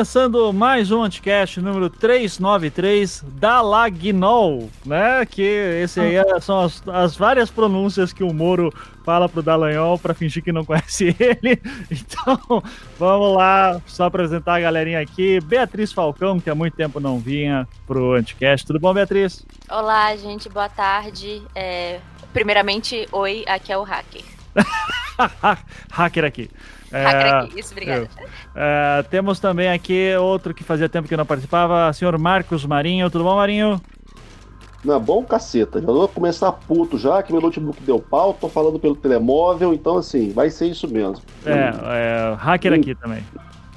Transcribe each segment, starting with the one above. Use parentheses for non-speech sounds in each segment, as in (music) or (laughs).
Começando mais um Anticast número 393 da Lagnol, né? Que esse aí é, são as, as, várias pronúncias que o Moro fala pro Dallagnol para fingir que não conhece (laughs) ele. Então, vamos lá, só apresentar a galerinha aqui. Beatriz Falcão, que há muito tempo não vinha pro Anticast. Tudo bom, Beatriz? Olá, gente, boa tarde. É, primeiramente, oi, aqui é o Hacker. (laughs) hacker aqui. É, hacker aqui, isso, obrigada. É, temos também aqui outro que fazia tempo que não participava, senhor Marcos Marinho. Tudo bom, Marinho? Não, bom caceta. Já vou começar puto já, que meu notebook deu pau, tô falando pelo telemóvel, então assim, vai ser isso mesmo. É, é hacker aqui também.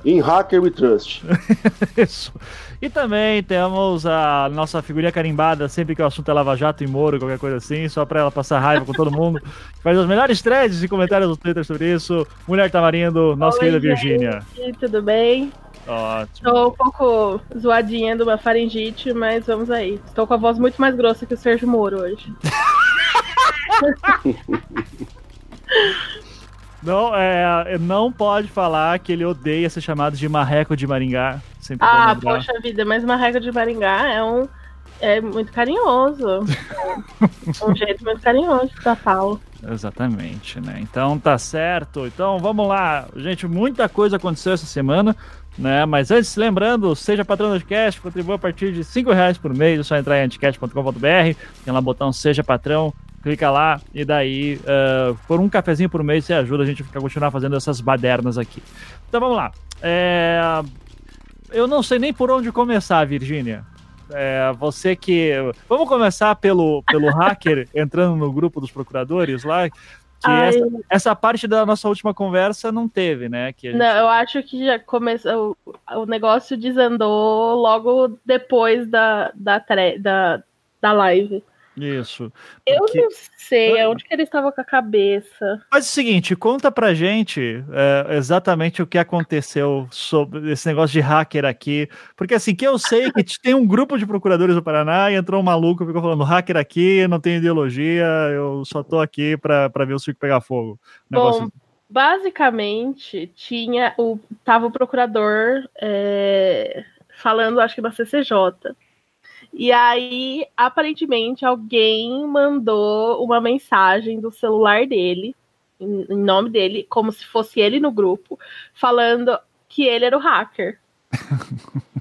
Em Hacker We Trust. (laughs) Isso. E também temos a nossa figurinha carimbada, sempre que o assunto é Lava Jato e Moro, qualquer coisa assim, só pra ela passar raiva com todo mundo. (laughs) Faz as melhores threads e comentários no Twitter sobre isso. Mulher Tamarindo, nossa Oi, querida Virgínia. Tudo bem? Ótimo. Estou um pouco zoadinha de uma faringite, mas vamos aí. Estou com a voz muito mais grossa que o Sérgio Moro hoje. (laughs) Não, é, não pode falar que ele odeia ser chamado de marreco de Maringá. Sempre ah, poxa vida, mas marreco de Maringá é um é muito carinhoso. é (laughs) um jeito muito carinhoso da fala. Exatamente, né? Então tá certo. Então vamos lá. Gente, muita coisa aconteceu essa semana, né? Mas antes, lembrando, seja patrão do Anticast, contribua a partir de 5 reais por mês. É só entrar em anticast.com.br, tem lá o botão Seja Patrão clica lá e daí, uh, por um cafezinho por mês, você ajuda a gente a continuar fazendo essas badernas aqui. Então vamos lá. É... Eu não sei nem por onde começar, Virgínia. É, você que. Vamos começar pelo, pelo (laughs) hacker entrando no grupo dos procuradores lá. Que essa, essa, parte da nossa última conversa não teve, né? Que gente... Não, eu acho que já começou. O negócio desandou logo depois da, da, da, da live. Isso. Eu porque... não sei aonde que ele estava com a cabeça. Mas é o seguinte, conta pra gente é, exatamente o que aconteceu sobre esse negócio de hacker aqui. Porque assim, que eu sei que (laughs) tem um grupo de procuradores do Paraná e entrou um maluco, ficou falando hacker aqui, não tem ideologia, eu só tô aqui pra, pra ver o circo pegar fogo. Bom, basicamente, tinha o. Tava o procurador é, falando, acho que da CCJ. E aí, aparentemente, alguém mandou uma mensagem do celular dele, em nome dele, como se fosse ele no grupo, falando que ele era o hacker. (laughs)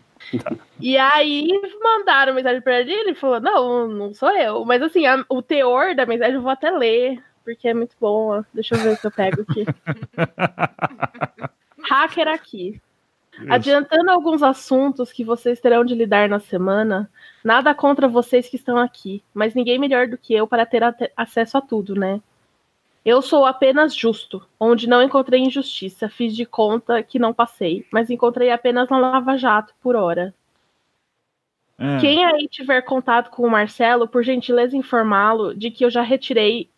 E aí mandaram mensagem para ele e ele falou: Não, não sou eu. Mas assim, a, o teor da mensagem eu vou até ler, porque é muito bom. Deixa eu ver se eu pego aqui. (laughs) Hacker aqui. Adiantando alguns assuntos que vocês terão de lidar na semana, nada contra vocês que estão aqui, mas ninguém melhor do que eu para ter acesso a tudo, né? Eu sou apenas justo, onde não encontrei injustiça, fiz de conta que não passei, mas encontrei apenas uma lava-jato por hora. É. Quem aí tiver contato com o Marcelo, por gentileza informá-lo de que eu já retirei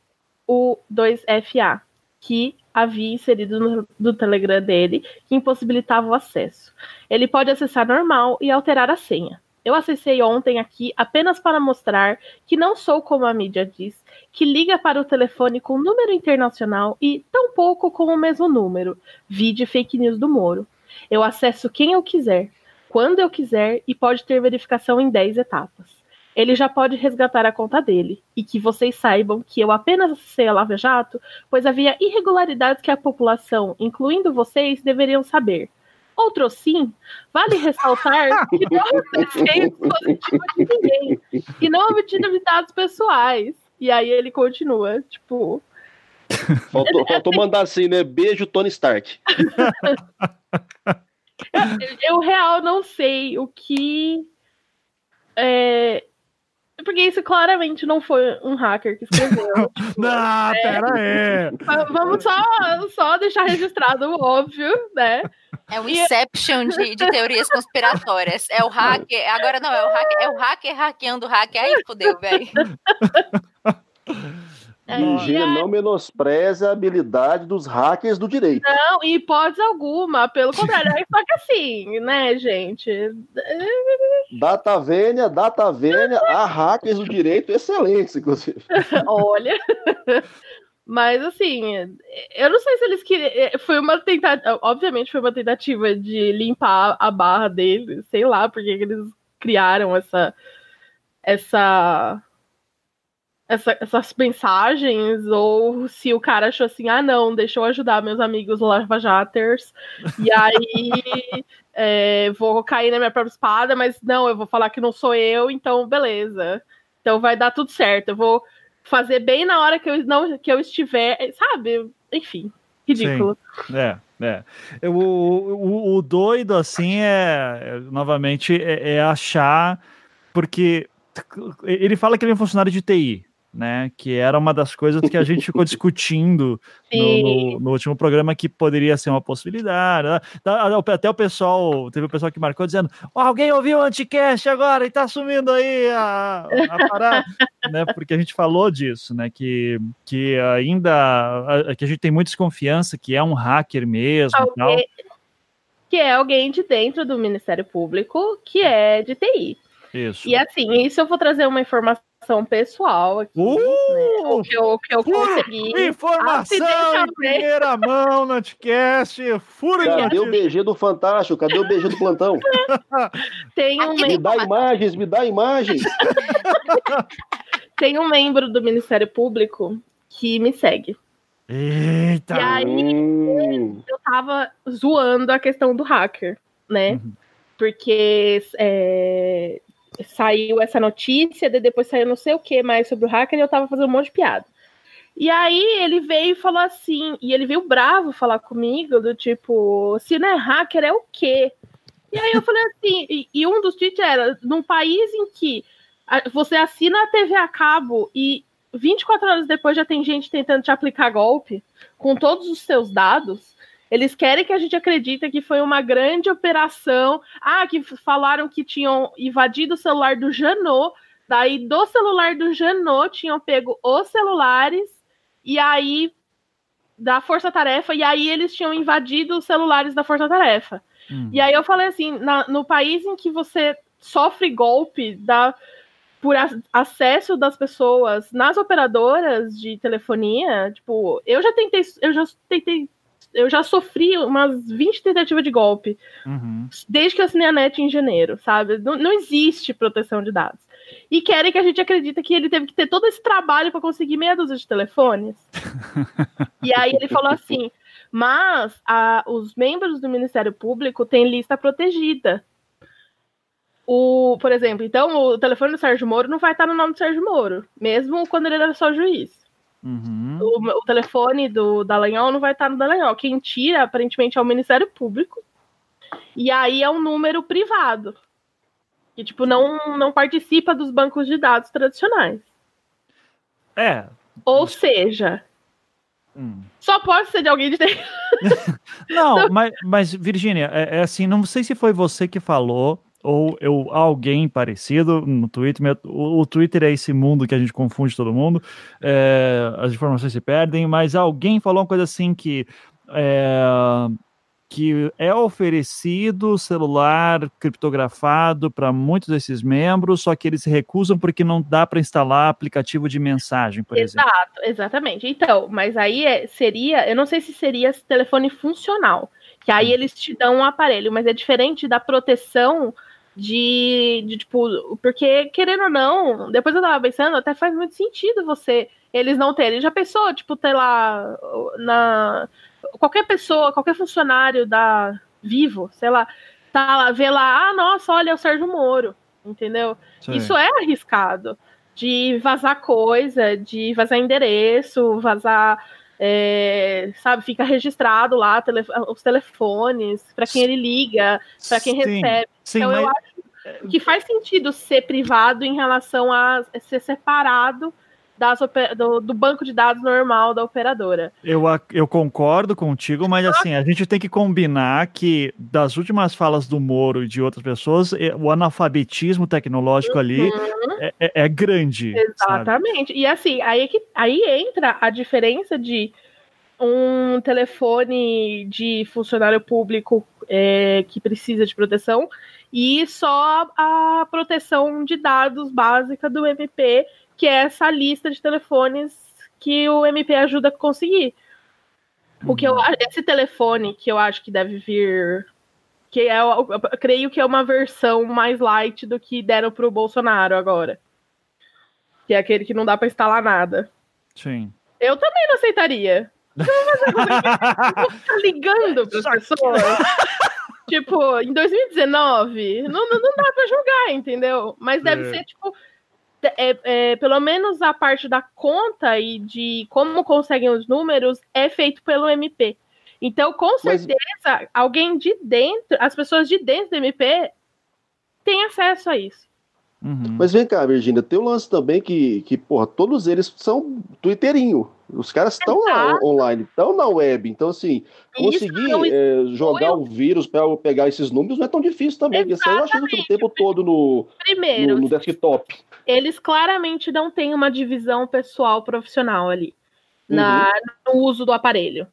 o 2FA, que havia inserido no, no Telegram dele que impossibilitava o acesso. Ele pode acessar normal e alterar a senha. Eu acessei ontem aqui apenas para mostrar que não sou como a mídia diz, que liga para o telefone com número internacional e tampouco com o mesmo número. Vide fake news do Moro. Eu acesso quem eu quiser, quando eu quiser e pode ter verificação em 10 etapas ele já pode resgatar a conta dele. E que vocês saibam que eu apenas acessei a Lava Jato, pois havia irregularidades que a população, incluindo vocês, deveriam saber. Outro sim, vale ressaltar (laughs) que não acessei dispositivo de ninguém e não obtive dados pessoais. E aí ele continua, tipo. Faltou, faltou mandar assim, né? Beijo, Tony Stark. (laughs) eu, eu real não sei o que é, porque isso claramente não foi um hacker que escreveu. (laughs) Tipo, não, é... pera aí. (laughs) Vamos só, só deixar registrado o óbvio, né? É um inception de, de teorias conspiratórias. É o hacker. Agora não, é o hacker, é o hacker hackeando o hacker. Aí fodeu, velho. (laughs) É, Virgínia não menospreza a habilidade dos hackers do direito. Não, em hipótese alguma, pelo (laughs) contrário. Só que assim, né, gente? Data vênia, data vênia, há hackers do direito excelentes, inclusive. (laughs) Olha. Mas assim, eu não sei se eles queriam. É, foi uma tentativa. Obviamente foi uma tentativa de limpar a barra deles. Sei lá porque eles criaram essa. Essa essa, essas mensagens, ou se o cara achou assim, ah não, deixa eu ajudar meus amigos lavajaters, e aí (laughs) é, vou cair na minha própria espada, mas não, eu vou falar que não sou eu, então beleza. Então vai dar tudo certo, eu vou fazer bem na hora que eu, não, que eu estiver, sabe? Enfim, ridículo. Sim. É, é. O, o, o doido, assim, é, é novamente, é, é achar, porque ele fala que ele é um funcionário de TI, né? Que era uma das coisas que a gente ficou (laughs) discutindo no, no, no, último programa que poderia ser uma possibilidade. Né? Tá, até o pessoal, teve o pessoal que marcou dizendo: oh, alguém ouviu o Anticast agora e tá sumindo aí a, a parada, (laughs) né? Porque a gente falou disso, né? Que, que ainda que a gente tem muita desconfiança que é um hacker mesmo alguém, Que é alguém de dentro do Ministério Público que é de TI. Isso. E assim, isso eu vou trazer uma informação pessoal aqui, uh, né? o que eu, que eu consegui. Informação em primeira mão no Anticast. Fura Cadê o BG do Fantástico? Cadê o BG do plantão? (laughs) Tem um me dá imagens, me dá imagens. (laughs) Tem um membro do Ministério Público que me segue. Eita! E aí hum. eu tava zoando a questão do hacker, né? Uhum. Porque é, saiu essa notícia, depois saiu não sei o que mais sobre o hacker e eu tava fazendo um monte de piada. E aí ele veio e falou assim, e ele veio bravo falar comigo, do tipo, se não é hacker, é o quê? E aí eu falei (laughs) assim, e, e um dos tweets era, num país em que você assina a TV a cabo e 24 horas depois já tem gente tentando te aplicar golpe com todos os seus dados, eles querem que a gente acredite que foi uma grande operação. Ah, que falaram que tinham invadido o celular do Janot. Daí, do celular do Janot, tinham pego os celulares. E aí, da Força Tarefa. E aí, eles tinham invadido os celulares da Força Tarefa. Hum. E aí, eu falei assim: na, no país em que você sofre golpe da por acesso das pessoas nas operadoras de telefonia, tipo, eu já tentei, eu já tentei eu já sofri umas 20 tentativas de golpe. Uhum. Desde que eu assinei a net em janeiro, sabe? Não, não existe proteção de dados. E querem que a gente acredita que ele teve que ter todo esse trabalho para conseguir meia dúzia de telefones. e aí ele falou assim: mas a, os membros do Ministério Público têm lista protegida. O, por exemplo, então o telefone do Sérgio Moro não vai estar no nome do Sérgio Moro, mesmo quando ele era só juiz. Uhum. O, o, telefone do Dallagnol não vai estar no Dallagnol. Quem tira, aparentemente, é o Ministério Público. E aí é um número privado. Que, tipo, não, não participa dos bancos de dados tradicionais. É. Ou seja, hum. só pode ser de alguém de (laughs) Não, (laughs) mas, mas Virgínia, é, é assim, não sei se foi você que falou, ou eu, alguém parecido no Twitter. O, o, Twitter é esse mundo que a gente confunde todo mundo, é, as informações se perdem, mas alguém falou uma coisa assim que. É, que é oferecido celular criptografado para muitos desses membros, só que eles se recusam porque não dá para instalar aplicativo de mensagem, por Exato, exemplo. Exato, exatamente. Então, mas aí é, seria, eu não sei se seria telefone funcional, que aí eles te dão um aparelho, mas é diferente da proteção de, de, tipo, porque querendo ou não, depois eu tava pensando, até faz muito sentido você, eles não terem. Já pensou, tipo, ter lá na qualquer pessoa, qualquer funcionário da Vivo, sei lá, tá lá, vê lá, ah, nossa, olha é o Sérgio Moro, entendeu? Sim. Isso é arriscado de vazar coisa, de vazar endereço, vazar é, sabe, fica registrado lá tele, os telefones, para quem ele liga, para quem sim, recebe. Sim, então mas... eu acho que faz sentido ser privado em relação a ser separado das, do, do, banco de dados normal da operadora. Eu, eu concordo contigo, mas assim, a gente tem que combinar que das últimas falas do Moro e de outras pessoas, o analfabetismo tecnológico uhum. ali é, é, é, grande. Exatamente. Sabe? E assim, aí, é que, aí entra a diferença de um telefone de funcionário público é, que precisa de proteção e só a proteção de dados básica do MP, que é essa lista de telefones que o MP ajuda a conseguir. O que eu Uhum. esse telefone que eu acho que deve vir, que é, eu, eu creio que é uma versão mais light do que deram pro Bolsonaro agora. Que é aquele que não dá pra instalar nada. Sim. Eu também não aceitaria. Tá ligando (laughs) pras pessoas. tipo, em 2019, não, não, não dá pra julgar, entendeu? Mas deve É. ser, tipo, é, é, pelo menos a parte da conta e de como conseguem os números é feito pelo MP. Então, com Mas- certeza, alguém de dentro, as pessoas de dentro do MP têm acesso a isso. Uhum. Mas vem cá, Virgínia, tem um lance também que, que, porra, todos eles são twitterinho. Os caras estão online, estão na web. Então, assim, conseguir não eh, jogar eu- o vírus para pegar esses números não é tão difícil também. Porque isso aí eu acho que o tempo todo no, Primeiro, no, no desktop. eles claramente não têm uma divisão pessoal profissional ali na, no uso do aparelho.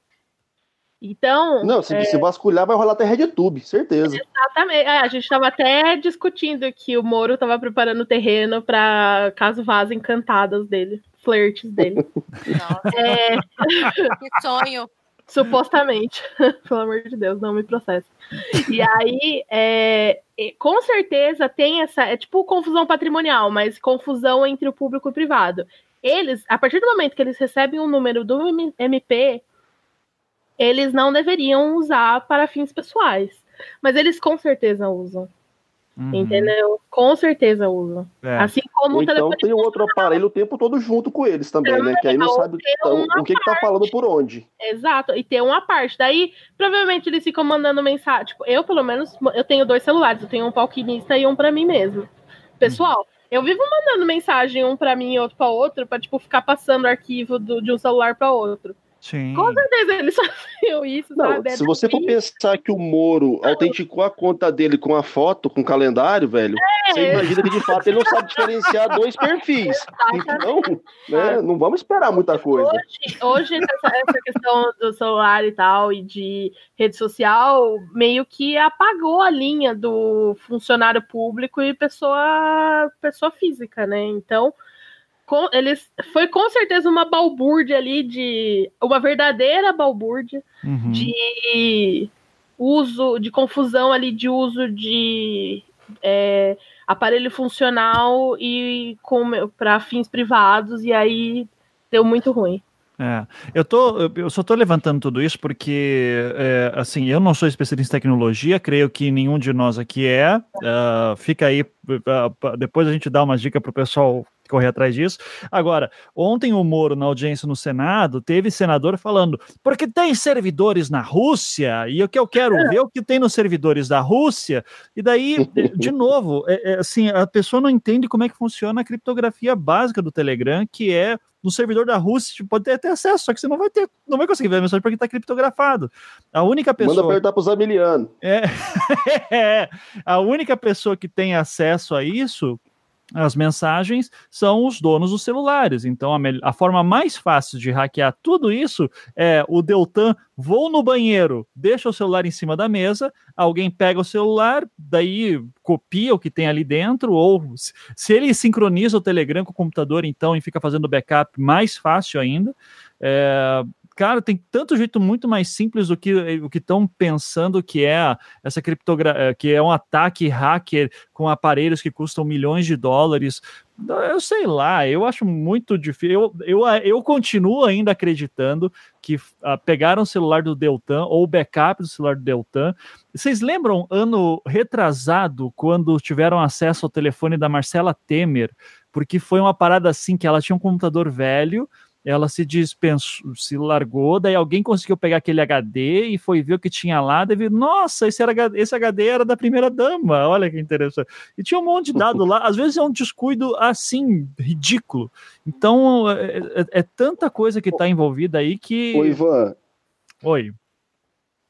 Então, Não, se, se vasculhar, vai rolar até RedTube, certeza. exatamente. É, a gente estava até discutindo que o Moro estava preparando o terreno para caso vazem cantadas dele, flirts dele. Nossa, É, que sonho. supostamente. (laughs) Pelo amor de Deus, não me processe. E aí, é, com certeza tem essa. É tipo confusão patrimonial, mas confusão entre o público e o privado. Eles, a partir do momento que eles recebem um número do MP, eles não deveriam usar para fins pessoais. Mas eles com certeza usam, Uhum. entendeu? Com certeza usam. É. Assim como Ou o então telefone tem o outro aparelho o tempo todo junto com eles também, né? Que aí não sabe então, o que, que tá falando por onde. Exato, e tem uma parte. Daí, provavelmente eles ficam mandando mensagem. Tipo, eu, pelo menos, eu tenho dois celulares. Eu tenho um pra alquimista e um pra mim mesmo. Pessoal, eu vivo mandando mensagem um pra mim e outro pra outro, pra, tipo, ficar passando o arquivo do- de um celular pra outro. Sim. Com certeza eles (laughs) faziam isso, Não, sabe? É se você for pensar que o Moro autenticou a conta dele com a foto, com o calendário, velho, É. você imagina que de fato ele não sabe diferenciar dois perfis. Então, né, não vamos esperar muita coisa. Hoje, hoje essa, essa questão do celular e tal, e de rede social, meio que apagou a linha do funcionário público e pessoa, pessoa física, né? Então, com, eles foi com certeza uma balbúrdia ali de. Uma verdadeira balbúrdia Uhum. de uso, de confusão ali de uso de é, aparelho funcional e para fins privados, e aí deu muito ruim. É, eu, tô, eu- só tô levantando tudo isso porque, é, assim, eu não sou especialista em tecnologia, creio que nenhum de nós aqui é. Ah, fica aí, pa- depois a gente dá umas dicas pro pessoal correr atrás disso. Agora, ontem o Moro, na audiência no Senado, teve senador falando, porque tem servidores na Rússia, e o que eu quero ver é o que tem nos servidores da Rússia, e daí, de- (laughs) novo, é- é, assim, a pessoa não entende como é que funciona a criptografia básica do Telegram, que é no servidor da Rússia, tipo, pode ter, ter acesso, só que você não vai ter, não vai conseguir ver a mensagem porque está criptografado. A única Manda pessoa perguntar pro Zamiliano. (laughs) é, é, a única pessoa que tem acesso a isso, as mensagens, são os donos dos celulares. Então, a, a forma mais fácil de hackear tudo isso é o Deltan vou no banheiro, deixa o celular em cima da mesa, alguém pega o celular, daí copia o que tem ali dentro, ou se- se ele sincroniza o Telegram com o computador, então, e fica fazendo backup mais fácil ainda. É, cara, tem tanto jeito muito mais simples do que o que estão pensando que é essa criptografia, que é um ataque hacker com aparelhos que custam milhões de dólares. Eu sei lá, eu acho muito difícil. Eu, eu, eu continuo ainda acreditando que ah, pegaram o celular do Deltan ou o backup do celular do Deltan. Vocês lembram ano retrasado quando tiveram acesso ao telefone da Marcela Temer? Porque foi uma parada assim que ela tinha um computador velho ela se dispensou, se largou, daí alguém conseguiu pegar aquele HD e foi ver o que tinha lá, daí viu, nossa, esse, era, esse HD era da primeira dama, olha que interessante. E tinha um monte de dado lá, às vezes é um descuido assim, ridículo. Então, é, é, é tanta coisa que está envolvida aí que... Ô, Ivan, Oi.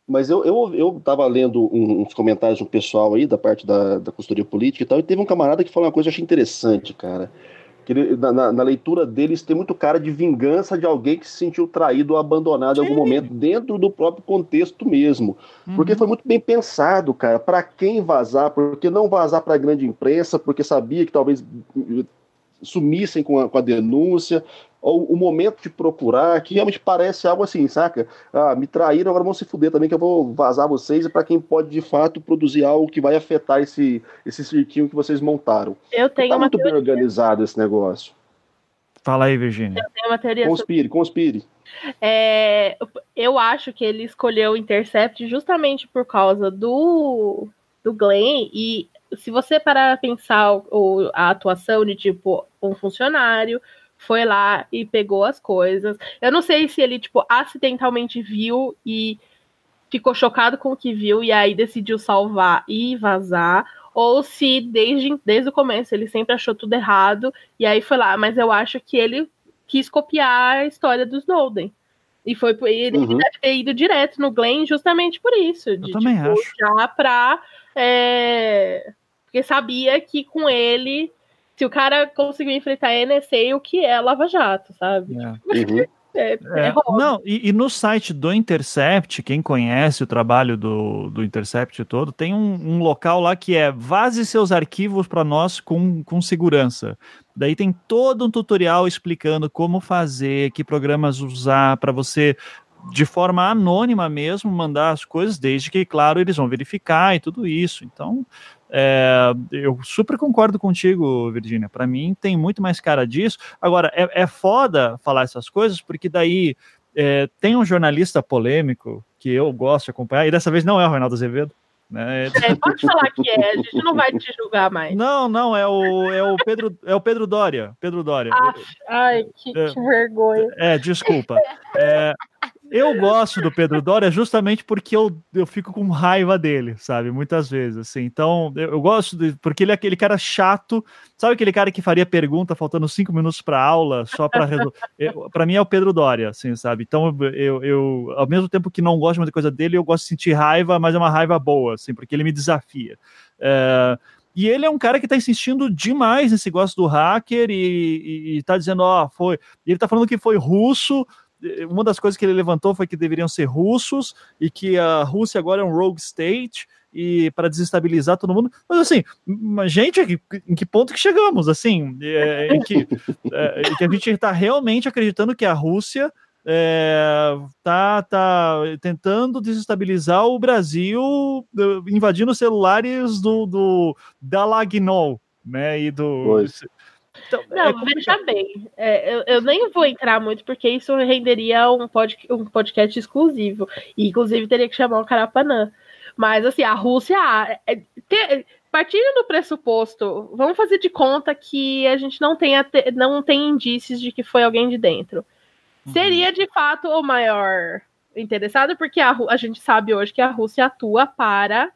mas eu, eu, eu tava lendo uns comentários do pessoal aí, da parte da, da consultoria política e tal, e teve um camarada que falou uma coisa que eu achei interessante, cara. Que ele, na, na- leitura deles tem muito cara de vingança de alguém que se sentiu traído ou abandonado em algum Sim. momento, dentro do próprio contexto mesmo. Porque Uhum. foi muito bem pensado, cara. Para quem vazar? Porque não vazar para a grande imprensa? Porque sabia que talvez sumissem com a, com a denúncia, ou o momento de procurar, que realmente parece algo assim, saca? Ah, me traíram, agora vão se fuder também, que eu vou vazar vocês, para quem pode de fato produzir algo que vai afetar esse, esse cirquinho que vocês montaram. Eu tenho tá uma muito teoria. bem organizado esse negócio. Fala aí, Virginia. Eu tenho uma teoria sobre Conspire, conspire. É, eu acho que ele escolheu o Intercept justamente por causa do, do Glenn. E se você parar a pensar o, a atuação de tipo um funcionário foi lá e pegou as coisas. Eu não sei se ele tipo acidentalmente viu e ficou chocado com o que viu e aí decidiu salvar e vazar. Ou se desde, desde o começo ele sempre achou tudo errado e aí foi lá. Mas eu acho que ele quis copiar a história do Snowden. E foi por ele Uhum. deve ter ido direto no Glenn justamente por isso. De, também tipo, acho. Já pra. é, Porque sabia que com ele, se o cara conseguiu enfrentar a NSA, o que é Lava Jato, sabe? É. (laughs) Uhum. É, é É, não, e, e no site do Intercept, quem conhece o trabalho do, do Intercept todo, tem um, um local lá que é vaze seus arquivos para nós com, com segurança. Daí tem todo um tutorial explicando como fazer, que programas usar para você, de forma anônima mesmo, mandar as coisas, desde que, claro, eles vão verificar e tudo isso. Então, é, eu super concordo contigo, Virginia. Para mim, tem muito mais cara disso. Agora, é, é foda falar essas coisas, porque daí é, tem um jornalista polêmico que eu gosto de acompanhar, e dessa vez não é o Reinaldo Azevedo. Né? É, pode falar que é, a gente não vai te julgar mais. Não, não, é o, é o Pedro, é o Pedro Dória. Pedro Dória. Ah, Ai, que, É. que vergonha. É, desculpa. É, eu gosto do Pedro Dória justamente porque eu, eu fico com raiva dele, sabe? Muitas vezes, assim. Então, eu, eu gosto de, porque ele é aquele cara chato, sabe aquele cara que faria pergunta faltando cinco minutos para aula só para resolver. (laughs) Para mim é o Pedro Dória, assim, sabe? Então, eu, eu, ao mesmo tempo que não gosto de coisa dele, eu gosto de sentir raiva, mas é uma raiva boa, assim, porque ele me desafia. É, e ele é um cara que está insistindo demais nesse negócio do hacker e, e, e tá dizendo, ó, foi. E ele tá falando que foi russo. Uma das coisas que ele levantou foi que deveriam ser russos e que a Rússia agora é um rogue state e para desestabilizar todo mundo. Mas assim, gente, em que ponto que chegamos? Assim, é, em, que, (laughs) é, em que a gente está realmente acreditando que a Rússia é, tá, tá tentando desestabilizar o Brasil, invadindo celulares do, do da Lagnol, né? E do. Pois. Então, não, é veja bem, é, eu, eu, nem vou entrar muito porque isso renderia um, pod, um podcast exclusivo. E inclusive teria que chamar o Carapanã. Mas assim, a Rússia. É, te, partindo do pressuposto, vamos fazer de conta que a gente não tem, não tem indícios de que foi alguém de dentro. Uhum. Seria de fato o maior interessado, porque a, a gente sabe hoje que a Rússia atua para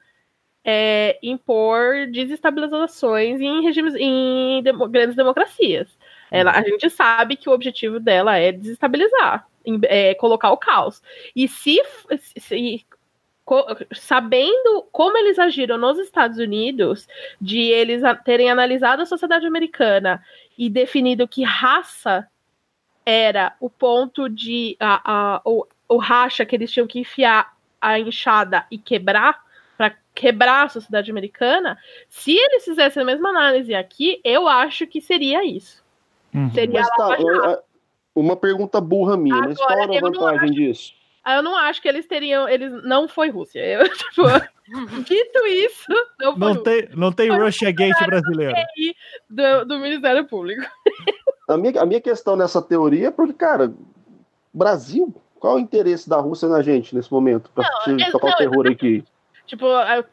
é, impor desestabilizações em regimes em grandes democracias. Ela, a gente sabe que o objetivo dela é desestabilizar, é, colocar o caos. E se, se sabendo como eles agiram nos Estados Unidos, de eles terem analisado a sociedade americana e definido que raça era o ponto de a, a, o, o racha que eles tinham que enfiar a enxada e quebrar quebrar a sociedade americana, se eles fizessem a mesma análise aqui, eu acho que seria isso. Uhum. Seria mas tá, uma pergunta burra minha, Agora, mas qual era a vantagem acho, disso? Eu não acho que eles teriam, eles não foi Rússia. Eu, (laughs) tipo, (laughs) dito isso, não, não tem, não tem Russia Gate brasileiro. Do, do Ministério Público. A minha, a minha questão nessa teoria é porque, cara, Brasil, qual é o interesse da Rússia na gente nesse momento? Pra não, tocar o terror aqui. Tipo,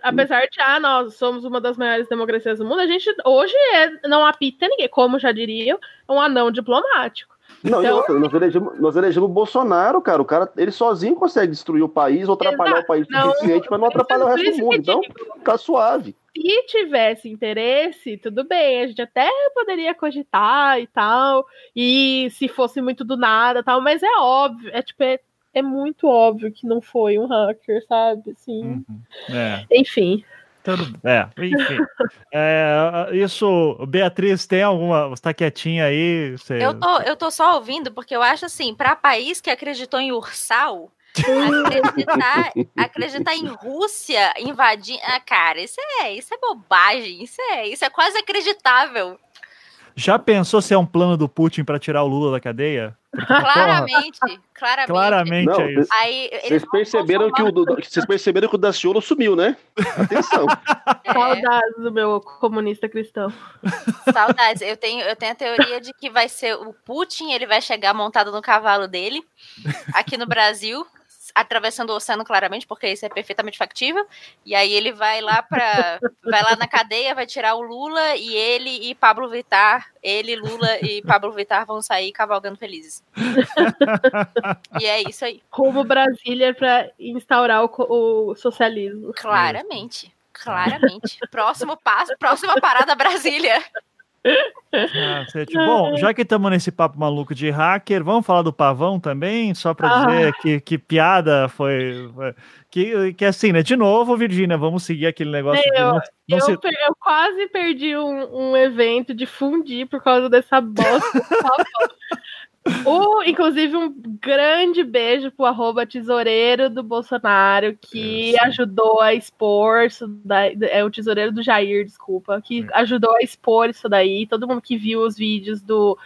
apesar de, ah, nós somos uma das maiores democracias do mundo, a gente hoje é, não apita ninguém, como já diriam, um anão diplomático. Não, então... outra, nós, elegemos, nós elegemos o Bolsonaro, cara. O cara, ele sozinho consegue destruir o país ou atrapalhar o país o suficiente para não atrapalhar o resto do mundo. Então, fica suave. Se tivesse interesse, tudo bem, a gente até poderia cogitar e tal, e se fosse muito do nada tal, mas é óbvio, é tipo, é, é muito óbvio que não foi um hacker, sabe? Assim. Uhum. É. Enfim. Tudo, é, enfim. (laughs) é, isso, Beatriz, tem alguma. Você tá quietinha aí? Você... Eu, tô, eu tô só ouvindo, porque eu acho assim, para país que acreditou em Ursal, acreditar, (laughs) acreditar em Rússia invadindo. Ah, cara, isso é, isso é bobagem. Isso é, isso é quase acreditável. Já pensou se é um plano do Putin para tirar o Lula da cadeia? Porque, claramente, porra, claramente. Claramente Não, é isso. Aí, vocês perceberam que o vocês perceberam que o Daciolo sumiu, né? Atenção. (laughs) É. Saudades do meu comunista cristão. Saudades. Eu tenho, eu tenho a teoria de que vai ser o Putin, ele vai chegar montado no cavalo dele aqui no Brasil atravessando o oceano claramente, porque isso é perfeitamente factível. E aí ele vai lá para (laughs) vai lá na cadeia, vai tirar o Lula e ele e Pablo Vittar, ele, Lula e Pablo Vittar vão sair cavalgando felizes. (laughs) e é isso aí. Rumo Brasília para instaurar o, o socialismo. Claramente. Claramente. Próximo passo, próxima parada Brasília. Ah, bom, já que estamos nesse papo maluco de hacker, vamos falar do pavão também, só para ah. dizer que, que piada foi, foi. que, que assim, né? De novo, Virgínia, vamos seguir aquele negócio. Eu, não, não eu, se... eu, quase perdi um, um evento de fundir por causa dessa bosta. (laughs) O, inclusive, um grande beijo pro arroba tesoureiro do Bolsonaro, que ajudou a expor isso daí, é o tesoureiro do Jair, desculpa, que ajudou a expor isso daí. Todo mundo que viu os vídeos do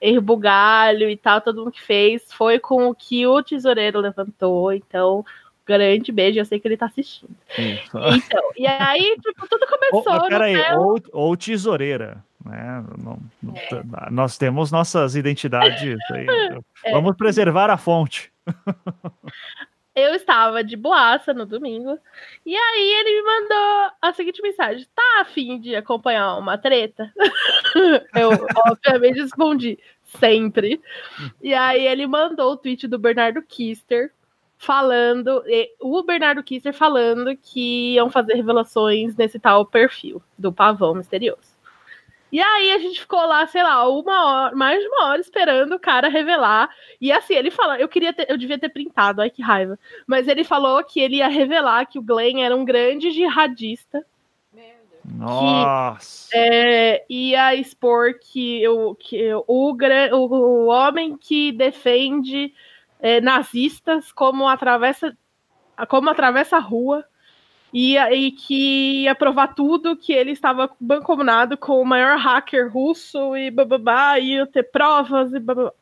Erro Bugalho e tal, todo mundo que fez, foi com o que o tesoureiro levantou. Então, grande beijo, eu sei que ele tá assistindo. Isso. Então, e aí, tipo, tudo (laughs) começou. Ou, peraí, ou, ou tesoureira. Né? Não, não, é. Nós temos nossas identidades aí. (laughs) É. Vamos preservar a fonte. (laughs) Eu estava de boaça no domingo. E aí ele me mandou a seguinte mensagem: tá afim de acompanhar uma treta? (laughs) Eu, obviamente, respondi sempre. E aí ele mandou o tweet do Bernardo Kister falando, o Bernardo Kister falando que iam fazer revelações nesse tal perfil do pavão misterioso. E aí a gente ficou lá, sei lá, uma hora, mais de uma hora esperando o cara revelar. E assim, ele fala, eu queria ter, eu devia ter printado, ai que raiva. Mas ele falou que ele ia revelar que o Glenn era um grande jihadista. Nossa! Que, é, ia expor que, eu, que o, o, o homem que defende é, nazistas como atravessa, como atravessa a rua e, e que ia provar tudo que ele estava bancomunado com o maior hacker russo e bababá, ia ter provas e bababá.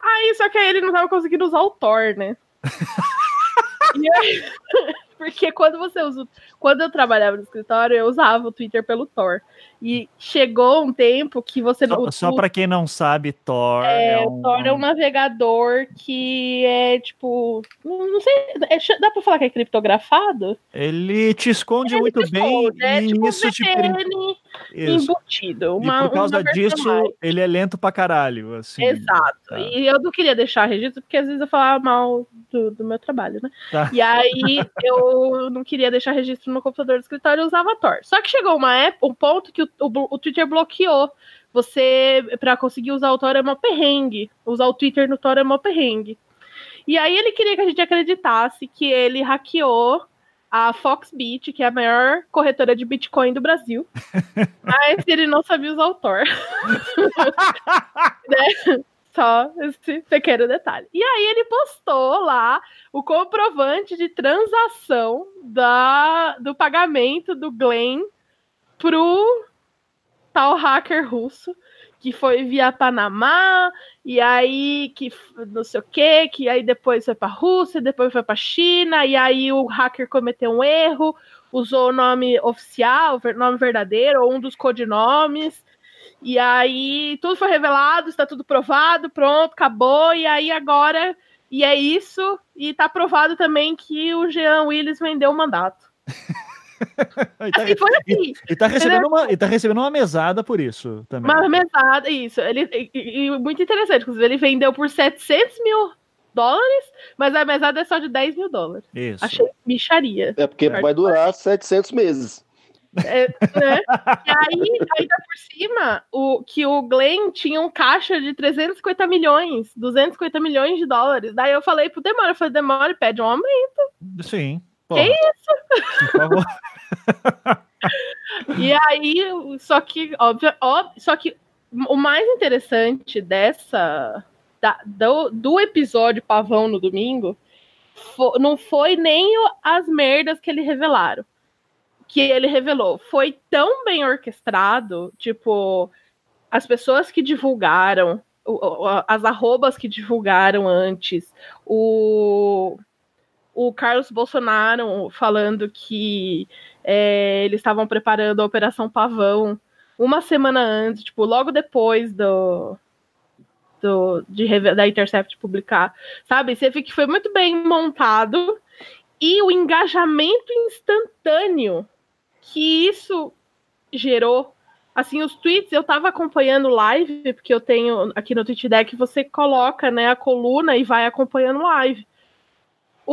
Aí, só que aí ele não estava conseguindo usar o Thor, né? (laughs) e aí, (laughs) porque quando você usa. Quando eu trabalhava no escritório, eu usava o Twitter pelo Thor. E chegou um tempo que você não. Só, só para quem não sabe, Thor. É, é um... Thor é um navegador que é tipo. Não sei. É, dá para falar que é criptografado? Ele te esconde Ele muito te bem. Esconde, é, tipo isso um te embutido. Uma, e por causa disso, mais. ele é lento pra caralho. Assim, Exato. Tá. E eu não queria deixar registro, porque às vezes eu falava mal do, do meu trabalho, né? Tá. E aí (laughs) eu não queria deixar registro no computador do escritório e usava Tor. Só que chegou uma época, um ponto que o o, o Twitter bloqueou. Você, para conseguir usar o Tor é mó perrengue. Usar o Twitter no Tor é mó perrengue. E aí ele queria que a gente acreditasse que ele hackeou a Foxbit, que é a maior corretora de Bitcoin do Brasil. (laughs) mas ele não sabia usar o Tor. (laughs) né? Só esse pequeno detalhe. E aí ele postou lá o comprovante de transação da, do pagamento do Glenn pro tal hacker russo que foi via Panamá, e aí que não sei o que, que aí depois foi para Rússia, depois foi para China, e aí o hacker cometeu um erro, usou o nome oficial, o nome verdadeiro, ou um dos codinomes, e aí tudo foi revelado, está tudo provado, pronto, acabou, e aí agora, e é isso, e tá provado também que o Jean Willis vendeu o mandato. (laughs) (laughs) e, tá, assim, foi assim. E, e, tá recebendo uma, e tá recebendo uma mesada por isso também. Uma mesada, isso. Ele, e, e, muito interessante, inclusive, ele vendeu por 700 mil dólares, mas a mesada é só de 10 mil dólares. Isso. Achei micharia. É porque vai durar 700 meses. É, né? E aí, ainda por cima, o, que o Glenn tinha um caixa de 350 milhões, 250 milhões de dólares. Daí eu falei pro Demora, eu falei, Demora, pede um aumento. Sim. Pô, que isso? Por favor. (laughs) e aí, só que, óbvio, óbvio, só que o mais interessante dessa da, do, do episódio Pavão no domingo não foi nem as merdas que ele revelaram. Que ele revelou. Foi tão bem orquestrado, tipo, as pessoas que divulgaram, as arrobas que divulgaram antes, o, o Carlos Bolsonaro falando que é, eles estavam preparando a Operação Pavão uma semana antes, tipo, logo depois do, do de, da Intercept publicar, sabe? Você vê que foi muito bem montado e o engajamento instantâneo que isso gerou. Assim, os tweets, eu tava acompanhando live, porque eu tenho aqui no Tweet Deck, você coloca, né, a coluna e vai acompanhando live.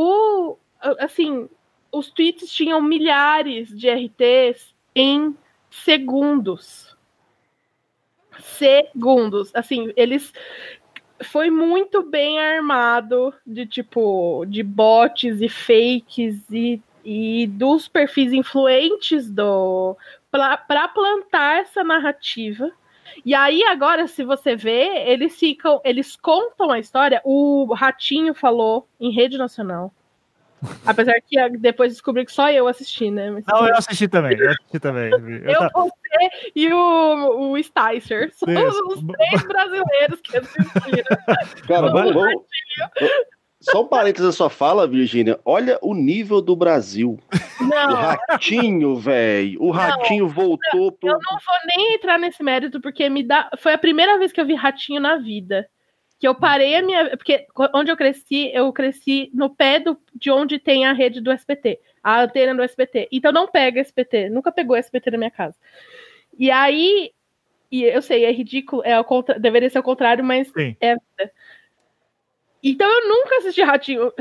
O, assim, os tweets tinham milhares de RTs em segundos. Segundos. Assim, eles foi muito bem armado de tipo de bots e fakes e, e dos perfis influentes do para plantar essa narrativa. E aí agora, se você vê, eles ficam, eles contam a história. O Ratinho falou em rede nacional. (laughs) Apesar que depois descobri que só eu assisti, né? Mas, não, eu assisti também, eu assisti também. Eu, eu você e o, o Sticer. São os três brasileiros que assistiram. Cara, vamos, vamos, só um parênteses na sua fala, Virgínia. Olha o nível do Brasil. Não. O ratinho, velho. O ratinho não, voltou pro. Eu não vou nem entrar nesse mérito, porque me dá. Foi a primeira vez que eu vi ratinho na vida que eu parei a minha. Porque onde eu cresci, eu cresci no pé do, de onde tem a rede do SPT, a antena do SPT. Então não pega SPT, nunca pegou SPT na minha casa. E aí, e eu sei, é ridículo, é contra, deveria ser o contrário, mas Sim. é. Então eu nunca assisti Ratinho.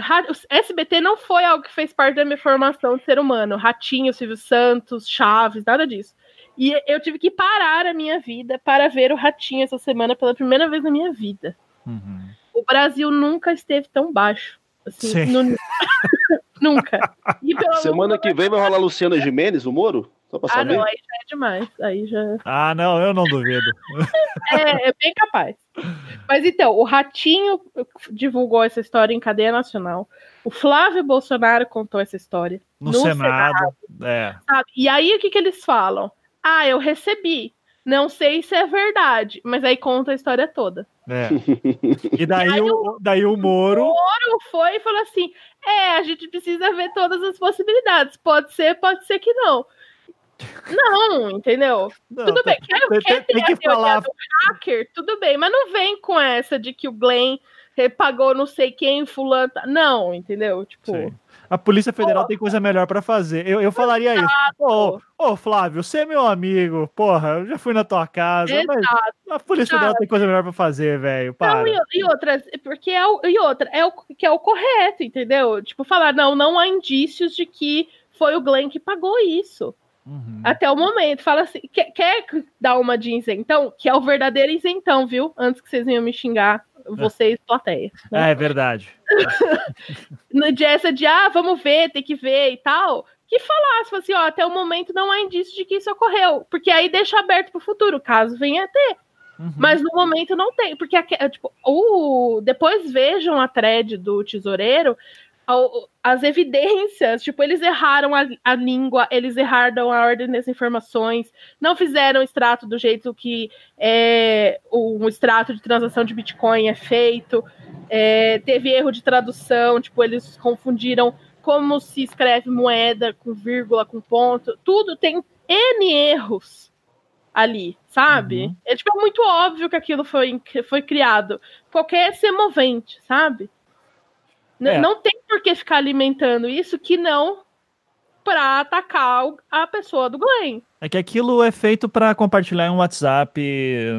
SBT não foi algo que fez parte da minha formação de ser humano. Ratinho, Silvio Santos, Chaves, nada disso. E eu tive que parar a minha vida para ver o Ratinho essa semana pela primeira vez na minha vida. Uhum. O Brasil nunca esteve tão baixo. Assim, no... (laughs) nunca. Semana que vem vai rolar Luciana Jimenez, o Moro? Só pra ah, saber. não, aí já é demais. Aí já... Ah, não, eu não duvido. (laughs) é, é bem capaz. Mas então, o Ratinho divulgou essa história em cadeia nacional. O Flávio Bolsonaro contou essa história. No, no Senado. Senado é. E aí o que, que eles falam? Ah, eu recebi. Não sei se é verdade, mas aí conta a história toda. É. E daí, e o, daí o Moro. O Moro foi e falou assim: é, a gente precisa ver todas as possibilidades. Pode ser, pode ser que não. Não, entendeu? Não, tudo tá, bem. Quer, tem, quer tem, que falar... do hacker? Tudo bem, mas não vem com essa de que o Glenn pagou não sei quem, fulano. Tá, não, entendeu? Tipo. Sim. A Polícia Federal tem coisa melhor para fazer. Eu, eu falaria isso. Ô, oh, Flávio, você é meu amigo. Porra, eu já fui na tua casa. a Polícia Federal tem coisa melhor para fazer, velho. Não, e, e outras, porque é o, e outra, é o que é o correto, entendeu? Tipo, falar, não, não há indícios de que foi o Glenn que pagou isso. Uhum. Até o momento. Fala assim, quer, quer dar uma de isentão? Que é o verdadeiro isentão, viu? Antes que vocês venham me xingar, vocês, plateia. Né? É, é verdade. (laughs) no dia essa de, ah, vamos ver, tem que ver e tal. Que falasse, assim, ó, até o momento não há indício de que isso ocorreu. Porque aí deixa aberto pro futuro, caso venha a ter. Uhum. Mas no momento não tem, porque tipo, o, depois vejam a thread do tesoureiro, as evidências, tipo, eles erraram a, a, língua, eles erraram a ordem das informações, não fizeram o extrato do jeito que é, um extrato de transação de Bitcoin é feito, é, teve erro de tradução, tipo, eles confundiram como se escreve moeda com vírgula, com ponto, tudo tem N erros ali, sabe? Uhum. É, tipo, é muito óbvio que aquilo foi, foi criado. Qualquer semovente, sabe? É. Não tem por que ficar alimentando isso que não para atacar a pessoa do Glenn. É que aquilo é feito para compartilhar em um WhatsApp,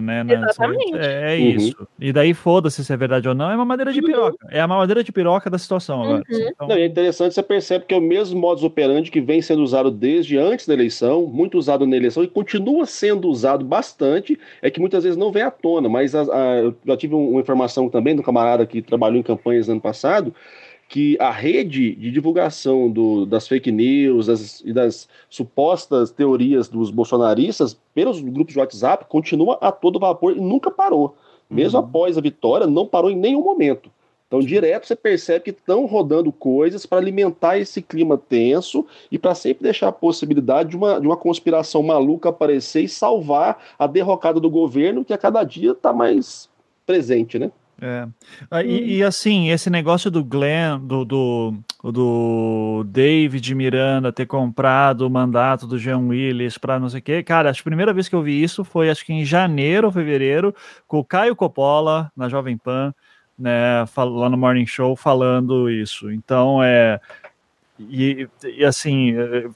né? Exatamente. É, é uhum. isso. E daí foda-se se é verdade ou não, é uma madeira de uhum. piroca. É a madeira de piroca da situação agora. Uhum. Então... Não, é interessante, você percebe que é o mesmo modus operandi que vem sendo usado desde antes da eleição, muito usado na eleição e continua sendo usado bastante, é que muitas vezes não vem à tona, mas a, a, eu já tive uma informação também do camarada que trabalhou em campanhas no ano passado, que a rede de divulgação do, das fake news das, e das supostas teorias dos bolsonaristas pelos grupos de WhatsApp continua a todo vapor e nunca parou. Mesmo uhum. após a vitória, não parou em nenhum momento. Então, direto você percebe que estão rodando coisas para alimentar esse clima tenso e para sempre deixar a possibilidade de uma, de uma conspiração maluca aparecer e salvar a derrocada do governo, que a cada dia está mais presente, né? É. Ah, e, e, assim, esse negócio do Glenn, do, do, do David Miranda ter comprado o mandato do Jean Willis para não sei o quê, cara, a primeira vez que eu vi isso foi acho que em janeiro ou fevereiro, com o Caio Coppola na Jovem Pan, né, lá no Morning Show, falando isso. Então, é. E, e assim, é,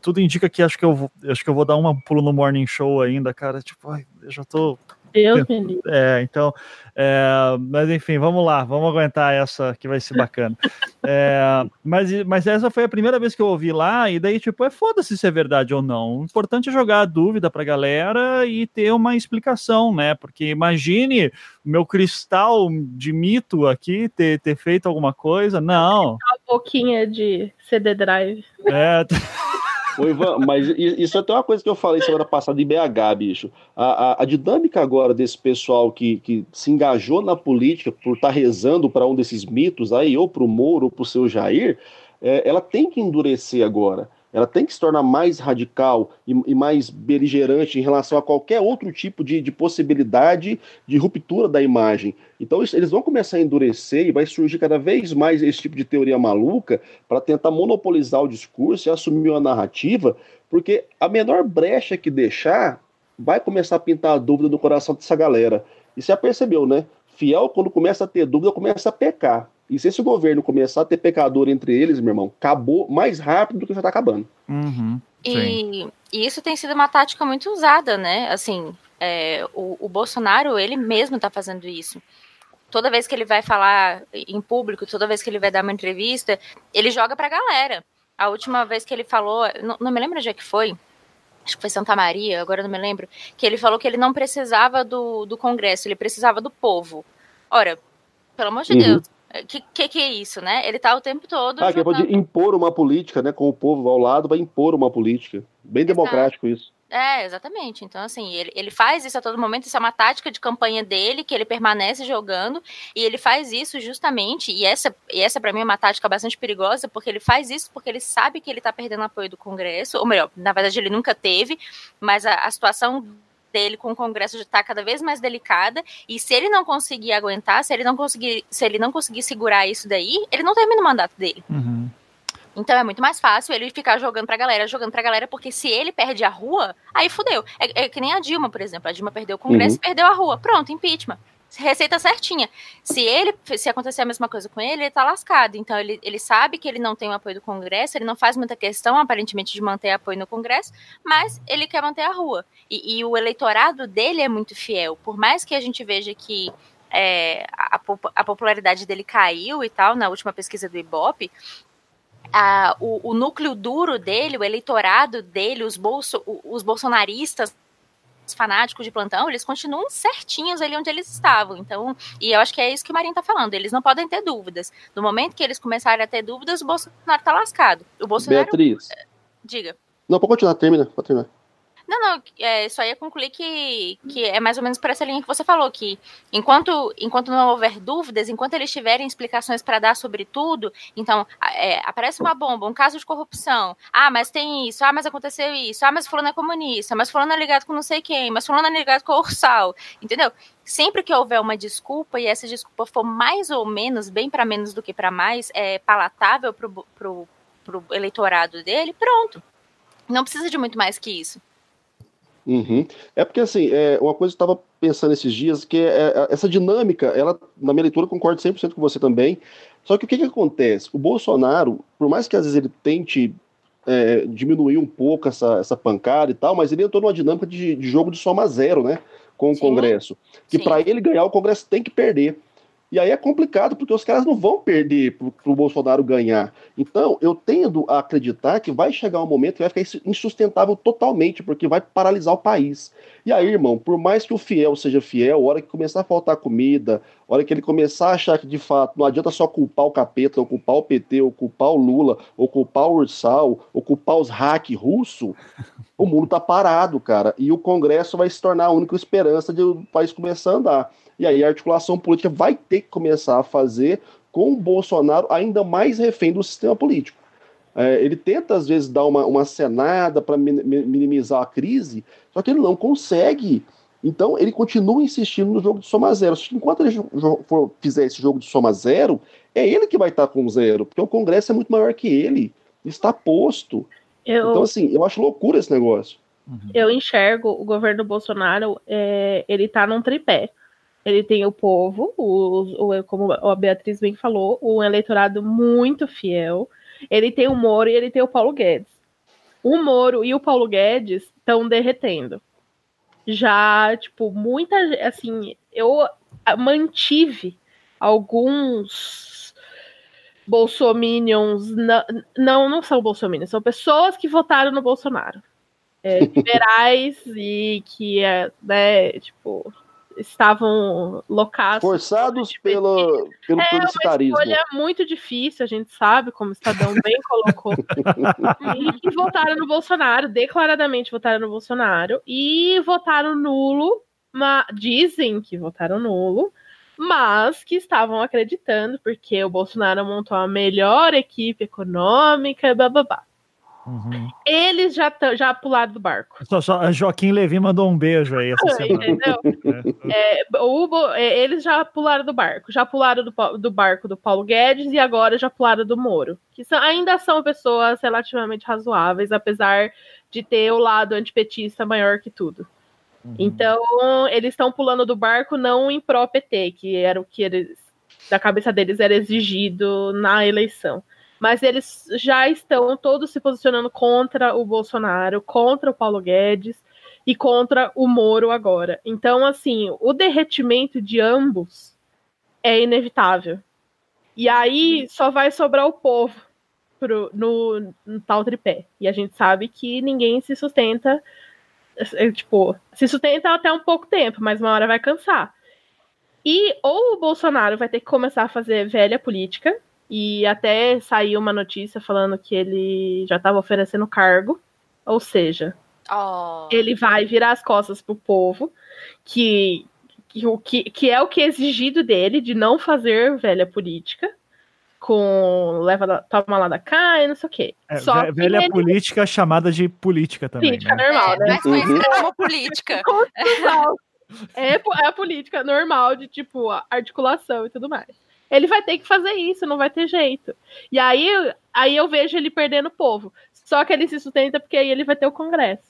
tudo indica que acho que eu vou, acho que eu vou dar um pulo no Morning Show ainda, cara. Tipo, ai, eu já tô Deus É, então, é, mas enfim, vamos lá, vamos aguentar essa que vai ser bacana. (laughs) É, mas, mas essa foi a primeira vez que eu ouvi lá, e daí, tipo, é foda-se se é verdade ou não. O importante é jogar a dúvida pra galera e ter uma explicação, né? Porque imagine meu cristal de mito aqui ter, ter feito alguma coisa. Não. Uma pouquinho de CD drive. É. (laughs) Ô, Ivan, mas isso é até uma coisa que eu falei semana passada em BH, bicho. A, a, a dinâmica agora desse pessoal que, que se engajou na política por estar tá rezando para um desses mitos aí, ou para o Moro, ou para o seu Jair, é, ela tem que endurecer agora ela tem que se tornar mais radical e, e, mais beligerante em relação a qualquer outro tipo de, de, possibilidade de ruptura da imagem. Então eles vão começar a endurecer e vai surgir cada vez mais esse tipo de teoria maluca para tentar monopolizar o discurso e assumir a narrativa, porque a menor brecha que deixar vai começar a pintar a dúvida no coração dessa galera. E você já percebeu, né? Fiel, quando começa a ter dúvida, começa a pecar. E se esse governo começar a ter pecador entre eles, meu irmão, acabou mais rápido do que já tá acabando. Uhum, e, e, isso tem sido uma tática muito usada, né? Assim, é, o, o, Bolsonaro, ele mesmo tá fazendo isso. Toda vez que ele vai falar em público, toda vez que ele vai dar uma entrevista, ele joga pra galera. A última vez que ele falou, não, não me lembro onde é que foi, acho que foi Santa Maria, agora não me lembro, que ele falou que ele não precisava do, do Congresso, ele precisava do povo. Ora, pelo amor de uhum. Deus, que, que, que é isso, né? Ele tá o tempo todo. Ah, que pode impor uma política, né? Com o povo ao lado, vai impor uma política. Bem Exato. democrático isso. É, exatamente. Então, assim, ele, ele faz isso a todo momento, isso é uma tática de campanha dele, que ele permanece jogando, e ele faz isso justamente, e essa, e essa para mim é uma tática bastante perigosa, porque ele faz isso porque ele sabe que ele tá perdendo apoio do Congresso, ou melhor, na verdade ele nunca teve, mas a, a situação dele com o Congresso está cada vez mais delicada e se ele não conseguir aguentar, se ele não conseguir, se ele não conseguir segurar isso daí, ele não termina o mandato dele. Uhum. Então é muito mais fácil ele ficar jogando pra galera, jogando pra galera, porque se ele perde a rua, aí fudeu. É, é que nem a Dilma, por exemplo. A Dilma perdeu o Congresso uhum. e perdeu a rua. Pronto, impeachment receita certinha. Se ele, se acontecer a mesma coisa com ele, ele tá lascado. Então ele, ele sabe que ele não tem o apoio do Congresso, ele não faz muita questão, aparentemente, de manter apoio no Congresso, mas ele quer manter a rua. E, e o eleitorado dele é muito fiel. Por mais que a gente veja que é, a, a, popularidade dele caiu e tal, na última pesquisa do Ibope, a, o, o, núcleo duro dele, o eleitorado dele, os, bolso, os bolsonaristas fanáticos de plantão, eles continuam certinhos ali onde eles estavam. Então, e eu acho que é isso que o Marinho tá falando. Eles não podem ter dúvidas. No momento que eles começarem a ter dúvidas, o Bolsonaro tá lascado. O Bolsonaro. Beatriz. Diga. Não, pode continuar, termina, pode terminar. Não, não, é, só ia concluir que, que é mais ou menos por essa linha que você falou, que enquanto, enquanto não houver dúvidas, enquanto eles tiverem explicações para dar sobre tudo, então é, aparece uma bomba, um caso de corrupção, ah, mas tem isso, ah, mas aconteceu isso, ah, mas fulano é comunista, mas fulano é ligado com não sei quem, mas fulano é ligado com o Ursal, entendeu? Sempre que houver uma desculpa, e essa desculpa for mais ou menos, bem para menos do que para mais, é palatável pro, pro eleitorado dele, pronto. Não precisa de muito mais que isso. Uhum. É porque, assim, é, uma coisa que eu estava pensando esses dias, que é, é, essa dinâmica, ela, na minha leitura, concordo 100% com você também. Só que o que, que acontece? O Bolsonaro, por mais que às vezes ele tente é, diminuir um pouco essa, essa pancada e tal, mas ele entrou numa dinâmica de, de jogo de soma zero, né? Com o Sim. Congresso. Que para ele ganhar, o Congresso tem que perder. E aí é complicado, porque os caras não vão perder para o Bolsonaro ganhar. Então, eu tendo a acreditar que vai chegar um momento que vai ficar insustentável totalmente, porque vai paralisar o país. E aí, irmão, por mais que o fiel seja fiel, a hora que começar a faltar comida, a hora que ele começar a achar que de fato não adianta só culpar o capeta, ou culpar o PT, ou culpar o Lula, ou culpar o Ursal, ou culpar os hack russo, o mundo tá parado, cara. E o Congresso vai se tornar a única esperança de o país começar a andar. E aí a articulação política vai ter que começar a fazer com o Bolsonaro ainda mais refém do sistema político. É, ele tenta, às vezes, dar uma, uma cenada para minimizar a crise, só que ele não consegue. Então, ele continua insistindo no jogo de soma zero. Enquanto ele for, fizer esse jogo de soma zero, é ele que vai estar com zero, porque o Congresso é muito maior que ele. Está posto. Eu... Então, assim, eu acho loucura esse negócio. Uhum. Eu enxergo o governo Bolsonaro, é, ele está num tripé. Ele tem o povo, o, o, como a Beatriz bem falou, um eleitorado muito fiel. Ele tem o Moro e ele tem o Paulo Guedes. O Moro e o Paulo Guedes estão derretendo. Já, tipo, muita. Assim, eu mantive alguns bolsominions. Não, não, são bolsominions, são pessoas que votaram no Bolsonaro. É, liberais (laughs) e que, é, né, tipo, estavam locados. Forçados pelo, pelo é publicitarismo. É uma escolha muito difícil, a gente sabe, como o Estadão bem colocou. (laughs) e que votaram no Bolsonaro, declaradamente votaram no Bolsonaro, e votaram nulo, mas, dizem que votaram nulo, mas que estavam acreditando, porque o Bolsonaro montou a melhor equipe econômica, bababá. Uhum. Eles já, já pularam do barco. Só, só, Joaquim Levi mandou um beijo aí essa (laughs) semana. Entendeu? É. É, o, é, eles já pularam do barco. Já pularam do, do, barco do Paulo Guedes e agora já pularam do Moro. Que são, ainda são pessoas relativamente razoáveis, apesar de ter o lado antipetista maior que tudo. Uhum. Então, eles estão pulando do barco não em pró-PT, que era o que eles, da cabeça deles era exigido na eleição mas eles já estão todos se posicionando contra o Bolsonaro, contra o Paulo Guedes e contra o Moro agora. Então, assim, o derretimento de ambos é inevitável. E aí só vai sobrar o povo pro, no, no tal tripé. E a gente sabe que ninguém se sustenta, é, tipo, se sustenta até um pouco tempo, mas uma hora vai cansar. E ou o Bolsonaro vai ter que começar a fazer velha política, e até saiu uma notícia falando que ele já estava oferecendo cargo, ou seja, oh. ele vai virar as costas pro povo, que, que, que é o que é exigido dele, de não fazer velha política, com leva da, toma lá da cá e não sei o quê. É, Só velha ele... política chamada de política também. Política né? normal, é, né? Mas conhecida como política. (laughs) é, é a política normal de, tipo, articulação e tudo mais. Ele vai ter que fazer isso, não vai ter jeito. E aí, aí eu vejo ele perdendo o povo. Só que ele se sustenta porque aí ele vai ter o Congresso.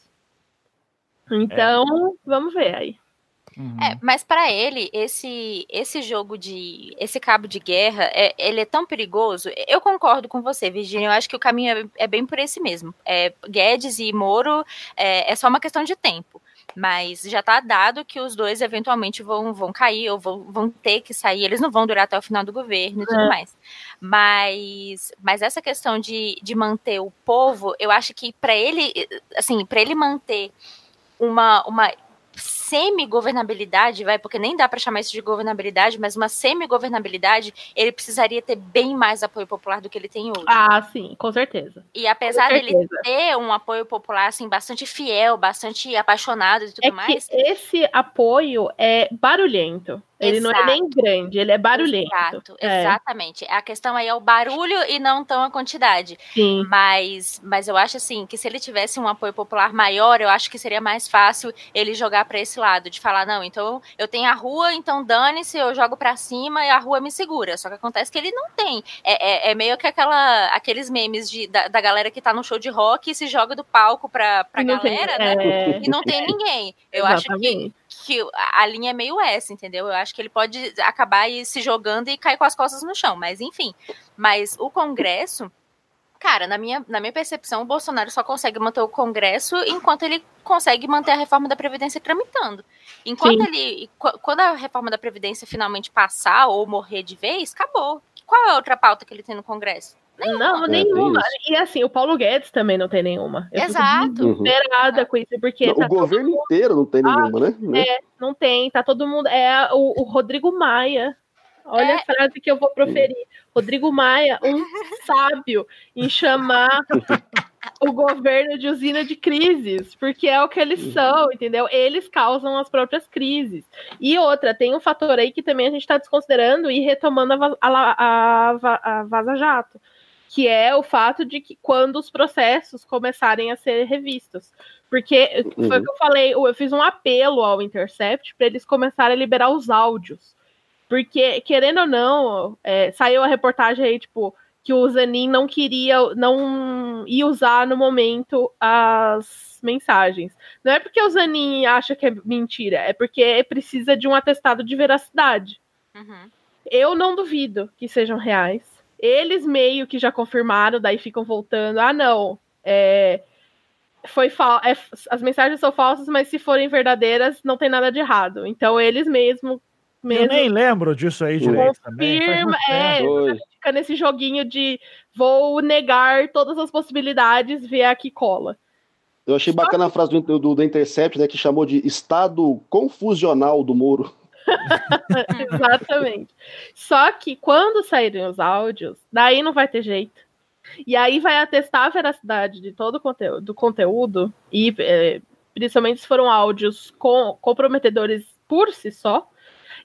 Então, é. vamos ver aí. Uhum. É, mas para ele esse esse jogo de esse cabo de guerra é, ele é tão perigoso. Eu concordo com você, Virginia. Eu acho que o caminho é, é bem por esse mesmo. É, Guedes e Moro é, é só uma questão de tempo. Mas já está dado que os dois eventualmente vão, vão cair ou vão, vão ter que sair, eles não vão durar até o final do governo e tudo é. mais. Mas, mas essa questão de, de manter o povo, eu acho que para ele, assim, para ele manter uma, uma semi-governabilidade, vai, porque nem dá para chamar isso de governabilidade, mas uma semi-governabilidade, ele precisaria ter bem mais apoio popular do que ele tem hoje. Ah, sim, com certeza. E apesar dele ter um apoio popular assim bastante fiel, bastante apaixonado e tudo é mais, esse apoio é barulhento. Ele Exato. não é nem grande, ele é barulhento. Exato, é. exatamente. A questão aí é o barulho e não tão a quantidade. Sim. Mas, mas eu acho assim que se ele tivesse um apoio popular maior, eu acho que seria mais fácil ele jogar para esse lado, de falar, não, então eu tenho a rua, então dane-se, eu jogo para cima e a rua me segura. Só que acontece que ele não tem. É, é, é meio que aquela, aqueles memes de, da, da, galera que tá no show de rock e se joga do palco pra, pra galera, tem, né? É... E não tem ninguém. Eu acho que que a linha é meio essa, entendeu? Eu acho que ele pode acabar se jogando e cair com as costas no chão, mas enfim. Mas o Congresso, cara, na minha, na minha percepção, o Bolsonaro só consegue manter o Congresso enquanto ele consegue manter a reforma da Previdência tramitando. Enquanto Sim. ele. Quando a reforma da Previdência finalmente passar ou morrer de vez, acabou. Qual é a outra pauta que ele tem no Congresso? Nenhuma. Não, é, nenhuma. e assim, o Paulo Guedes também não tem nenhuma. Eu Exato. desesperada uhum. com isso, porque. Não, tá o governo mundo... inteiro não tem nenhuma, ah, né? É, não tem. Tá todo mundo. É o, o Rodrigo Maia. Olha é... a frase que eu vou proferir. Rodrigo Maia, um (laughs) sábio em chamar o governo de usina de crises, porque é o que eles são, entendeu? Eles causam as próprias crises. E outra, tem um fator aí que também a gente está desconsiderando e retomando a, a, a, a Vaza Jato, que é o fato de que quando os processos começarem a ser revistos. Porque uhum. foi o que eu falei, eu fiz um apelo ao Intercept para eles começarem a liberar os áudios. Porque, querendo ou não, é, saiu a reportagem aí, tipo, que o Zanin não queria, não ia usar no momento as mensagens. Não é porque o Zanin acha que é mentira, é porque precisa de um atestado de veracidade. Uhum. Eu não duvido que sejam reais. Eles meio que já confirmaram, daí ficam voltando. Ah, não. É, foi é, as mensagens são falsas, mas se forem verdadeiras, não tem nada de errado. Então eles mesmo mesmo. Eu nem lembro disso aí direito Confirma, é, fica nesse joguinho de vou negar todas as possibilidades, ver a que cola. Eu achei Só bacana que... a frase do, do, do Intercept, né, que chamou de estado confusional do Moro. (laughs) Exatamente. Só que quando saírem os áudios, daí não vai ter jeito. E aí vai atestar a veracidade de todo o conteúdo, do conteúdo, e é, principalmente se foram áudios com, comprometedores por si só,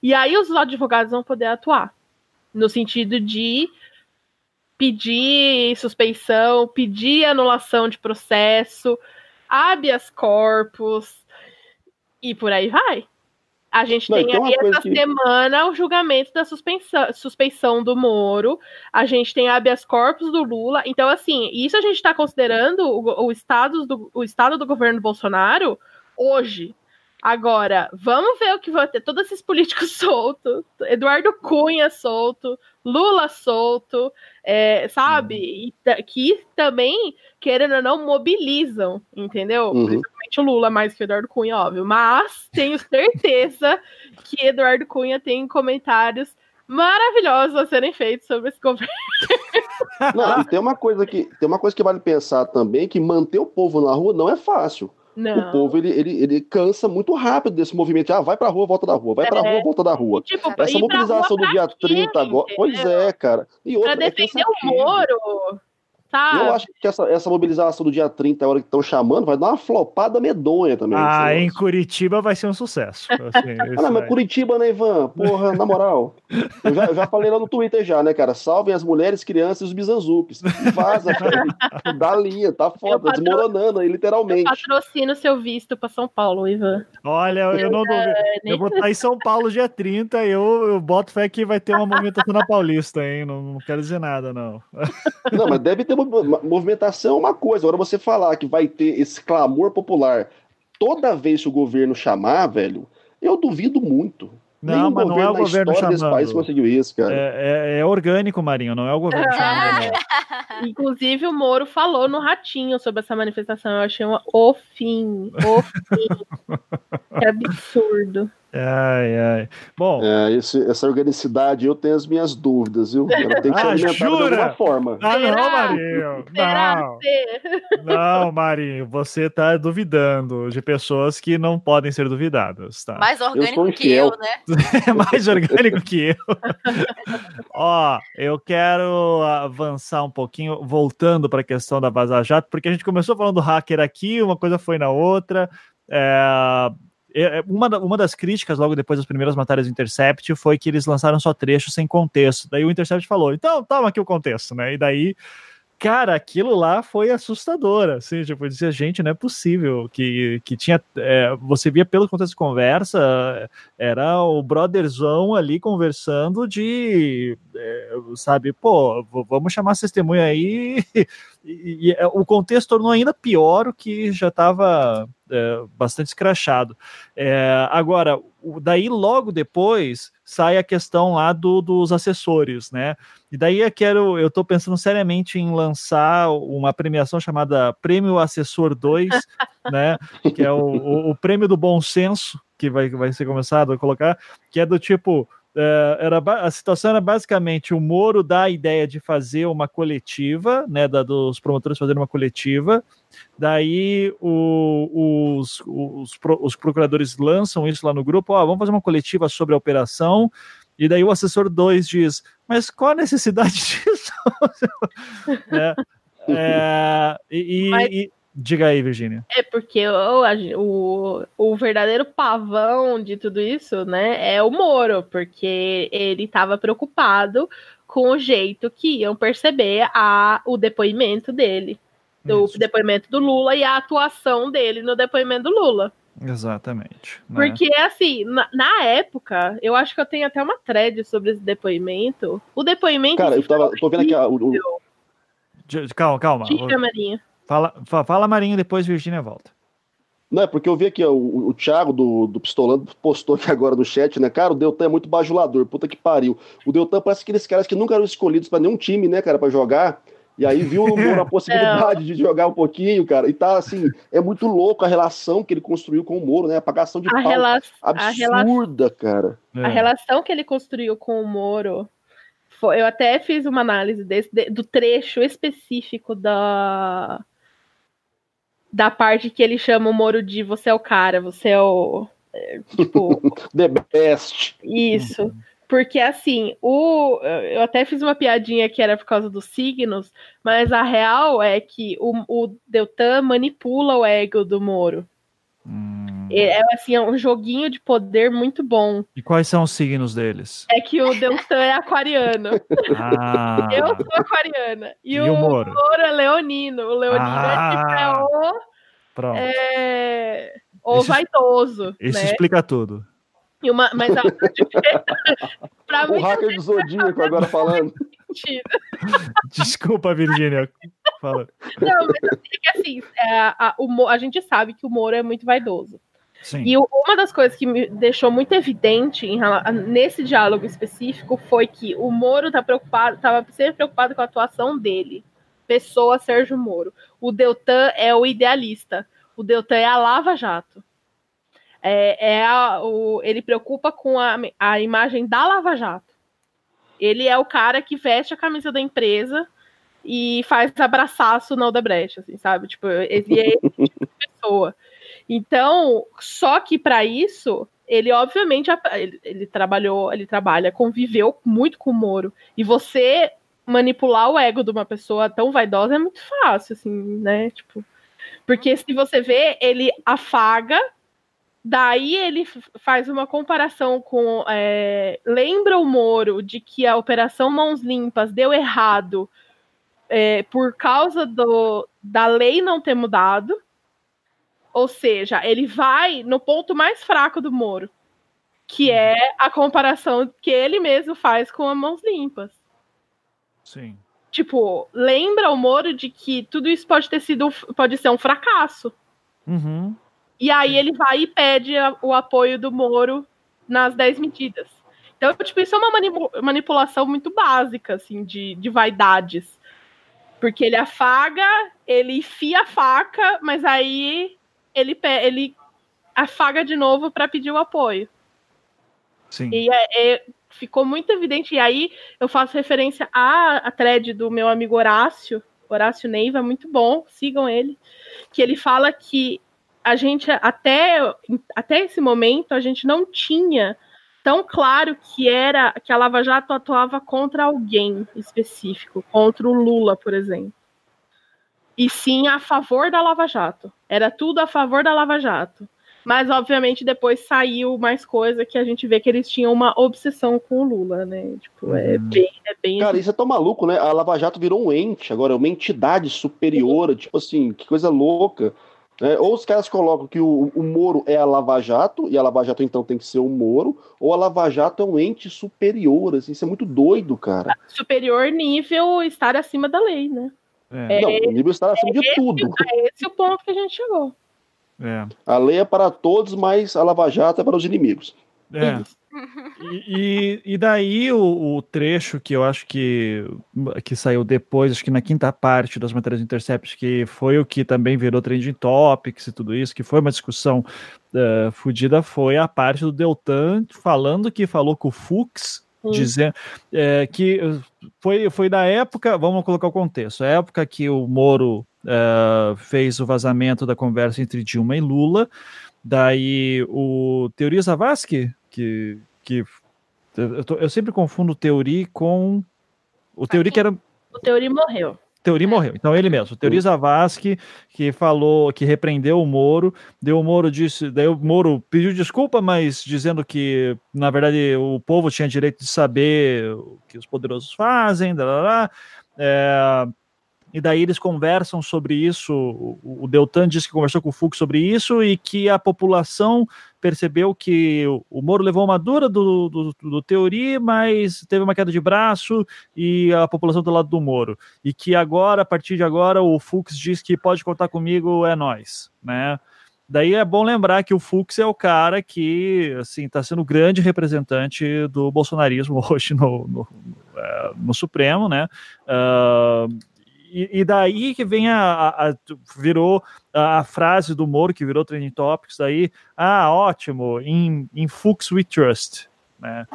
e aí os advogados vão poder atuar no sentido de pedir suspeição, pedir anulação de processo, habeas corpus e por aí vai. A gente Não, tem então aí essa que... semana o julgamento da suspensão, suspeição do Moro, a gente tem habeas corpus do Lula. Então, assim, isso a gente está considerando o, o, estado do, o estado do governo Bolsonaro hoje. Agora, vamos ver o que vai ter. Todos esses políticos (laughs) soltos, Eduardo Cunha solto, Lula solto, é, sabe? Uhum. Que também, querendo ou não, mobilizam, entendeu? Uhum. O Lula mais que o Eduardo Cunha, óbvio. Mas tenho certeza que Eduardo Cunha tem comentários maravilhosos a serem feitos sobre esse governo. Não, e tem uma coisa que tem uma coisa que vale pensar também que manter o povo na rua não é fácil. Não. O povo ele, ele, ele cansa muito rápido desse movimento. Ah, vai pra rua, volta da rua, vai pra é. rua, volta da rua. Tipo, Essa mobilização do dia 30 agora. Pois é, cara. E outra, pra é defender é o Moro. Tá. Eu acho que essa, essa mobilização do dia 30, a hora que estão chamando, vai dar uma flopada medonha também. Ah, em Curitiba vai ser um sucesso. (laughs) Assim, ah, não, mas Curitiba, né, Ivan? Porra, na moral. Eu já, já falei lá no Twitter já, né, cara? Salvem as mulheres, crianças e os bizanzuques. Vaza, (laughs) cara. Dá linha, tá foda, patro... desmoronando aí, literalmente. Eu patrocino seu visto pra São Paulo, Ivan. Olha, eu não duvido. Eu vou estar em São Paulo dia 30 e eu, eu boto fé que vai ter uma movimentação na Paulista, hein? Não, não quero dizer nada, não. Não, mas deve ter movimentação é uma coisa. Agora você falar que vai ter esse clamor popular toda vez que o governo chamar, velho, eu duvido muito. Não, mas não é o governo chamando. Desse país conseguiu isso, cara. É, é, é, orgânico, Marinho, não é o governo (laughs) chamando. Inclusive, o Moro falou no Ratinho sobre essa manifestação. Eu achei uma, o fim, o fim. (laughs) que absurdo. Ai, ai. Bom. É, esse, essa organicidade eu tenho as minhas dúvidas, viu? Ela tem que ser ah, alimentada jura? de alguma forma. Ah, não, Marinho. Não. não, Marinho, você está duvidando de pessoas que não podem ser duvidadas, tá? Mais orgânico eu que eu, né? (laughs) Mais orgânico que eu. (laughs) Ó, eu quero avançar um pouquinho, voltando para a questão da Vaza Jato, porque a gente começou falando do hacker aqui, uma coisa foi na outra. É, uma, uma das críticas logo depois das primeiras matérias do Intercept foi que eles lançaram só trechos sem contexto. Daí o Intercept falou: então, toma aqui o contexto, né? E daí cara, aquilo lá foi assustador, assim, tipo, dizia, gente, não é possível, que, que tinha, é, você via pelo contexto de conversa, era o brotherzão ali conversando de, é, sabe, pô, vamos chamar testemunha aí, (laughs) e, e, e, é, o contexto tornou ainda pior o que já estava é, bastante escrachado. É, agora, daí logo depois sai a questão lá do, dos assessores, né? E daí eu quero, eu estou pensando seriamente em lançar uma premiação chamada Prêmio Assessor 2, (laughs) né? Que é o, o, o, prêmio do bom senso que vai, vai ser começado a colocar, que é do tipo era, a situação era basicamente o Moro dá a ideia de fazer uma coletiva, né, da, dos promotores fazerem uma coletiva, daí o, os, os, os, procuradores lançam isso lá no grupo, ó, vamos fazer uma coletiva sobre a operação, e daí o assessor 2 diz, mas qual a necessidade (laughs) disso? (laughs) é, É, e, Mas... e, diga aí, Virginia. É porque o, o, o verdadeiro pavão de tudo isso, né, é o Moro, porque ele estava preocupado com o jeito que iam perceber a, o depoimento dele. Do Isso. depoimento do Lula e a atuação dele no depoimento do Lula. Exatamente. Né? Porque, assim, na, na, época, eu acho que eu tenho até uma thread sobre esse depoimento. O depoimento. Cara, eu tava, tô vendo aqui. o, o... Calma, calma. Diga, Marinho. Fala, fala, Marinho, depois Virgínia volta. Não, é porque eu vi aqui, ó, o, o Thiago do, do Pistolando postou aqui agora no chat, né? Cara, o Deltan é muito bajulador, puta que pariu. O Deltan parece aqueles caras que nunca eram escolhidos para nenhum time, né, cara, para jogar. E aí viu (laughs) a possibilidade de jogar um pouquinho, cara. E tá assim, é muito louco a relação que ele construiu com o Moro, né? A pagação de a pau rela absurda, a cara. A é. relação que ele construiu com o Moro. Foi, eu até fiz uma análise desse, de, do trecho específico da da parte que ele chama o Moro de você é o cara, você é o. É, tipo. (laughs) The best. Isso. Porque assim, o, eu até fiz uma piadinha que era por causa dos signos, mas a real é que o, o Deltan manipula o ego do Moro. Hum. É assim, é um joguinho de poder muito bom. E quais são os signos deles? É que o Deltan é aquariano. (laughs) Ah. Eu sou aquariana. E, e o, Moro? Moro? é leonino. O leonino ah. é tipo é o. Pronto. É, o isso, vaidoso. Isso né? explica tudo. E uma, mas a, (laughs) pra o hacker do Zodíaco agora falando. (laughs) Desculpa, Virgínia. Fala. Não, mas assim, é que assim, é, a, o, a gente sabe que o Moro é muito vaidoso. Sim. E uma das coisas que me deixou muito evidente em, nesse diálogo específico foi que o Moro tá preocupado, estava sempre preocupado com a atuação dele. Pessoa Sérgio Moro. O Deltan é o idealista. O Deltan é a Lava Jato. É, é a, o, ele preocupa com a, a imagem da Lava Jato. Ele é o cara que veste a camisa da empresa e faz abraçaço na Odebrecht, assim, sabe? Tipo, ele é esse tipo de pessoa. Então, só que para isso, ele obviamente ele, ele, trabalhou, ele trabalha, conviveu muito com o Moro. E você manipular o ego de uma pessoa tão vaidosa é muito fácil, assim, né? Tipo, porque se você vê, ele afaga Daí ele faz uma comparação com. É, lembra o Moro de que a Operação Mãos Limpas deu errado é, por causa do, da lei não ter mudado. Ou seja, ele vai no ponto mais fraco do Moro, que é a comparação que ele mesmo faz com a Mãos Limpas. Sim. Tipo, lembra o Moro de que tudo isso pode ter sido. pode ser um fracasso. Uhum. E aí ele vai e pede o apoio do Moro nas 10 medidas. Então, tipo, isso é uma manipulação muito básica, assim, de, de vaidades. Porque ele afaga, ele enfia a faca, mas aí ele, ele afaga de novo para pedir o apoio. Sim. E é, é, ficou muito evidente. E aí eu faço referência à, à thread do meu amigo Horácio, Horácio Neiva, muito bom, sigam ele. Que ele fala que a gente até, até esse momento a gente não tinha tão claro que era que a Lava Jato atuava contra alguém específico, contra o Lula, por exemplo. E sim a favor da Lava Jato. Era tudo a favor da Lava Jato. Mas, obviamente, depois saiu mais coisa que a gente vê que eles tinham uma obsessão com o Lula, né? Tipo, é uhum. bem, é bem. Cara, isso é tão maluco, né? A Lava Jato virou um ente agora, uma entidade superior, tipo assim, que coisa louca. É, ou os caras colocam que o, o Moro é a Lava Jato, e a Lava Jato então tem que ser o Moro, ou a Lava Jato é um ente superior, assim, isso é muito doido, cara. Superior nível estar acima da lei, né? É. Não, nível estar acima é de esse, tudo. É esse o ponto que a gente chegou. É. A lei é para todos, mas a Lava Jato é para os inimigos. É. E, e, daí o, o, trecho que eu acho que, que saiu depois, acho que na quinta parte das matérias do Intercept, que foi o que também virou trending topics e tudo isso, que foi uma discussão uh, fodida, foi a parte do Deltan falando que falou com o Fux, dizendo é, que foi, foi da época, vamos colocar o contexto, a época que o Moro uh, fez o vazamento da conversa entre Dilma e Lula, daí o Teoria Zavascki, que, que eu, tô, eu sempre confundo o Teori com. O Teori que era. O Teori morreu. Teori morreu. Então ele mesmo, Teori Zavascki, que falou, que repreendeu o Moro, deu o Moro disse, daí o Moro pediu desculpa, mas dizendo que na verdade o povo tinha direito de saber o que os poderosos fazem, blá, blá, blá. É, e daí eles conversam sobre isso. O Deltan disse que conversou com o Fux sobre isso e que a população percebeu que o Moro levou uma dura do, do, do Teori, mas teve uma queda de braço e a população do lado do Moro. E que agora, a partir de agora, o Fux diz que pode contar comigo, é nós, né? Daí é bom lembrar que o Fux é o cara que assim está sendo o grande representante do bolsonarismo (laughs) hoje no, no, no, é, no Supremo, né? Uh, e, daí que vem a, a, virou a, frase do Moro que virou trending topics daí, ah, ótimo, em, em Fuchs we trust, né?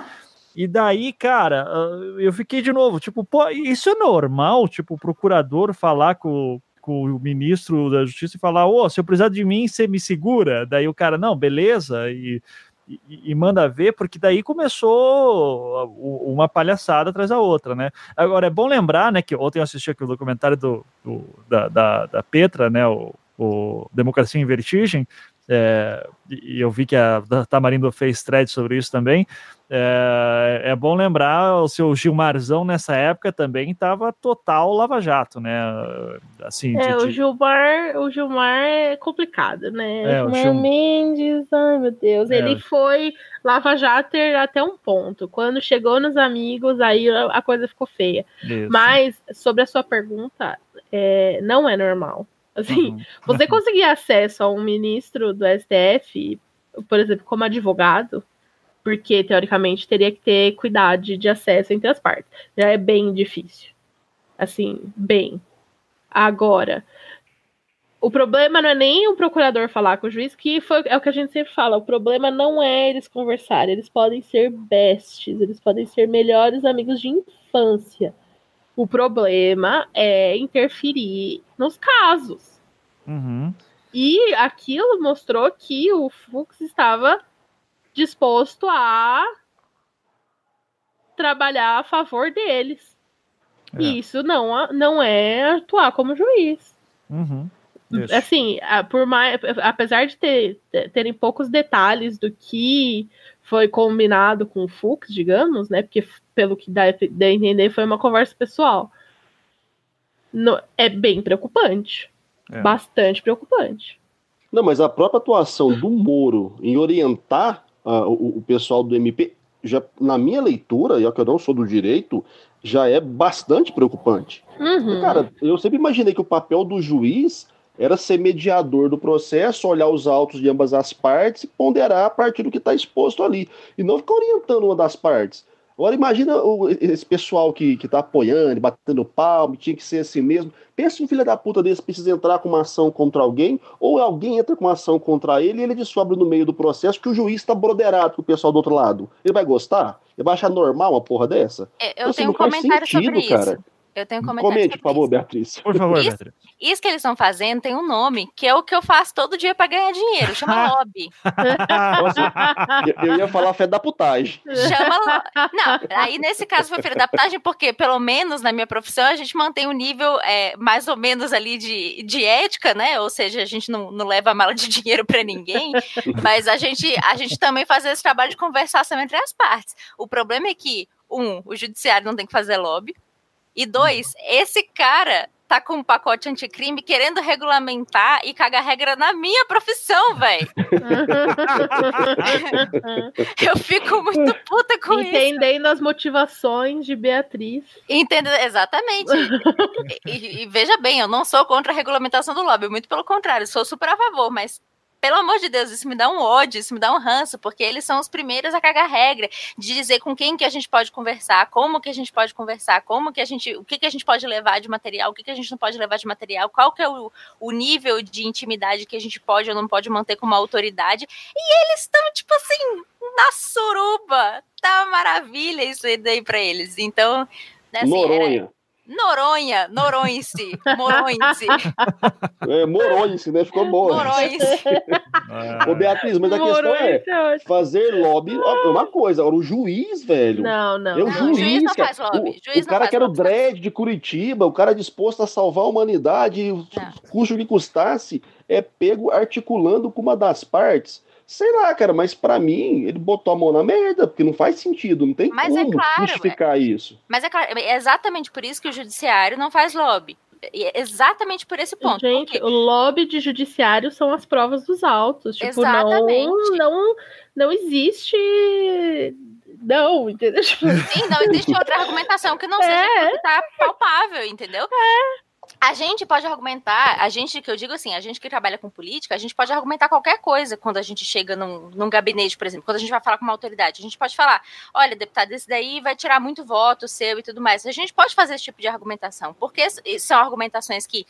E daí, cara, ah, eu fiquei de novo, tipo, pô, isso é normal, tipo, o procurador falar com, com o ministro da Justiça e falar, ô, oh, se eu precisar de mim, você me segura? Daí o cara, não, beleza, e e, e, manda ver, porque daí começou uma palhaçada atrás da outra, né? Agora é bom lembrar, né, que ontem eu assisti aqui o documentário do, do da, da, da, Petra, né, o, o Democracia em Vertigem, é, e eu vi que a Tamarindo fez thread sobre isso também. É, é, bom lembrar, o seu Gilmarzão nessa época também estava total lava-jato, né? Assim, é, de, o Gilmar, o Gilmar é complicado, né? É, o Gilmar Gil... Mendes, ai meu Deus, é, ele foi lava-jato até um ponto. Quando chegou nos amigos, aí a coisa ficou feia. Isso. Mas sobre a sua pergunta, é, não é normal. Assim, uhum. você conseguir acesso a um ministro do STF, por exemplo, como advogado, porque teoricamente teria que ter equidade de acesso entre as partes. Já é bem difícil. Assim, bem. Agora, o problema não é nem o procurador falar com o juiz, que foi, é o que a gente sempre fala. O problema não é eles conversarem, eles podem ser bestes, eles podem ser melhores amigos de infância. O problema é interferir nos casos. Uhum. E aquilo mostrou que o Fux estava disposto a trabalhar a favor deles. É. E isso não, não é atuar como juiz. Uhum. Assim, por mais, apesar de ter, terem poucos detalhes do que foi combinado com o Fux, digamos, né? Porque pelo que dá, dá a entender, foi uma conversa pessoal. No, é bem preocupante. É. Bastante preocupante. Não, mas a própria atuação do Moro em orientar uh, o, o, pessoal do MP, já, na minha leitura, e que eu não sou do direito, já é bastante preocupante. Uhum. Cara, eu sempre imaginei que o papel do juiz era ser mediador do processo, olhar os autos de ambas as partes e ponderar a partir do que está exposto ali. E não ficar orientando uma das partes. Agora imagina o, esse pessoal que, que tá apoiando, batendo palmo, tinha que ser assim mesmo. Pensa um filho da puta desse precisa entrar com uma ação contra alguém, ou alguém entra com uma ação contra ele e ele descobre no meio do processo que o juiz está broderado com o pessoal do outro lado. Ele vai gostar? Ele vai achar normal uma porra dessa? É, eu então, assim, tenho um comentário sentido, sobre cara. Eu tenho um comentário. Comente, por favor, Beatriz. Por favor, isso, Beatriz. Isso que eles estão fazendo tem um nome, que é o que eu faço todo dia para ganhar dinheiro. Chama (laughs) lobby. eu ia falar fé da putagem. Chama Não, aí nesse caso foi fé da putagem, porque pelo menos na minha profissão a gente mantém um nível é, mais ou menos ali de, de ética, né? Ou seja, a gente não, não leva mala de dinheiro para ninguém, mas a gente, a gente também faz esse trabalho de conversação entre as partes. O problema é que, um, o judiciário não tem que fazer lobby. E dois, esse cara tá com um pacote anticrime querendo regulamentar e cagar regra na minha profissão, velho. (laughs) eu fico muito puta com Entendendo isso. Entendendo as motivações de Beatriz. Entendo, exatamente. e, e, e, veja bem, eu não sou contra a regulamentação do lobby, muito pelo contrário, sou super a favor, mas pelo amor de Deus, isso me dá um ódio, isso me dá um ranço, porque eles são os primeiros a cagar regra, de dizer com quem que a gente pode conversar, como que a gente pode conversar, como que a gente, o que que a gente pode levar de material, o que que a gente não pode levar de material, qual que é o, o nível de intimidade que a gente pode ou não pode manter com uma autoridade. E eles estão, tipo assim, na suruba. Tá uma maravilha isso aí daí pra eles. Então, assim, Noronha. Noronha, Noronse, Moronse. É, Moronse, né? Ficou boa. Moronse. Ô, Beatriz, mas a questão é, Moronse fazer lobby é uma coisa. Agora, o juiz, velho. Não, não. É o Não, juiz, juiz não faz lobby. O, Juiz o não cara que era o dread de Curitiba, o cara disposto a salvar a humanidade, custe o que custasse, é pego articulando com uma das partes. Sei lá, cara, mas pra mim, ele botou a mão na merda, porque não faz sentido, não tem Mas é como claro, justificar isso. Mas é claro, é exatamente por isso que o judiciário não faz lobby. E é exatamente por esse ponto. Gente, porque- o lobby de judiciário são as provas dos autos. Tipo, não, Exatamente. não, não existe. Não, entendeu? (laughs) Tipo, Sim, não existe outra argumentação que não seja É. porque tá palpável, entendeu? A gente pode argumentar, a gente, que eu digo assim, a gente que trabalha com política, a gente pode argumentar qualquer coisa quando a gente chega num, num gabinete, por exemplo, quando a gente vai falar com uma autoridade. A gente pode falar, olha, deputado, esse daí vai tirar muito voto seu e tudo mais. A gente pode fazer esse tipo de argumentação, porque são argumentações que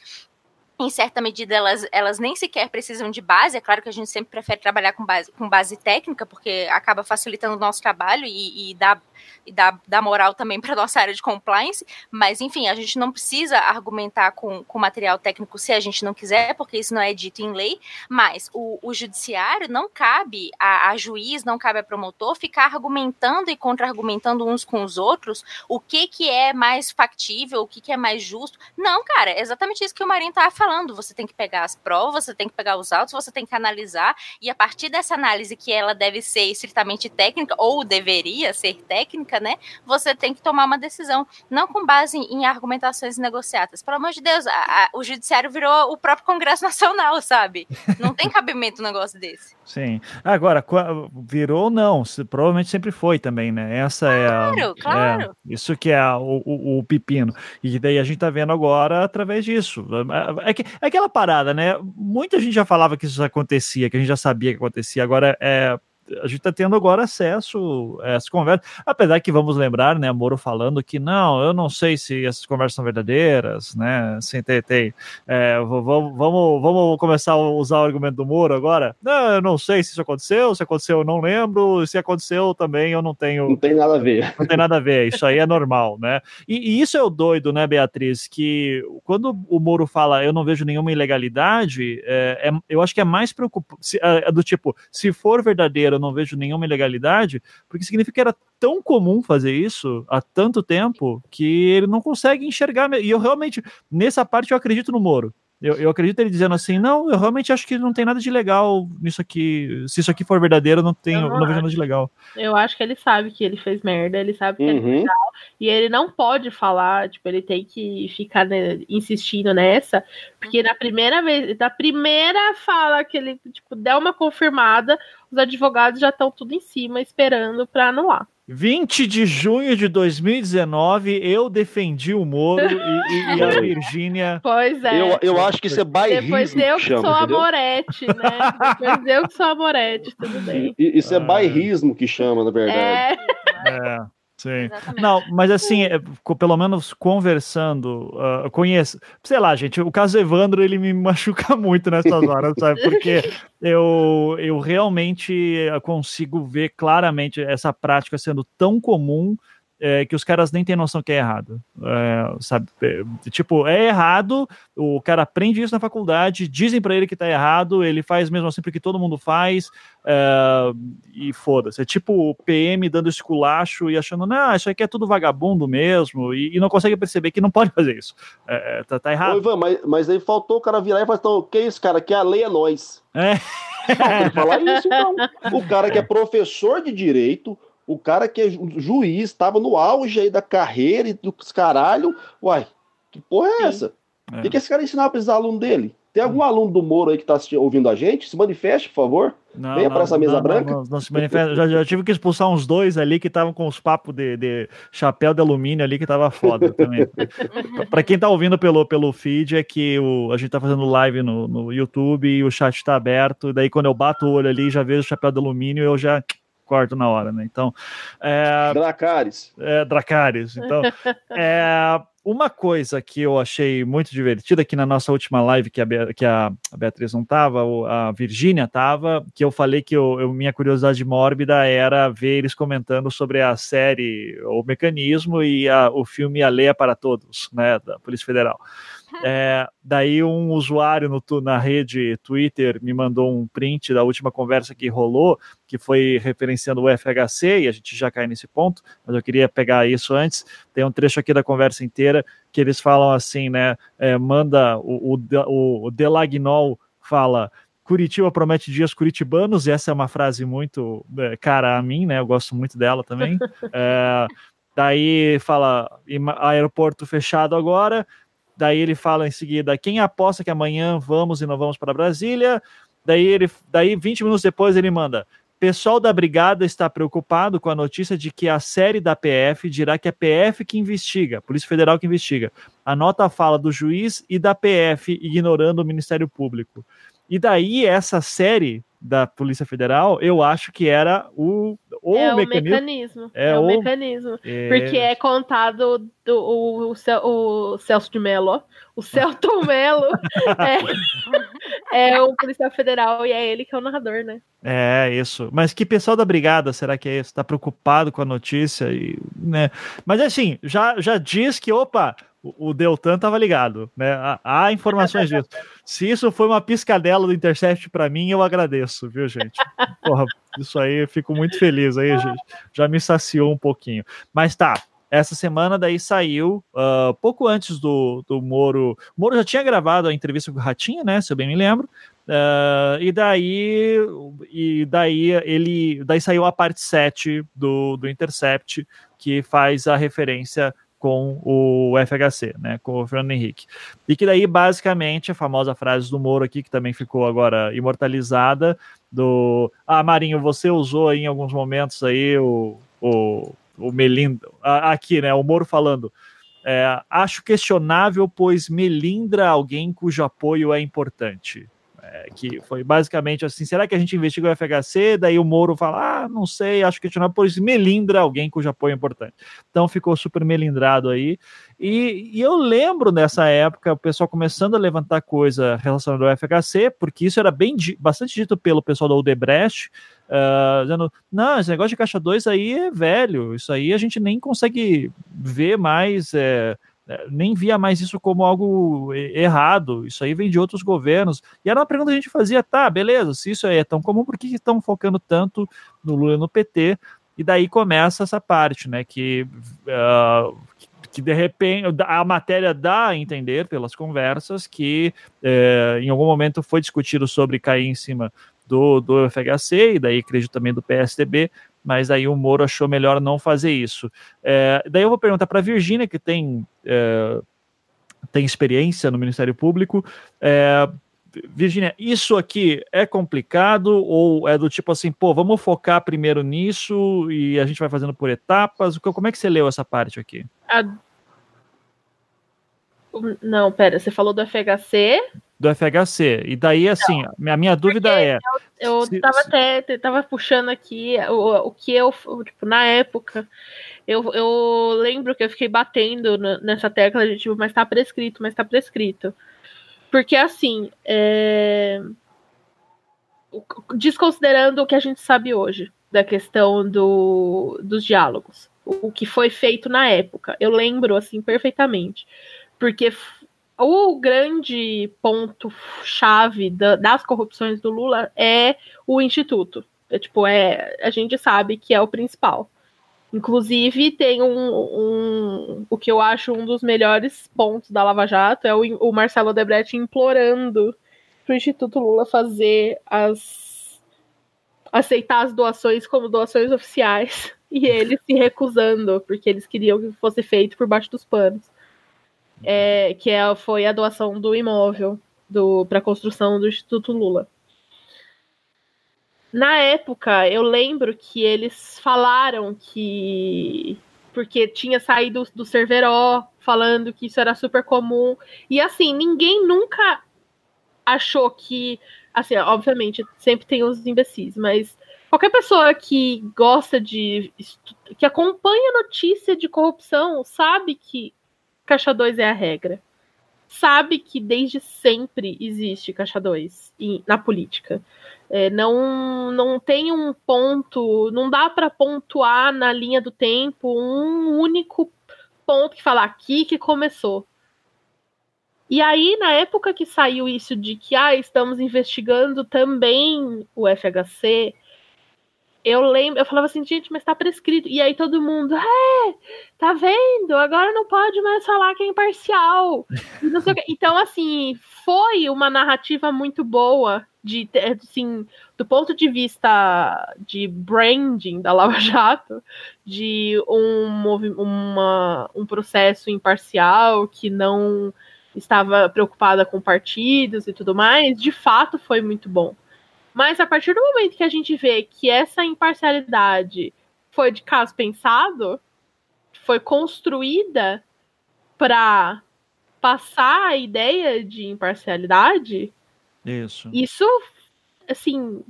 em certa medida, elas, elas nem sequer precisam de base. É claro que a gente sempre prefere trabalhar com base, com base técnica, porque acaba facilitando o nosso trabalho e, e dá, e dá, moral também para nossa área de compliance. Mas, enfim, a gente não precisa argumentar com, com material técnico se a gente não quiser, porque isso não é dito em lei. Mas o, o judiciário não cabe a, a juiz, não cabe a promotor ficar argumentando e contra-argumentando uns com os outros o que, que é mais factível, o que, que é mais justo. Não, cara, é exatamente isso que o Marinho estava falando. Você tem que pegar as provas, você tem que pegar os autos, você tem que analisar, e a partir dessa análise que ela deve ser estritamente técnica, ou deveria ser técnica, né? Você tem que tomar uma decisão, não com base em argumentações negociadas. Pelo amor de Deus, a- a- o judiciário virou o próprio Congresso (laughs) Nacional, sabe? Não tem cabimento um negócio desse. Sim. Agora, virou não, provavelmente sempre foi também, né? Essa é a. Claro, claro. é, isso que é a- o, o- o pepino. E daí a gente tá vendo agora através disso. É, que, é aquela parada, né? Muita gente já falava que isso acontecia, que a gente já sabia que acontecia. Agora é. A gente está tendo agora acesso a essas conversas, apesar que vamos lembrar, né, Moro falando que não, eu não sei se essas conversas são verdadeiras, né, ter, tem, é, vamos, vamos, vamos começar a usar o argumento do Moro agora? Não, eu não sei se isso aconteceu, se aconteceu eu não lembro, se aconteceu também eu não tenho, Não tem nada a ver. (laughs) não tem nada a ver, isso aí é normal, né? E, e isso é o doido, né, Beatriz? Que quando o Moro fala eu não vejo nenhuma ilegalidade, é, é- eu acho que é mais preocupante, é, do tipo, se for verdadeiro, eu não vejo nenhuma ilegalidade, porque significa que era tão comum fazer isso há tanto tempo que ele não consegue enxergar. E eu realmente, nessa parte, eu acredito no Moro. Eu, eu acredito ele dizendo assim, não, eu realmente acho que não tem nada de legal nisso aqui. Se isso aqui for verdadeiro, eu não tenho, Eu não não vejo nada de legal. eu acho que ele sabe que ele fez merda, ele sabe que é Uhum. E ele não pode falar, tipo, ele tem que ficar né, insistindo nessa, porque na primeira vez, na primeira fala que ele, tipo, der uma confirmada, os advogados já estão tudo em cima esperando pra anular. 20 de junho de 2019, eu defendi o Moro e, e- e a Virgínia. Pois é. Eu, eu acho que isso é bairrismo Depois eu que que chama, sou a? Morete, né? Depois eu que sou a Morete, tudo bem. Isso é bairrismo que chama, na verdade. É, É, sim. Exatamente. Não, mas assim, é, pelo menos conversando, uh, conheço, sei lá, gente, o caso Evandro, ele me (laughs) machuca muito nessas horas, sabe? Porque eu, eu realmente eh, consigo ver claramente essa prática sendo tão comum é, que os caras nem têm noção que é errado, é, sabe? É, tipo, é errado, o cara aprende isso na faculdade, dizem pra ele que tá errado, ele faz mesmo assim porque todo mundo faz, é, e foda-se. É tipo o PM dando esculacho e achando, não, isso aqui é tudo vagabundo mesmo, e, e não consegue perceber que não pode fazer isso. É, é, tá, tá Ô, errado. Ivan, mas, mas aí faltou o cara virar e falar, então, que isso, cara? Que a lei é nós. É. Ele falar isso, então. (laughs) O cara que é professor de direito, o cara que é ju- juiz, estava no auge aí da carreira e dos caralho. Uai, que porra é essa? O É. que, que esse cara ensinava para esses alunos dele? Tem algum aluno do Moro aí que está ouvindo a gente? Se manifeste, por favor. Não, Venha pra essa mesa branca. Não, não se manifesta. já, já tive que expulsar uns dois ali que estavam com os papos de, de chapéu de alumínio ali que tava foda também. (laughs) Pra quem tá ouvindo pelo, pelo feed, é que o, a gente tá fazendo live no, no YouTube e o chat tá aberto. Daí quando eu bato o olho ali já vejo o chapéu de alumínio eu já corto na hora, né? Então, é, Dracarys. é, Dracarys. Então, (laughs) é, uma coisa que eu achei muito divertida aqui na nossa última live, que a, Be que a Beatriz não estava, a Virgínia estava, que eu falei que eu, eu, minha curiosidade mórbida era ver eles comentando sobre a série O Mecanismo e a, o filme A Leia para Todos, né, da Polícia Federal. É, daí um usuário no, na rede Twitter me mandou um print da última conversa que rolou, que foi referenciando o FHC, e a gente já cai nesse ponto, mas eu queria pegar isso antes. Tem um trecho aqui da conversa inteira que eles falam assim, né? É, manda o, o, o Delagnol fala. Curitiba promete dias curitibanos, e essa é uma frase muito é, cara a mim, né? Eu gosto muito dela também. (laughs) É, daí fala aeroporto fechado agora, Daí ele fala em seguida: quem aposta que amanhã vamos e não vamos para Brasília? Daí ele, daí 20 minutos depois ele manda: pessoal da brigada está preocupado com a notícia de que a série da PF dirá que é PF que investiga, Polícia Federal que investiga. A nota fala do juiz e da PF ignorando o Ministério Público. E daí essa série da Polícia Federal, eu acho que era o, o é mecanismo. O mecanismo. É, é o, o mecanismo. É... Porque é contado do, o, o, o Celso de Mello, o Celto (laughs) Mello é, (laughs) é o policial federal e é ele que é o narrador, né? É, isso. Mas que pessoal da brigada será que é esse? Tá preocupado com a notícia e, né? Mas assim, já, já diz que, opa, o Deltan estava ligado, né? Há, informações disso. (laughs) Se isso foi uma piscadela do Intercept para mim, eu agradeço, viu, gente? Porra, isso aí, eu fico muito feliz aí, gente. Já me saciou um pouquinho. Mas tá, essa semana daí saiu, uh, pouco antes do, do Moro. O Moro já tinha gravado a entrevista com o Ratinho, né? Se eu bem me lembro. Uh, e daí e daí ele daí saiu a parte 7 do, do Intercept que faz a referência com o FHC, né, com o Fernando Henrique. E que daí, basicamente, a famosa frase do Moro aqui, que também ficou agora imortalizada, do Ah, Marinho, você usou aí em alguns momentos aí o, o, o aqui, né, o Moro falando, é, acho questionável, pois melindra alguém cujo apoio é importante. É, que foi basicamente assim: será que a gente investiga o FHC? Daí o Moro fala: ah, não sei, acho que questionável, por isso melindra alguém cujo apoio é importante. Então ficou super melindrado aí. E, e, eu lembro nessa época o pessoal começando a levantar coisa relacionada ao FHC, porque isso era bem bastante dito pelo pessoal da Odebrecht, uh, dizendo: não, esse negócio de caixa 2 aí é velho, isso aí a gente nem consegue ver mais. É, é, nem via mais isso como algo errado, isso aí vem de outros governos. E era uma pergunta que a gente fazia, tá, beleza, se isso aí é tão comum, por que estão focando tanto no Lula e no PT? E daí começa essa parte, né, que, uh, que de repente a matéria dá a entender pelas conversas que uh, em algum momento foi discutido sobre cair em cima do, do FHC e daí acredito também do PSDB, mas aí o Moro achou melhor não fazer isso. É, daí eu vou perguntar para a Virgínia, que tem, é, tem experiência no Ministério Público. É, Virgínia, isso aqui é complicado ou é do tipo assim, pô, vamos focar primeiro nisso e a gente vai fazendo por etapas? Como é que você leu essa parte aqui? A... Não, pera, você falou do FHC? Do FHC. E daí, assim, a minha dúvida é. Eu, eu se, tava se... até tava puxando aqui o, o que eu, tipo, na época, eu, eu lembro que eu fiquei batendo nessa tecla de tipo, mas tá prescrito, mas tá prescrito. Porque assim, é... desconsiderando o que a gente sabe hoje da questão do, dos diálogos, o que foi feito na época, eu lembro assim perfeitamente. Porque o grande ponto chave da, das corrupções do Lula é o instituto. É, tipo, é, a gente sabe que é o principal. Inclusive, tem um, um, o que eu acho um dos melhores pontos da Lava Jato é o, o Marcelo Debrecht implorando para o Instituto Lula fazer as aceitar as doações como doações oficiais (laughs) e ele se recusando porque eles queriam que fosse feito por baixo dos panos é, que é, foi a doação do imóvel para a construção do Instituto Lula. Na época, eu lembro que eles falaram que. Porque tinha saído do Cerveró falando que isso era super comum. E assim, ninguém nunca achou que. Assim, obviamente, sempre tem os imbecis, mas qualquer pessoa que gosta de. que acompanha notícia de corrupção sabe que caixa 2 é a regra. Sabe que desde sempre existe caixa 2 na política. É, não, não tem um ponto, não dá para pontuar na linha do tempo um único ponto que fala aqui que começou. E aí, na época que saiu isso de que ah, estamos investigando também o FHC, eu lembro, eu falava assim, gente, mas tá prescrito. E aí todo mundo, é, tá vendo? Agora não pode mais falar que é imparcial. então, assim, foi uma narrativa muito boa de, assim, do ponto de vista de branding da Lava Jato, de um, uma, um processo imparcial que não estava preocupada com partidos e tudo mais, de fato foi muito bom. Mas a partir do momento que a gente vê que essa imparcialidade foi de caso pensado, foi construída para passar a ideia de imparcialidade, isso. Isso, assim,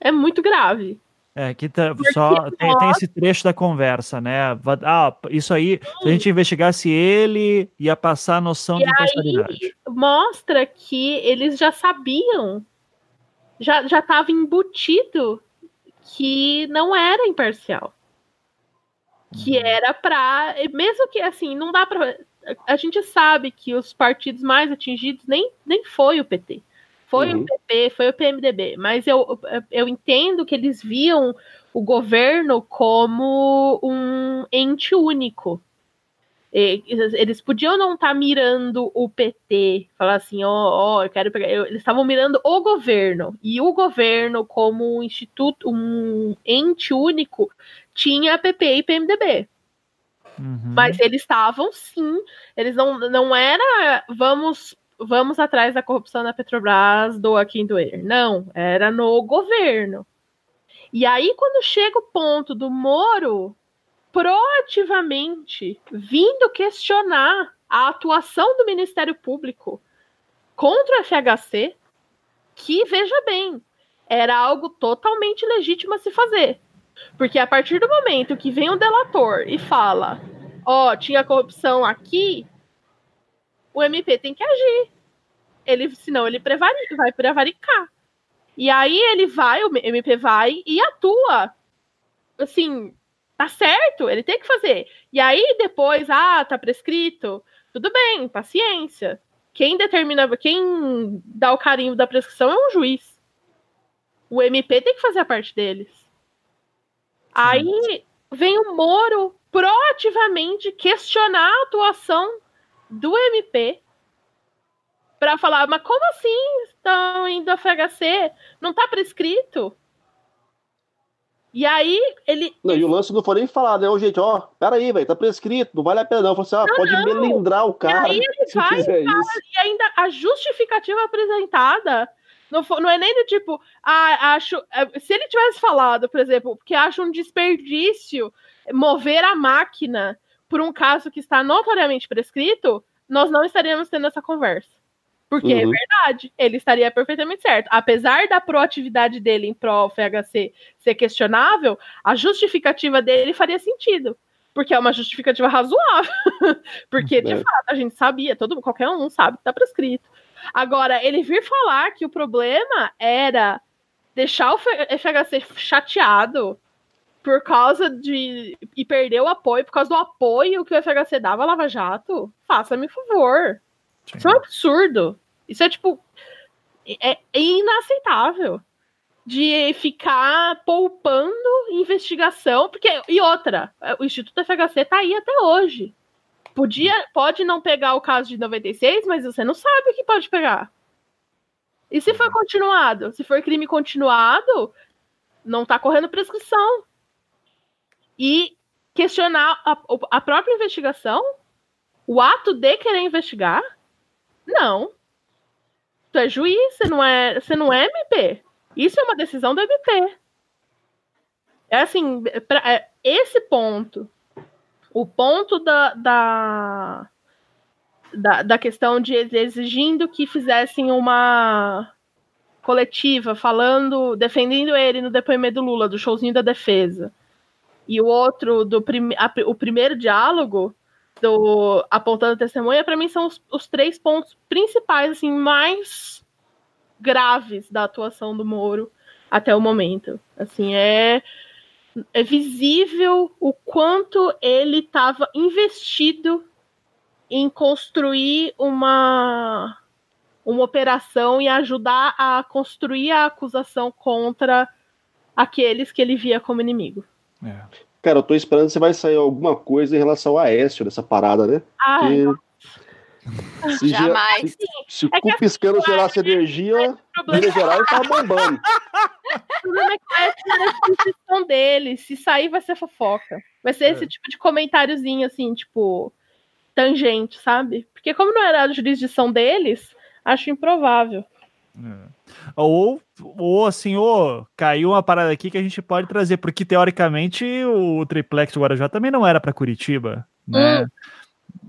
é muito grave. É, que tá, só tem, tem, esse trecho da conversa, né? Ah, isso aí, se a gente investigasse ele, ia passar a noção e de imparcialidade. Mostra que eles já sabiam já já estava embutido que não era imparcial. Que uhum. era para, mesmo que assim, não dá para a gente sabe que os partidos mais atingidos nem, nem foi o PT. Foi uhum. o PP, foi o PMDB, mas eu, eu entendo que eles viam o governo como um ente único. Eles podiam não estar tá mirando o PT, falar assim, ó, oh, oh, eu quero pegar. Eles estavam mirando o governo. E o governo, como um instituto, um ente único, tinha PP e PMDB. Uhum. Mas eles estavam sim. Eles não, não era vamos vamos atrás da corrupção da Petrobras, do quem doer. Não, era no governo. E aí, quando chega o ponto do Moro proativamente vindo questionar a atuação do Ministério Público contra o FHC, que, veja bem, era algo totalmente legítimo a se fazer. Porque a partir do momento que vem um delator e fala: Ó, oh, tinha corrupção aqui, o MP tem que agir. Ele, senão ele prevarica, vai prevaricar. E aí ele vai, o MP vai e atua. Assim, tá certo, ele tem que fazer. E aí depois, ah, tá prescrito. Tudo bem, paciência. Quem determina, quem dá o carimbo da prescrição é um juiz. O MP tem que fazer a parte deles. Aí vem o Moro proativamente questionar a atuação do MP para falar, mas como assim estão indo a FHC? Não tá prescrito? E aí ele. Não, e o lance não foi nem falar, né? Ô, gente, ó, peraí, velho, tá prescrito, não vale a pena, não. Falei assim, ah, não, pode não. melindrar o cara. E aí ele vai e, e ainda a justificativa apresentada não, for, não é nem do tipo, ah, acho. É, se ele tivesse falado, por exemplo, porque acha um desperdício mover a máquina por um caso que está notoriamente prescrito, nós não estaríamos tendo essa conversa. Porque é uhum. é verdade, ele estaria perfeitamente certo. Apesar da proatividade dele em pró FHC ser questionável, a justificativa dele faria sentido. Porque é uma justificativa razoável. (laughs) porque, de é. fato, a gente sabia, todo qualquer um sabe que está prescrito. Agora, ele vir falar que o problema era deixar o FHC chateado por causa de. e perder o apoio, por causa do apoio que o FHC dava a Lava Jato, faça-me favor. Sim. Isso é um absurdo. Isso é tipo. É, é inaceitável de ficar poupando investigação, porque e outra, o Instituto FHC tá aí até hoje. Podia, pode não pegar o caso de 96, mas você não sabe o que pode pegar. E se for continuado? Se for crime continuado, não tá correndo prescrição. E questionar a, a própria investigação, o ato de querer investigar, não. Tu é juiz, você não é, você não é MP. Isso é uma decisão do MP. É assim, pra, é, esse ponto, o ponto da, da, da, da questão de exigindo que fizessem uma coletiva falando, defendendo ele no depoimento do Lula, do showzinho da defesa, e o outro do prim, a, o primeiro diálogo do apontando testemunha, para mim são os, os, três pontos principais, assim, mais graves da atuação do Moro até o momento. Assim, é, é visível o quanto ele estava investido em construir uma uma operação e ajudar a construir a acusação contra aqueles que ele via como inimigo. É. Cara, eu tô esperando que você vai sair alguma coisa em relação a Aécio dessa parada, né? Ah, se Jamais. Se, se o é cu piscando gerasse energia, Minas Gerais tá bombando. (laughs) O problema é que a jurisdição dele. Se sair, vai ser fofoca. Vai ser é. esse tipo de comentáriozinho, assim, tipo, tangente, sabe? Porque como não era a jurisdição deles, acho improvável. É. Ou, ou assim, ou caiu uma parada aqui que a gente pode trazer, porque teoricamente o triplex do Guarujá também não era para Curitiba, né? Hum,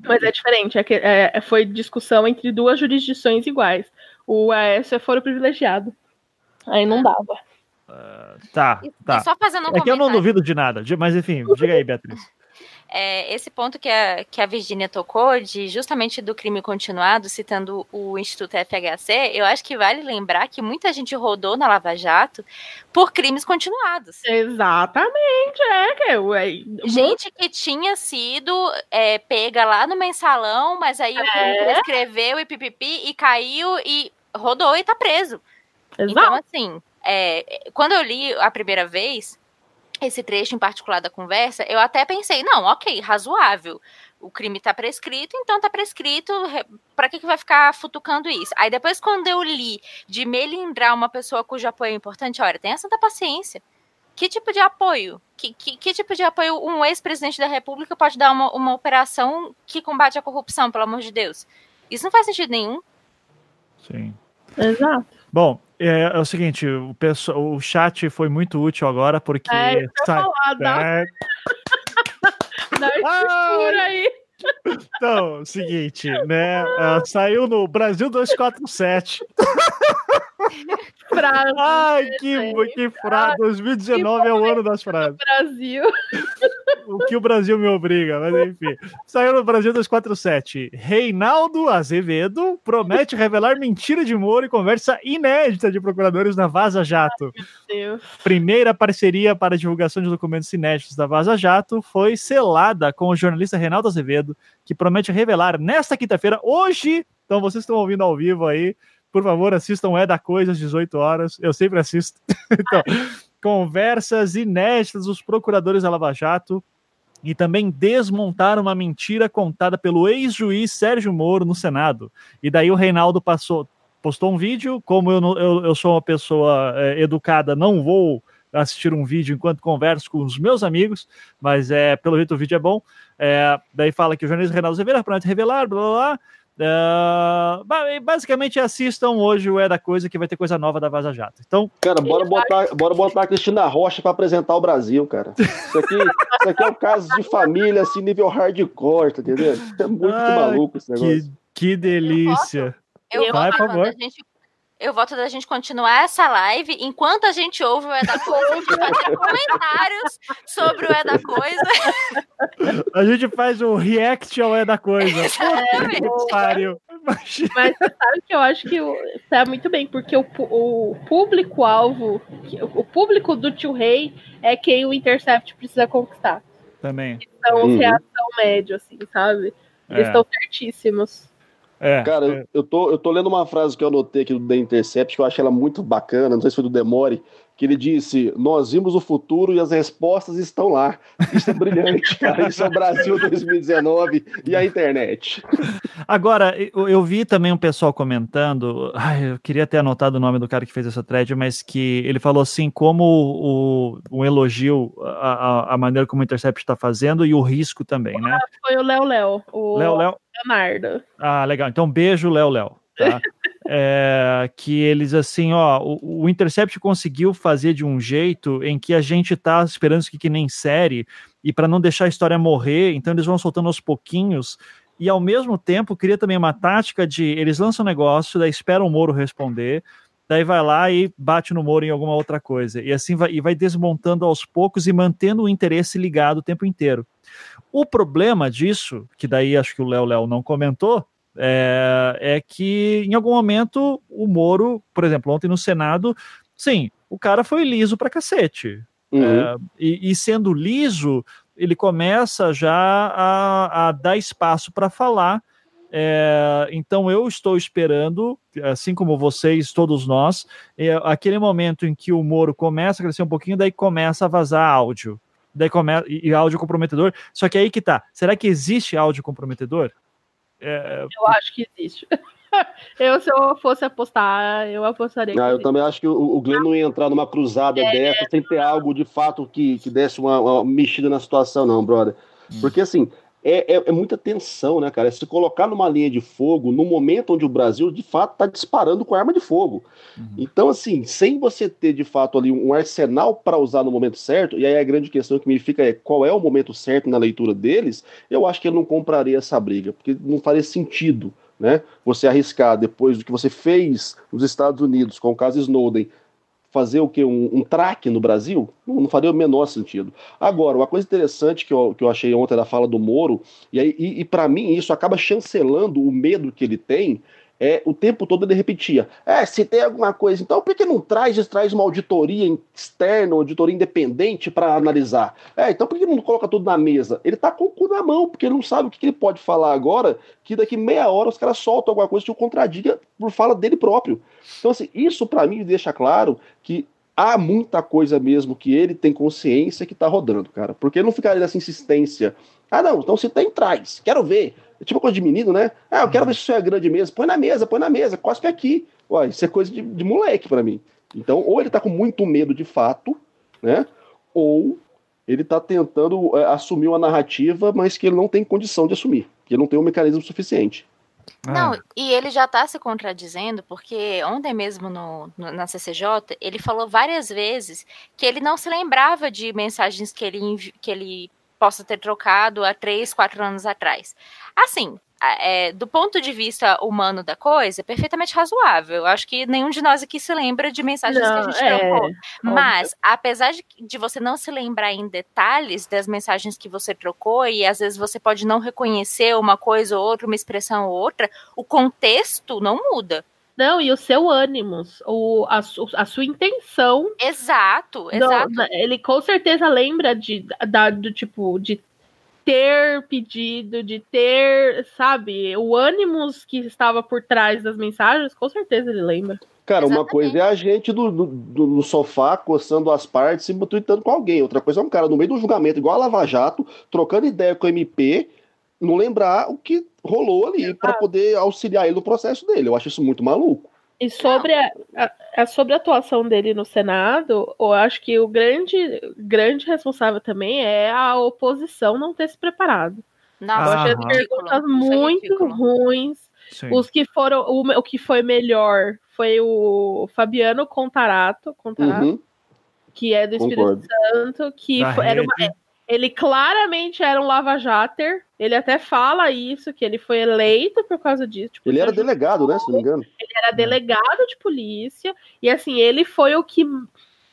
mas é diferente, é que, é, foi discussão entre duas jurisdições iguais. O AS é foro privilegiado. Aí não dava. Uh, tá, tá. E só fazendo um é que eu não duvido de nada, mas enfim, diga aí, Beatriz é, esse ponto que a, que a Virginia tocou, de justamente do crime continuado, citando o Instituto FHC, eu acho que vale lembrar que muita gente rodou na Lava Jato por crimes continuados. Exatamente, é. que é, Gente que tinha sido é, pega lá no mensalão, mas aí o crime é. prescreveu e pipipi, e caiu e rodou e tá preso. Exato. Então, assim, é, quando eu li a primeira vez, esse trecho em particular da conversa, eu até pensei, não, ok, razoável. O crime está prescrito, então está prescrito, para que, que vai ficar futucando isso? Aí depois, quando eu li de melindrar uma pessoa cujo apoio é importante, olha, tenha santa paciência. Que tipo de apoio? Que, que, que tipo de apoio um ex-presidente da República pode dar uma, uma operação que combate a corrupção, pelo amor de Deus? Isso não faz sentido nenhum. Sim. Exato. Bom, é, é, o seguinte, o, pessoal, o chat foi muito útil agora, porque. É, tá, falar, é... (laughs) ah, aí. Então, seguinte, né? Uh, saiu no Brasil 247. Frase. Ai, que, que frase. 2019 é o ano das frases. Brasil. O que o Brasil me obriga, mas enfim. Saiu no Brasil 247. Reinaldo Azevedo promete revelar mentira de Moro e conversa inédita de procuradores na Vaza Jato. Ai, Primeira parceria para divulgação de documentos inéditos da Vaza Jato foi selada com o jornalista Reinaldo Azevedo, que promete revelar nesta quinta-feira, hoje. Então vocês estão ouvindo ao vivo aí por favor, assistam É da Coisa às 18 horas. Eu sempre assisto. (laughs) então, conversas inéditas dos procuradores da Lava Jato e também desmontar uma mentira contada pelo ex-juiz Sérgio Moro no Senado. E daí o Reinaldo passou, postou um vídeo. Como eu, eu, eu sou uma pessoa é, educada, não vou assistir um vídeo enquanto converso com os meus amigos, mas é pelo jeito o vídeo é bom. É, daí fala que o jornalista Reinaldo Azevedo promete revelar, blá blá blá. Uh, basicamente assistam hoje o É da Coisa, que vai ter coisa nova da Vaza Jato. Então, cara, bora botar, bora botar a Cristina Rocha para apresentar o Brasil, cara. Isso aqui, isso aqui é um caso de família, assim, nível hardcore, tá entendendo? É muito ah, maluco esse negócio. Que, que delícia. Eu, eu vai, por favor. A gente eu voto da gente continuar essa live enquanto a gente ouve o É da Coisa, a gente fazer comentários sobre o É da Coisa. (laughs) A gente faz um react ao É da Coisa. É, (laughs) Mas sabe que eu acho que tá muito bem, porque o, o público-alvo, o público do tio Rei é quem o Intercept precisa conquistar. Também. Então, uhum. reação médio, assim, sabe? Eles é. estão certíssimos. É, Cara, é. Eu, tô, eu tô lendo uma frase que eu anotei aqui do The Intercept, que eu acho ela muito bacana, não sei se foi do Demore, que ele disse: Nós vimos o futuro e as respostas estão lá. Isso é brilhante, (laughs) cara. Isso é o Brasil 2019 e a internet. Agora, eu, eu vi também um pessoal comentando. Ai, eu queria ter anotado o nome do cara que fez essa thread, mas que ele falou assim: como o, o elogio a, a, maneira como o Intercept está fazendo e o risco também, né? Foi o Léo Léo. O Léo Léo. Leonardo. Ah, legal. Então, beijo, Léo Léo. Tá? (laughs) é, que eles assim, ó, o, o, Intercept conseguiu fazer de um jeito em que a gente tá esperando aqui que nem série, e para não deixar a história morrer, então eles vão soltando aos pouquinhos, e ao mesmo tempo cria também uma tática de eles lançam um negócio, daí esperam o Moro responder, daí vai lá e bate no Moro em alguma outra coisa. E assim vai, e vai desmontando aos poucos e mantendo o interesse ligado o tempo inteiro. O problema disso, que daí acho que o Léo Léo não comentou, é, é, que em algum momento o Moro, por exemplo, ontem no Senado, sim, o cara foi liso pra cacete. Uhum. É, e, e, sendo liso, ele começa já a, a dar espaço para falar. É, então eu estou esperando, assim como vocês, todos nós, é, aquele momento em que o Moro começa a crescer um pouquinho, daí começa a vazar áudio. Daí começa, e, e áudio comprometedor. Só que aí que tá. Será que existe áudio comprometedor? É... Eu acho que existe. (laughs) eu, se eu fosse apostar, eu apostaria. Ah, eu também acho que o, o Glenn não ia entrar numa cruzada é, dessa sem ter algo de fato que, que desse uma, uma mexida na situação, não, brother. Hum. Porque assim, é, é, é, muita tensão, né, cara? É se colocar numa linha de fogo no momento onde o Brasil, de fato, está disparando com arma de fogo. Uhum. Então, assim, sem você ter, de fato, ali um arsenal para usar no momento certo, e aí a grande questão que me fica é qual é o momento certo na leitura deles, eu acho que ele não compraria essa briga, porque não faria sentido, né? Você arriscar depois do que você fez nos Estados Unidos com o caso Snowden, fazer o que? Um, um traque no Brasil? Não, não, faria o menor sentido. Agora, uma coisa interessante que eu, que eu achei ontem da fala do Moro, e, e, e para mim isso acaba chancelando o medo que ele tem, é, o tempo todo ele repetia: é, se tem alguma coisa, então por que não traz, traz uma auditoria externa, uma auditoria independente para analisar? É, então por que não coloca tudo na mesa? Ele tá com o cu na mão, porque ele não sabe o que, que ele pode falar agora, que daqui meia hora os caras soltam alguma coisa que o contradiga por fala dele próprio. Então, assim, isso para mim deixa claro que há muita coisa mesmo que ele tem consciência que tá rodando, cara. Porque não ficaria nessa insistência. Ah, não, então se tem, traz. Quero ver. É tipo coisa de menino, né? Ah, eu quero ver se isso é grande mesmo. Põe na mesa, põe na mesa, cospe aqui. Ué, isso é coisa de, de moleque para mim. Então, ou ele tá com muito medo de fato, né? Ou ele tá tentando é, assumir uma narrativa, mas que ele não tem condição de assumir, que ele não tem um mecanismo suficiente. Não, ah. e ele já está se contradizendo, porque ontem mesmo no, no, na CCJ, ele falou várias vezes que ele não se lembrava de mensagens que ele, que ele possa ter trocado há três, quatro anos atrás. Assim, é, do ponto de vista humano da coisa, é perfeitamente razoável. Eu acho que nenhum de nós aqui se lembra de mensagens não, que a gente é, trocou. Mas, apesar de, de você não se lembrar em detalhes das mensagens que você trocou, e às vezes você pode não reconhecer uma coisa ou outra, uma expressão ou outra, o contexto não muda. Não, e o seu ânimo, o, a, a sua intenção. Exato, exato. ele com certeza lembra de, da, do tipo, de ter pedido, de ter, sabe, o ânimo que estava por trás das mensagens, com certeza ele lembra. Cara, Exatamente. uma coisa é a gente do, do, do, no sofá, coçando as partes e tweetando com alguém. Outra coisa é um cara no meio do julgamento, igual a Lava Jato, trocando ideia com o MP, não lembrar o que rolou ali para poder auxiliar ele no processo dele. Eu acho isso muito maluco. E sobre a, a, sobre a atuação dele no Senado, eu acho que o grande, grande responsável também é a oposição não ter se preparado. Nossa, eu achei as perguntas muito ruins. Sim. Os que foram. O, o que foi melhor foi o Fabiano Contarato, Contarato uhum. que é do Espírito Concordo. Santo, que foi, era uma, ele claramente era um lava-jater. Ele até fala isso, que ele foi eleito por causa disso. Tipo, ele era delegado, né? Se não me engano. Ele era delegado de polícia. E assim, ele foi o que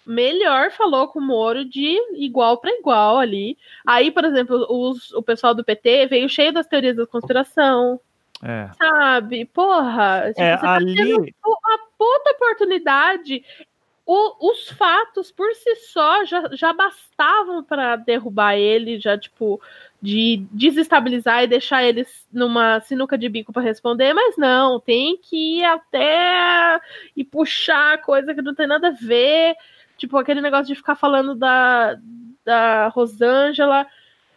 melhor falou com o Moro de igual para igual ali. Aí, por exemplo, os, o pessoal do PT veio cheio das teorias da conspiração. É. Sabe? Porra, tipo, é, você tá ali... uma puta oportunidade o, os fatos por si só já, já bastavam para derrubar ele, já tipo de desestabilizar e deixar eles numa sinuca de bico para responder, mas não, tem que ir até e puxar coisa que não tem nada a ver, tipo aquele negócio de ficar falando da da Rosângela.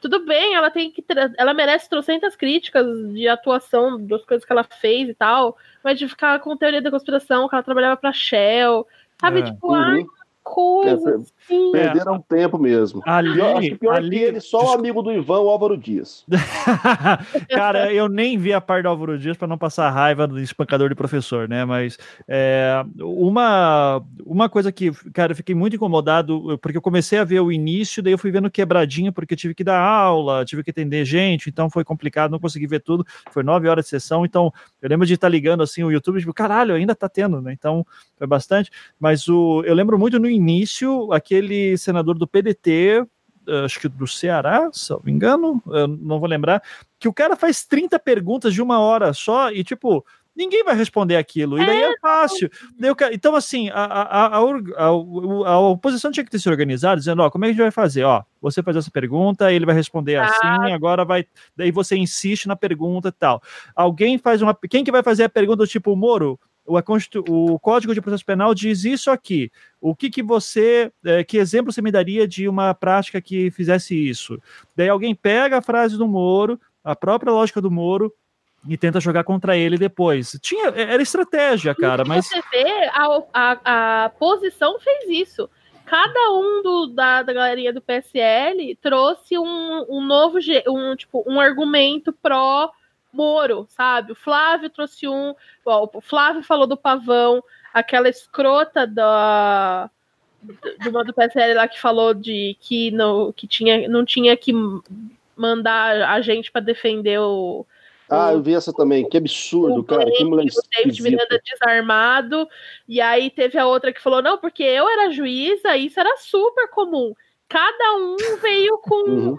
Tudo bem, ela tem que ela merece trocentas críticas de atuação das coisas que ela fez e tal, mas de ficar com teoria da conspiração, que ela trabalhava para Shell, Sabe, é. tipo, uhum. ai, coisa. É, assim. Perderam é. tempo mesmo. Ali, pior, acho que pior ali, que ele, só o amigo do Ivan, o Álvaro Dias. (laughs) Cara, eu nem vi a parte do Álvaro Dias para não passar raiva do espancador de professor, né? Mas é, uma, uma coisa que, cara, eu fiquei muito incomodado, porque eu comecei a ver o início, daí eu fui vendo quebradinha, porque tive que dar aula, tive que atender gente, então foi complicado, não consegui ver tudo. Foi nove horas de sessão, então eu lembro de estar ligando assim o YouTube, tipo, caralho, ainda tá tendo, né? Então foi bastante, mas o, eu lembro muito no início, aquele senador do PDT, acho que do Ceará, se não me engano, não vou lembrar, que o cara faz 30 perguntas de uma hora só e, tipo, ninguém vai responder aquilo. E daí é, é fácil. Então, assim, a, a, a, a, oposição tinha que ter se organizado, dizendo, ó, como é que a gente vai fazer? Ó, você faz essa pergunta, ele vai responder ah. assim, agora vai. Daí você insiste na pergunta e tal. Alguém faz uma. Quem que vai fazer a pergunta do tipo, Moro? O, Código de Processo Penal diz isso aqui. O que, que você, é, que exemplo você me daria de uma prática que fizesse isso? Daí alguém pega a frase do Moro, a própria lógica do Moro, e tenta jogar contra ele depois. Tinha, era estratégia, cara, mas. Você vê, a, a, a posição fez isso. Cada um do, da, da galeria do PSL trouxe um, um novo um, tipo, um argumento pró Moro, sabe? O Flávio trouxe um. Ó, o Flávio falou do pavão, aquela escrota da. Do, do PSL lá que falou de que, não, que tinha, não tinha que mandar a gente para defender o, ah, eu vi essa também. Que absurdo, cara. que mulher o David Miranda desarmado. E aí teve a outra que falou: não, porque eu era juíza, isso era super comum. Cada um veio com uhum.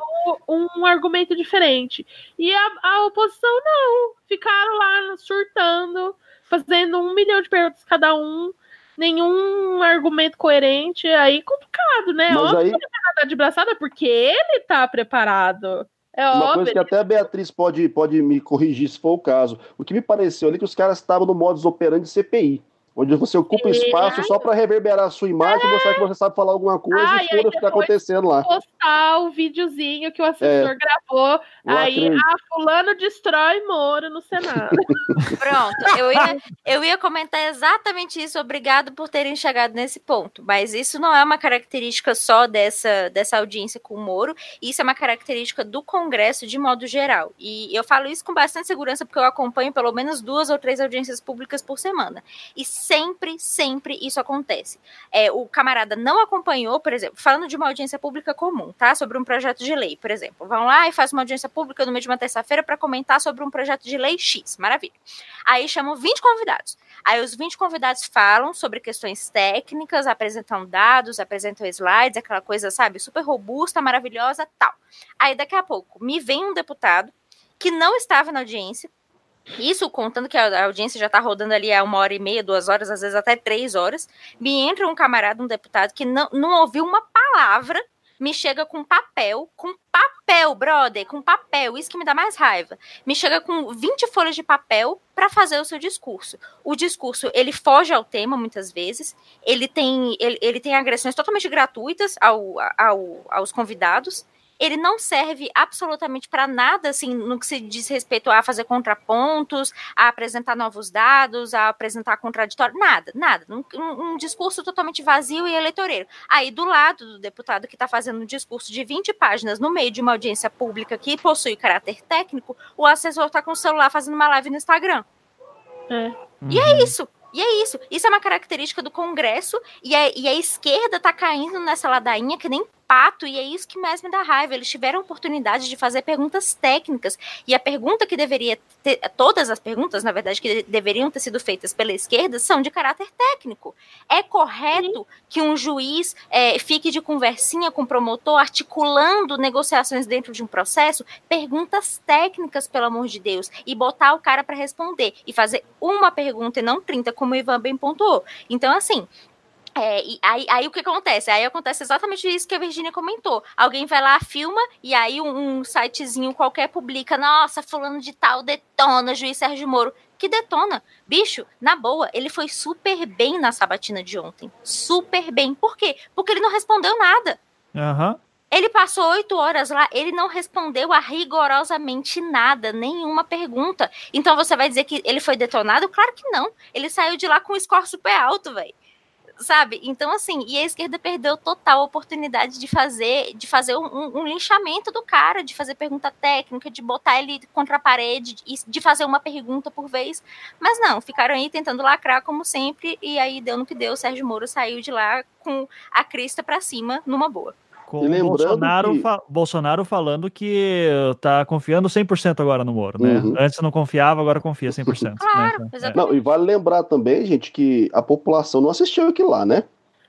um, um, argumento diferente. E a, a oposição não. Ficaram lá surtando, fazendo um milhão de perguntas cada um nenhum argumento coerente, aí complicado, né? Mas Óbvio aí... que ele tá de braçada porque ele tá preparado. É Uma óbvio. coisa que até a Beatriz pode, pode me corrigir se for o caso. O que me pareceu ali é que os caras estavam no modus operandi CPI onde você ocupa é. espaço só para reverberar a sua imagem, é. mostrar que você sabe falar alguma coisa ah, e foda o que está acontecendo lá. Postar o videozinho que o assessor é. gravou, aí a ah, fulano destrói Moro no Senado. (laughs) Pronto, eu ia, eu ia comentar exatamente isso, obrigado por terem chegado nesse ponto, mas isso não é uma característica só dessa, dessa audiência com o Moro, isso é uma característica do Congresso de modo geral, e eu falo isso com bastante segurança porque eu acompanho pelo menos duas ou três audiências públicas por semana, e sempre, sempre isso acontece. É, o camarada não acompanhou, por exemplo, falando de uma audiência pública comum, tá? Sobre um projeto de lei, por exemplo. Vão lá e faz uma audiência pública no meio de uma terça-feira para comentar sobre um projeto de lei X. Maravilha. Aí chamam 20 convidados. Aí os 20 convidados falam sobre questões técnicas, apresentam dados, apresentam slides, aquela coisa, sabe, super robusta, maravilhosa, tal. Aí daqui a pouco me vem um deputado que não estava na audiência, isso contando que a audiência já está rodando ali há uma hora e meia, duas horas, às vezes até três horas. Me entra um camarada, um deputado, que não, não ouviu uma palavra, me chega com papel, com papel, brother, com papel, isso que me dá mais raiva. Me chega com 20 folhas de papel para fazer o seu discurso. O discurso, ele foge ao tema muitas vezes, ele tem, ele, ele tem agressões totalmente gratuitas ao, ao, aos convidados, ele não serve absolutamente para nada, assim, no que se diz respeito a fazer contrapontos, a apresentar novos dados, a apresentar contraditório, nada, nada. Um, um discurso totalmente vazio e eleitoreiro. Aí, do lado do deputado que está fazendo um discurso de 20 páginas no meio de uma audiência pública que possui caráter técnico, o assessor está com o celular fazendo uma live no Instagram. É. E é uhum. isso. E é isso. Isso é uma característica do Congresso e a, e a esquerda está caindo nessa ladainha que nem pato, e é isso que mais me dá raiva. Eles tiveram oportunidade de fazer perguntas técnicas, e a pergunta que deveria ter, todas as perguntas, na verdade, que deveriam ter sido feitas pela esquerda, são de caráter técnico. É correto Sim. que um juiz é, fique de conversinha com o promotor, articulando negociações dentro de um processo? Perguntas técnicas, pelo amor de Deus, e botar o cara para responder, e fazer uma pergunta e não 30, como o Ivan bem pontuou. Então, assim, é, e aí, aí o que acontece? Aí acontece exatamente isso que a Virginia comentou. Alguém vai lá, filma, e aí um, um sitezinho qualquer publica, nossa, fulano de tal detona, juiz Sérgio Moro. Que detona? Bicho, na boa, ele foi super bem na sabatina de ontem. Super bem. Por quê? Porque ele não respondeu nada. Aham. Uhum. Ele passou oito horas lá, ele não respondeu a rigorosamente nada, nenhuma pergunta. Então você vai dizer que ele foi detonado? Claro que não. Ele saiu de lá com um score super alto, velho sabe? Então, assim, e a esquerda perdeu total a oportunidade de fazer, de fazer um, um, linchamento do cara, de fazer pergunta técnica, de botar ele contra a parede, de fazer uma pergunta por vez. Mas não, ficaram aí tentando lacrar como sempre, e aí deu no que deu. O Sérgio Moro saiu de lá com a crista para cima, numa boa Com o Bolsonaro, que... fa Bolsonaro falando que tá confiando 100% agora no Moro, né? Uhum. Antes não confiava, agora confia 100%. (laughs) claro, né? exatamente. Não, e vale lembrar também, gente, que a população não assistiu aquilo lá, né?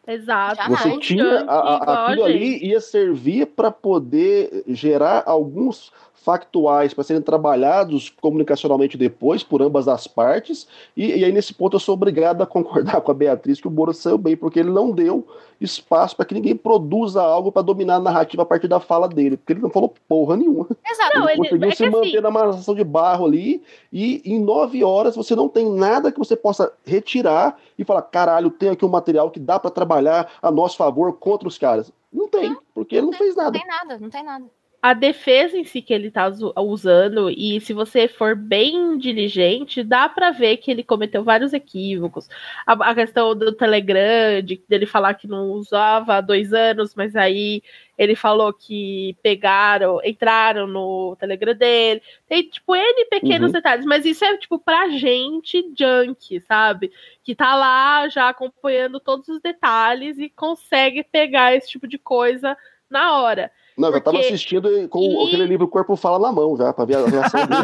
Exato. Você tinha a, a, aquilo ali ia servir para poder gerar alguns factuais para serem trabalhados comunicacionalmente depois por ambas as partes. E, e, aí, nesse ponto, eu sou obrigado a concordar (laughs) com a Beatriz que o Moro saiu bem, porque ele não deu espaço para que ninguém produza algo para dominar a narrativa a partir da fala dele, porque ele não falou porra nenhuma. Exato. Ele, ele conseguiu é se manter assim... na amarração de barro ali, e em nove horas você não tem nada que você possa retirar e falar: caralho, tem aqui um material que dá para trabalhar a nosso favor contra os caras. Não tem, não, porque ele não, não tem, fez nada. Não tem nada, não tem nada a defesa em si que ele tá usando, e se você for bem diligente, dá para ver que ele cometeu vários equívocos. A, a, questão do Telegram, de, dele falar que não usava há dois anos, mas aí ele falou que pegaram, entraram no Telegram dele. Tem, tipo, N pequenos uhum. detalhes, mas isso é, tipo, pra gente junk, sabe? Que tá lá já acompanhando todos os detalhes e consegue pegar esse tipo de coisa na hora. Não, Porque... eu tava assistindo com e... aquele livro Corpo Fala na mão já, pra ver a reação dele.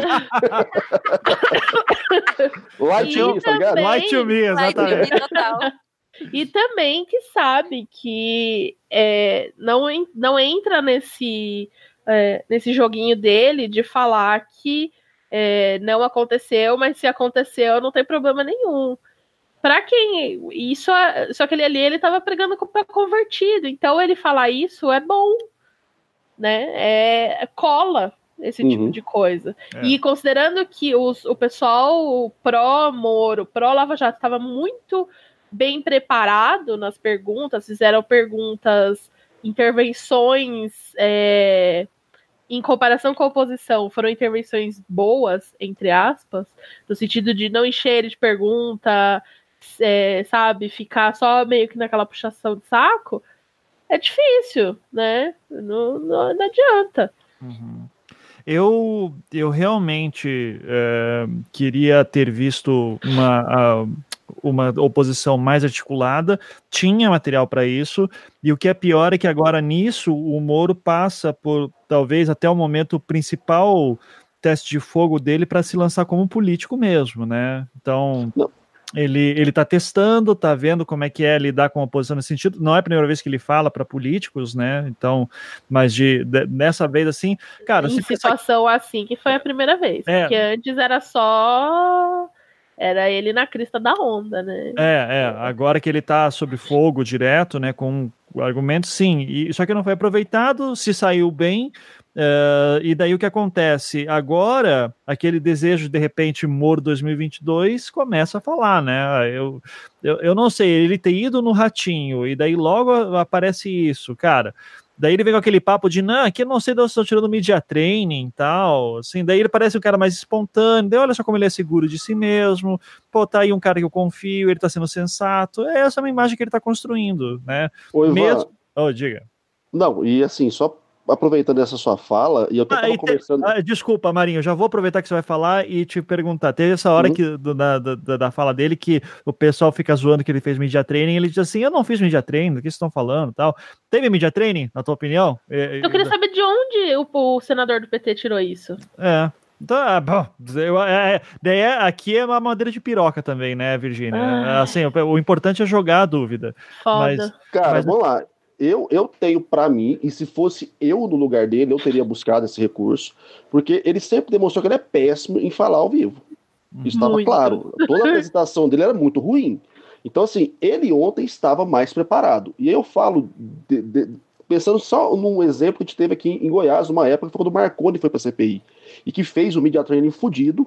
(laughs) Light to me, tá ligado? Light to me, exatamente. E também que sabe que é, não, não entra nesse, é, nesse joguinho dele de falar que é, não aconteceu, mas se aconteceu não tem problema nenhum. Para quem isso, só que ele ali ele estava pregando para convertido, então ele falar isso é bom né? É, cola esse tipo uhum. tipo de coisa. É. E considerando que os, o pessoal pró-Moro, pró-Lava Jato estava muito bem preparado nas perguntas, fizeram perguntas, intervenções é, em comparação com a oposição, foram intervenções boas, entre aspas, no sentido de não encher de pergunta, é, sabe, ficar só meio que naquela puxação de saco é difícil, né? Não, não, não adianta. Uhum. Eu, eu realmente é, queria ter visto uma, uma oposição mais articulada, tinha material para isso, e o que é pior é que agora nisso o Moro passa por talvez até o momento principal teste de fogo dele para se lançar como político mesmo, né? Então. Não ele ele está testando, está vendo como é que é lidar com a oposição nesse sentido. Não é a primeira vez que ele fala para políticos, né? Então, mas de, de, dessa vez assim, cara, em situação pensa... assim que foi a primeira vez, é. porque antes era só era ele na crista da onda, né? É, é. Agora que ele está sob fogo direto, né? Com argumentos, sim. E, só que não foi aproveitado, se saiu bem, Uh, e daí o que acontece? Agora, aquele desejo de repente Moro 2022 começa a falar, né? Ah, eu, eu, eu não sei, ele ter ido no ratinho e daí logo aparece isso, cara. Daí ele vem com aquele papo de, não, aqui eu não sei de onde estão tirando media training e tal, assim, daí ele parece um cara mais espontâneo, daí olha só como ele é seguro de si mesmo, pô, tá aí um cara que eu confio, ele tá sendo sensato, é essa é uma imagem que ele tá construindo, né? Oi, Mesmo... Oh, diga. Não, e assim, só aproveitando essa sua fala, e eu até ah, conversando. Ah, desculpa, Marinho, já vou aproveitar que você vai falar e te perguntar. Teve essa hora uhum. que, do, da, da, da, fala dele que o pessoal fica zoando que ele fez media training. Ele diz assim: Eu não fiz media training, do que vocês estão falando tal. Teve media training, na tua opinião? Eu queria saber de onde o, o senador do PT tirou isso. É. Então, é, bom, eu, é, daí é, aqui é uma madeira de piroca também, né, Virgínia? Ah. Assim, o, o, importante é jogar a dúvida. Foda. Mas, Cara, mas... vamos lá eu, eu tenho para mim, e se fosse eu no lugar dele, eu teria buscado esse recurso, porque ele sempre demonstrou que ele é péssimo em falar ao vivo. Estava claro. Toda a apresentação dele era muito ruim. Então, assim, ele ontem estava mais preparado. E eu falo, de, de, pensando só num exemplo que a gente teve aqui em Goiás, uma época, foi quando o Marconi foi para a CPI, e que fez o media training fudido,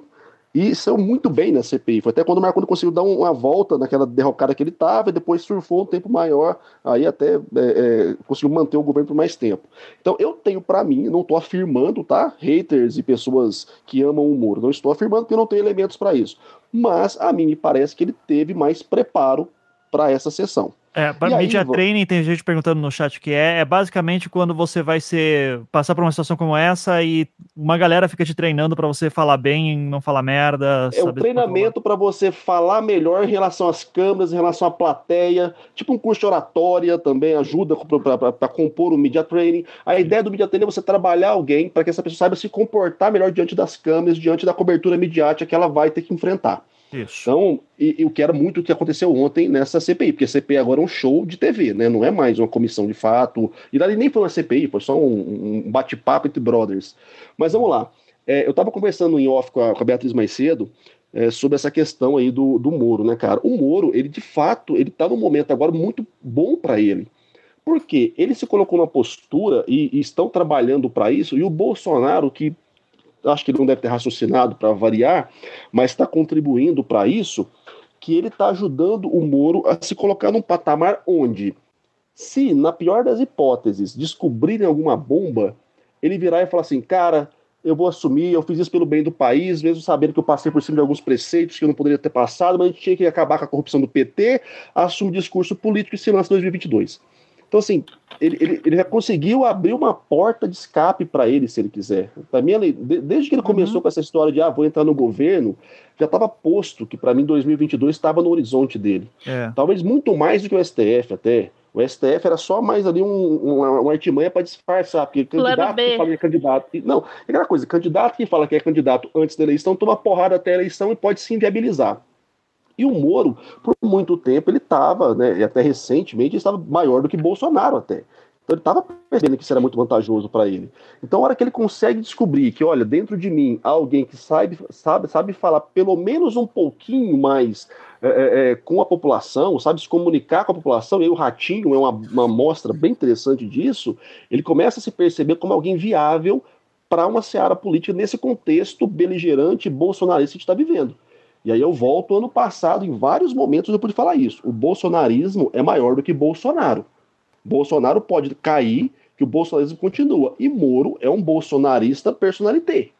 e saiu muito bem na CPI. Foi até quando o Marconi conseguiu dar uma volta naquela derrocada que ele estava e depois surfou um tempo maior, aí até é, é, conseguiu manter o governo por mais tempo. Então eu tenho para mim, não estou afirmando, tá? Haters e pessoas que amam o Moro, não estou afirmando que eu não tenho elementos para isso. Mas a mim me parece que ele teve mais preparo para essa sessão. É, para media aí, training, tem gente perguntando no chat que é, é basicamente quando você vai ser passar por uma situação como essa e uma galera fica te treinando para você falar bem, não falar merda. É um treinamento para você falar melhor em relação às câmeras, em relação à plateia, tipo um curso de oratória também ajuda para compor o media training. A ideia do media training é você trabalhar alguém para que essa pessoa saiba se comportar melhor diante das câmeras, diante da cobertura midiática que ela vai ter que enfrentar. Isso. Então, eu quero muito o que aconteceu ontem nessa CPI, porque a CPI agora é um show de TV, né? Não é mais uma comissão de fato. E lá nem foi uma CPI, foi só um, um bate-papo entre brothers. Mas vamos lá. É, eu estava conversando em off com a, com a Beatriz mais cedo é, sobre essa questão aí do, do Moro, né, cara? O Moro, ele de fato, ele tá num momento agora muito bom para ele. Porque ele se colocou na postura e, e estão trabalhando para isso, e o Bolsonaro, que acho que ele não deve ter raciocinado para variar, mas está contribuindo para isso, que ele está ajudando o Moro a se colocar num patamar onde, se, na pior das hipóteses, descobrirem alguma bomba, ele virar e falar assim, cara, eu vou assumir, eu fiz isso pelo bem do país, mesmo sabendo que eu passei por cima de alguns preceitos que eu não poderia ter passado, mas a gente tinha que acabar com a corrupção do PT, assume discurso político e se lança 2022. Então, assim, ele, ele, ele já conseguiu abrir uma porta de escape para ele, se ele quiser. Para mim, desde que ele começou uhum. com essa história de, ah, vou entrar no governo, já estava posto que, para mim, 2022 estava no horizonte dele. É. Talvez muito mais do que o STF, até. O STF era só mais ali um, uma, uma artimanha para disfarçar, porque candidato que fala que é candidato. Não, é aquela coisa, candidato que fala que é candidato antes da eleição toma porrada até a eleição e pode se inviabilizar. E o Moro, por muito tempo, ele estava, né, e até recentemente, estava maior do que Bolsonaro até. Então ele estava percebendo que isso era muito vantajoso para ele. Então, a hora que ele consegue descobrir que, olha, dentro de mim há alguém que sabe, sabe, sabe falar pelo menos um pouquinho mais é, é, é com a população, sabe se comunicar com a população, e o Ratinho é uma, uma mostra bem interessante disso, ele começa a se perceber como alguém viável para uma seara política nesse contexto beligerante bolsonarista que está vivendo. E aí eu volto ano passado, em vários momentos eu pude falar isso. O bolsonarismo é maior do que Bolsonaro. Bolsonaro pode cair, que o bolsonarismo continua. E Moro é um bolsonarista personalité.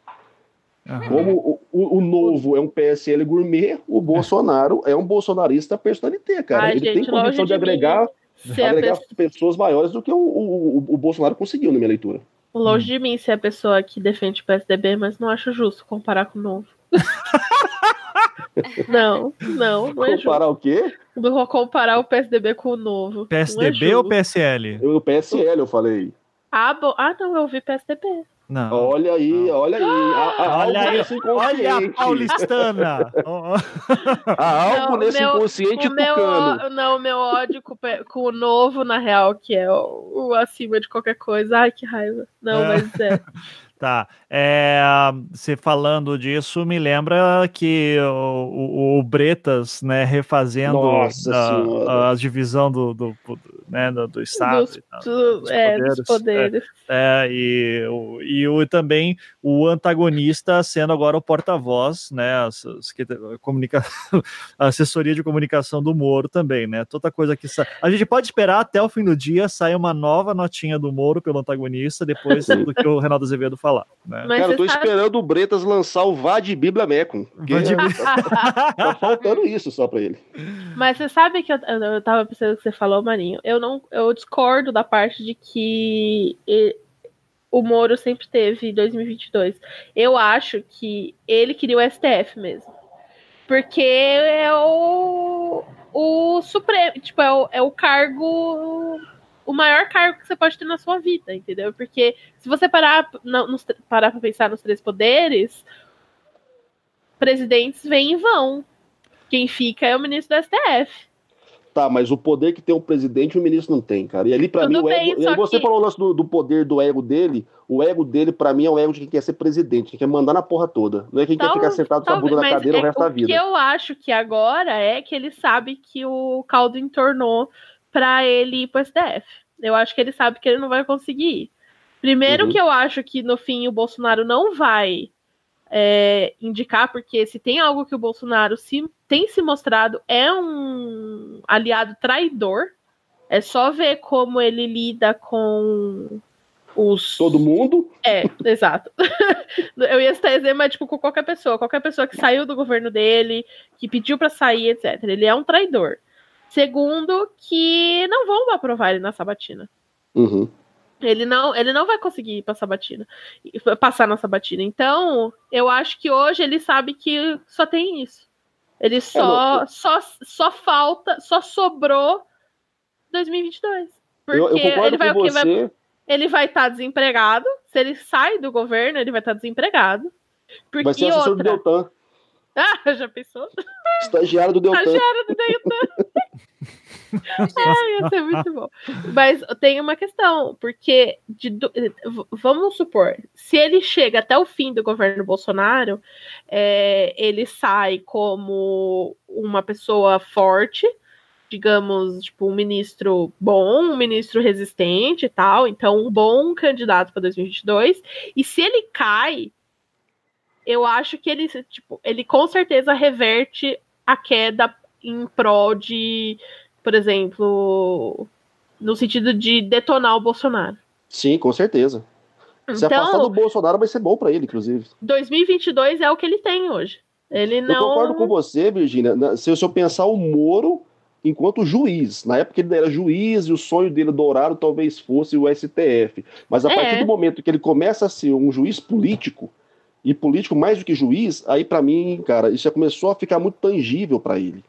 Uhum. Como o, o, o, novo é um PSL gourmet, o Bolsonaro é um bolsonarista personalité, cara. Ai, Ele gente, tem condição de agregar, agregar pessoas maiores do que o, o, o Bolsonaro conseguiu na minha leitura. Longe hum. de mim ser a pessoa que defende o PSDB, mas não acho justo comparar com o novo. (laughs) Não, não, não é Comparar o quê? Vou comparar o PSDB com o novo. PSDB é ou PSL? O PSL, eu falei. Ah, bom. ah, não, eu ouvi PSDB. Não. Olha aí, não. olha aí. olha aí, olha a paulistana. (laughs) há algo não, nesse meu, inconsciente o meu, Não, o meu ódio com, com, o novo, na real, que é o, o, acima de qualquer coisa. Ai, que raiva. Não, é. mas é. (laughs) Tá. É, você falando disso me lembra que o, o, o Bretas, né, refazendo a, a, divisão do, do, do, né, do, do Estado. Dos, tal, dos é, poderes. Dos poderes. É, é, e, o, e o, também o antagonista sendo agora o porta-voz, né, que, a, comunica, (laughs) a assessoria de comunicação do Moro também, né, toda coisa que... Sa... A gente pode esperar até o fim do dia sair uma nova notinha do Moro pelo antagonista, depois do que o Renato Azevedo falar. Né? Mas Cara, eu tô sabe... esperando o Bretas lançar o Vad Bíblia Mecum. tá, (laughs) tá faltando isso só pra ele. Mas você sabe que eu, eu tava pensando que você falou, Marinho. Eu não, eu discordo da parte de que ele, o Moro sempre teve em 2022. Eu acho que ele queria o STF mesmo. Porque é o, o Supremo, tipo, é o, é o cargo o maior cargo que você pode ter na sua vida, entendeu? Porque se você parar, não, nos, parar pra pensar nos três poderes, presidentes vêm e vão. Quem fica é o ministro do STF. Tá, mas o poder que tem o presidente, o ministro não tem, cara. E ali, para mim, o ego. Bem, você que... falou o lance do, do, poder do ego dele. O ego dele, para mim, é o ego de quem quer ser presidente, quem quer mandar na porra toda. Não é quem Tal, quer ficar sentado com a bunda na cadeira é, o resto da vida. O que eu acho que agora é que ele sabe que o caldo entornou para ele ir pro STF. Eu acho que ele sabe que ele não vai conseguir ir. Primeiro uhum. que eu acho que no fim o Bolsonaro não vai é, indicar, porque se tem algo que o Bolsonaro se, tem se mostrado é um aliado traidor. É só ver como ele lida com os. Todo mundo? É, exato. (laughs) eu ia estar exemplo, mas tipo, com qualquer pessoa. Qualquer pessoa que saiu do governo dele, que pediu para sair, etc. Ele é um traidor. Segundo, que não vão aprovar ele na sabatina. Uhum. Ele não, ele não vai conseguir passar batina, passar na sabatina. Então, eu acho que hoje ele sabe que só tem isso. Ele só, é, só, só falta, só sobrou 2022. Porque eu, eu ele vai o que vai, ele vai estar tá desempregado. Se ele sai do governo, ele vai estar tá desempregado. Porque vai ser assessor outra... do Deltan. (laughs) Ah, já pensou? Estagiário do Deltan. Estagiário do Deltan. (laughs) (laughs) é, ia ser muito bom. Mas tem uma questão, porque de, vamos supor, se ele chega até o fim do governo Bolsonaro, é, ele sai como uma pessoa forte, digamos, tipo, um ministro bom, um ministro resistente e tal, então um bom candidato para 2022. E se ele cai, eu acho que ele, tipo, ele com certeza reverte a queda em prol de por exemplo, no sentido de detonar o Bolsonaro. Sim, com certeza. Se então, afastar do Bolsonaro vai ser bom para ele, inclusive. 2022 é o que ele tem hoje. Ele não. Eu concordo com você, Virginia. Se eu pensar o Moro enquanto juiz, na época ele era juiz e o sonho dele dourado talvez fosse o STF. Mas a é. partir do momento que ele começa a ser um juiz político, e político mais do que juiz, aí para mim, cara, isso já começou a ficar muito tangível para ele.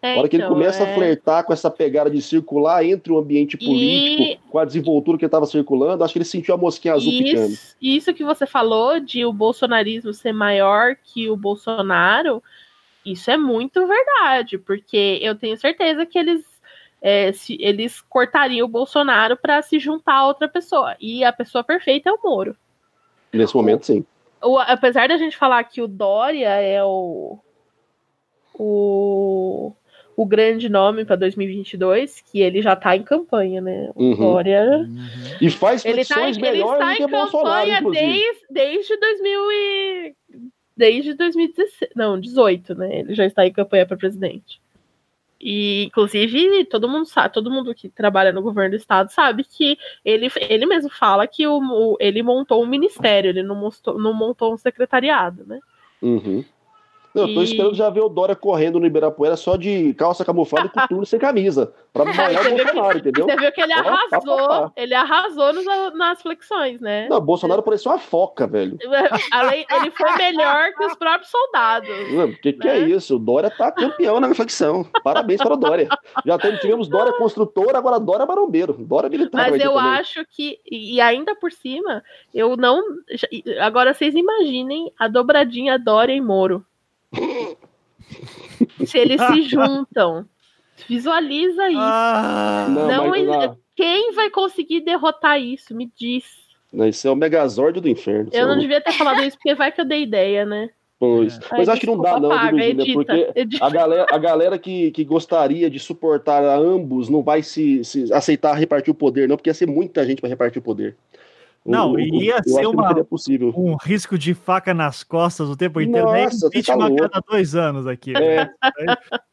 É, a hora que então, ele começa é... a flertar com essa pegada de circular entre o ambiente político, e... com a desenvoltura que estava circulando, acho que ele sentiu a mosquinha azul isso, picando. Isso que você falou de o bolsonarismo ser maior que o Bolsonaro, isso é muito verdade, porque eu tenho certeza que eles, é, se, eles cortariam o Bolsonaro para se juntar a outra pessoa. E a pessoa perfeita é o Moro. Nesse momento, sim. O, apesar da gente falar que o Dória é o. O o grande nome para 2022, que ele já está em campanha, né? O uhum. Dória. Uhum. E faz ele tá, melhores ele está em campanha desde, desde 2000 e, desde 2016, não, 18, né? Ele já está em campanha para presidente. E, inclusive, todo mundo sabe, todo mundo que trabalha no governo do estado sabe que ele, ele mesmo fala que o, o ele montou um ministério, ele não, montou, não montou um secretariado, né? Uhum. Eu tô esperando já ver o Dória correndo no Ibirapuera só de calça camuflada e coturno sem camisa. Pra (laughs) malhar o Bolsonaro, entendeu? Você viu que ele arrasou, ele arrasou nos, nas flexões, né? Não, o Bolsonaro parecia uma foca, velho. (laughs) Além, ele foi melhor que os próprios soldados. O que, que é né? isso? O Dória tá campeão na flexão. Parabéns para o Dória. Já tivemos Dória construtor, agora Dória marombeiro. Dória militar. Mas eu acho que, e ainda por cima, eu não. Agora vocês imaginem a dobradinha Dória e Moro. Se eles se juntam. Visualiza isso. Ah, não, não Quem vai conseguir derrotar isso? Me diz. Não, isso é o Megazord do inferno. Eu não devia ter falado isso, porque vai que eu dei ideia, né? Pois. É. Mas Ai, acho que não dá, não, paga, Virginia, porque edita. a galera, a galera que, que gostaria de suportar a ambos não vai se, se aceitar repartir o poder, não, porque ia ser muita gente para repartir o poder. Não, o, ia ser uma, um risco de faca nas costas o tempo inteiro. Nossa, Nem tá a cada dois anos aqui. É.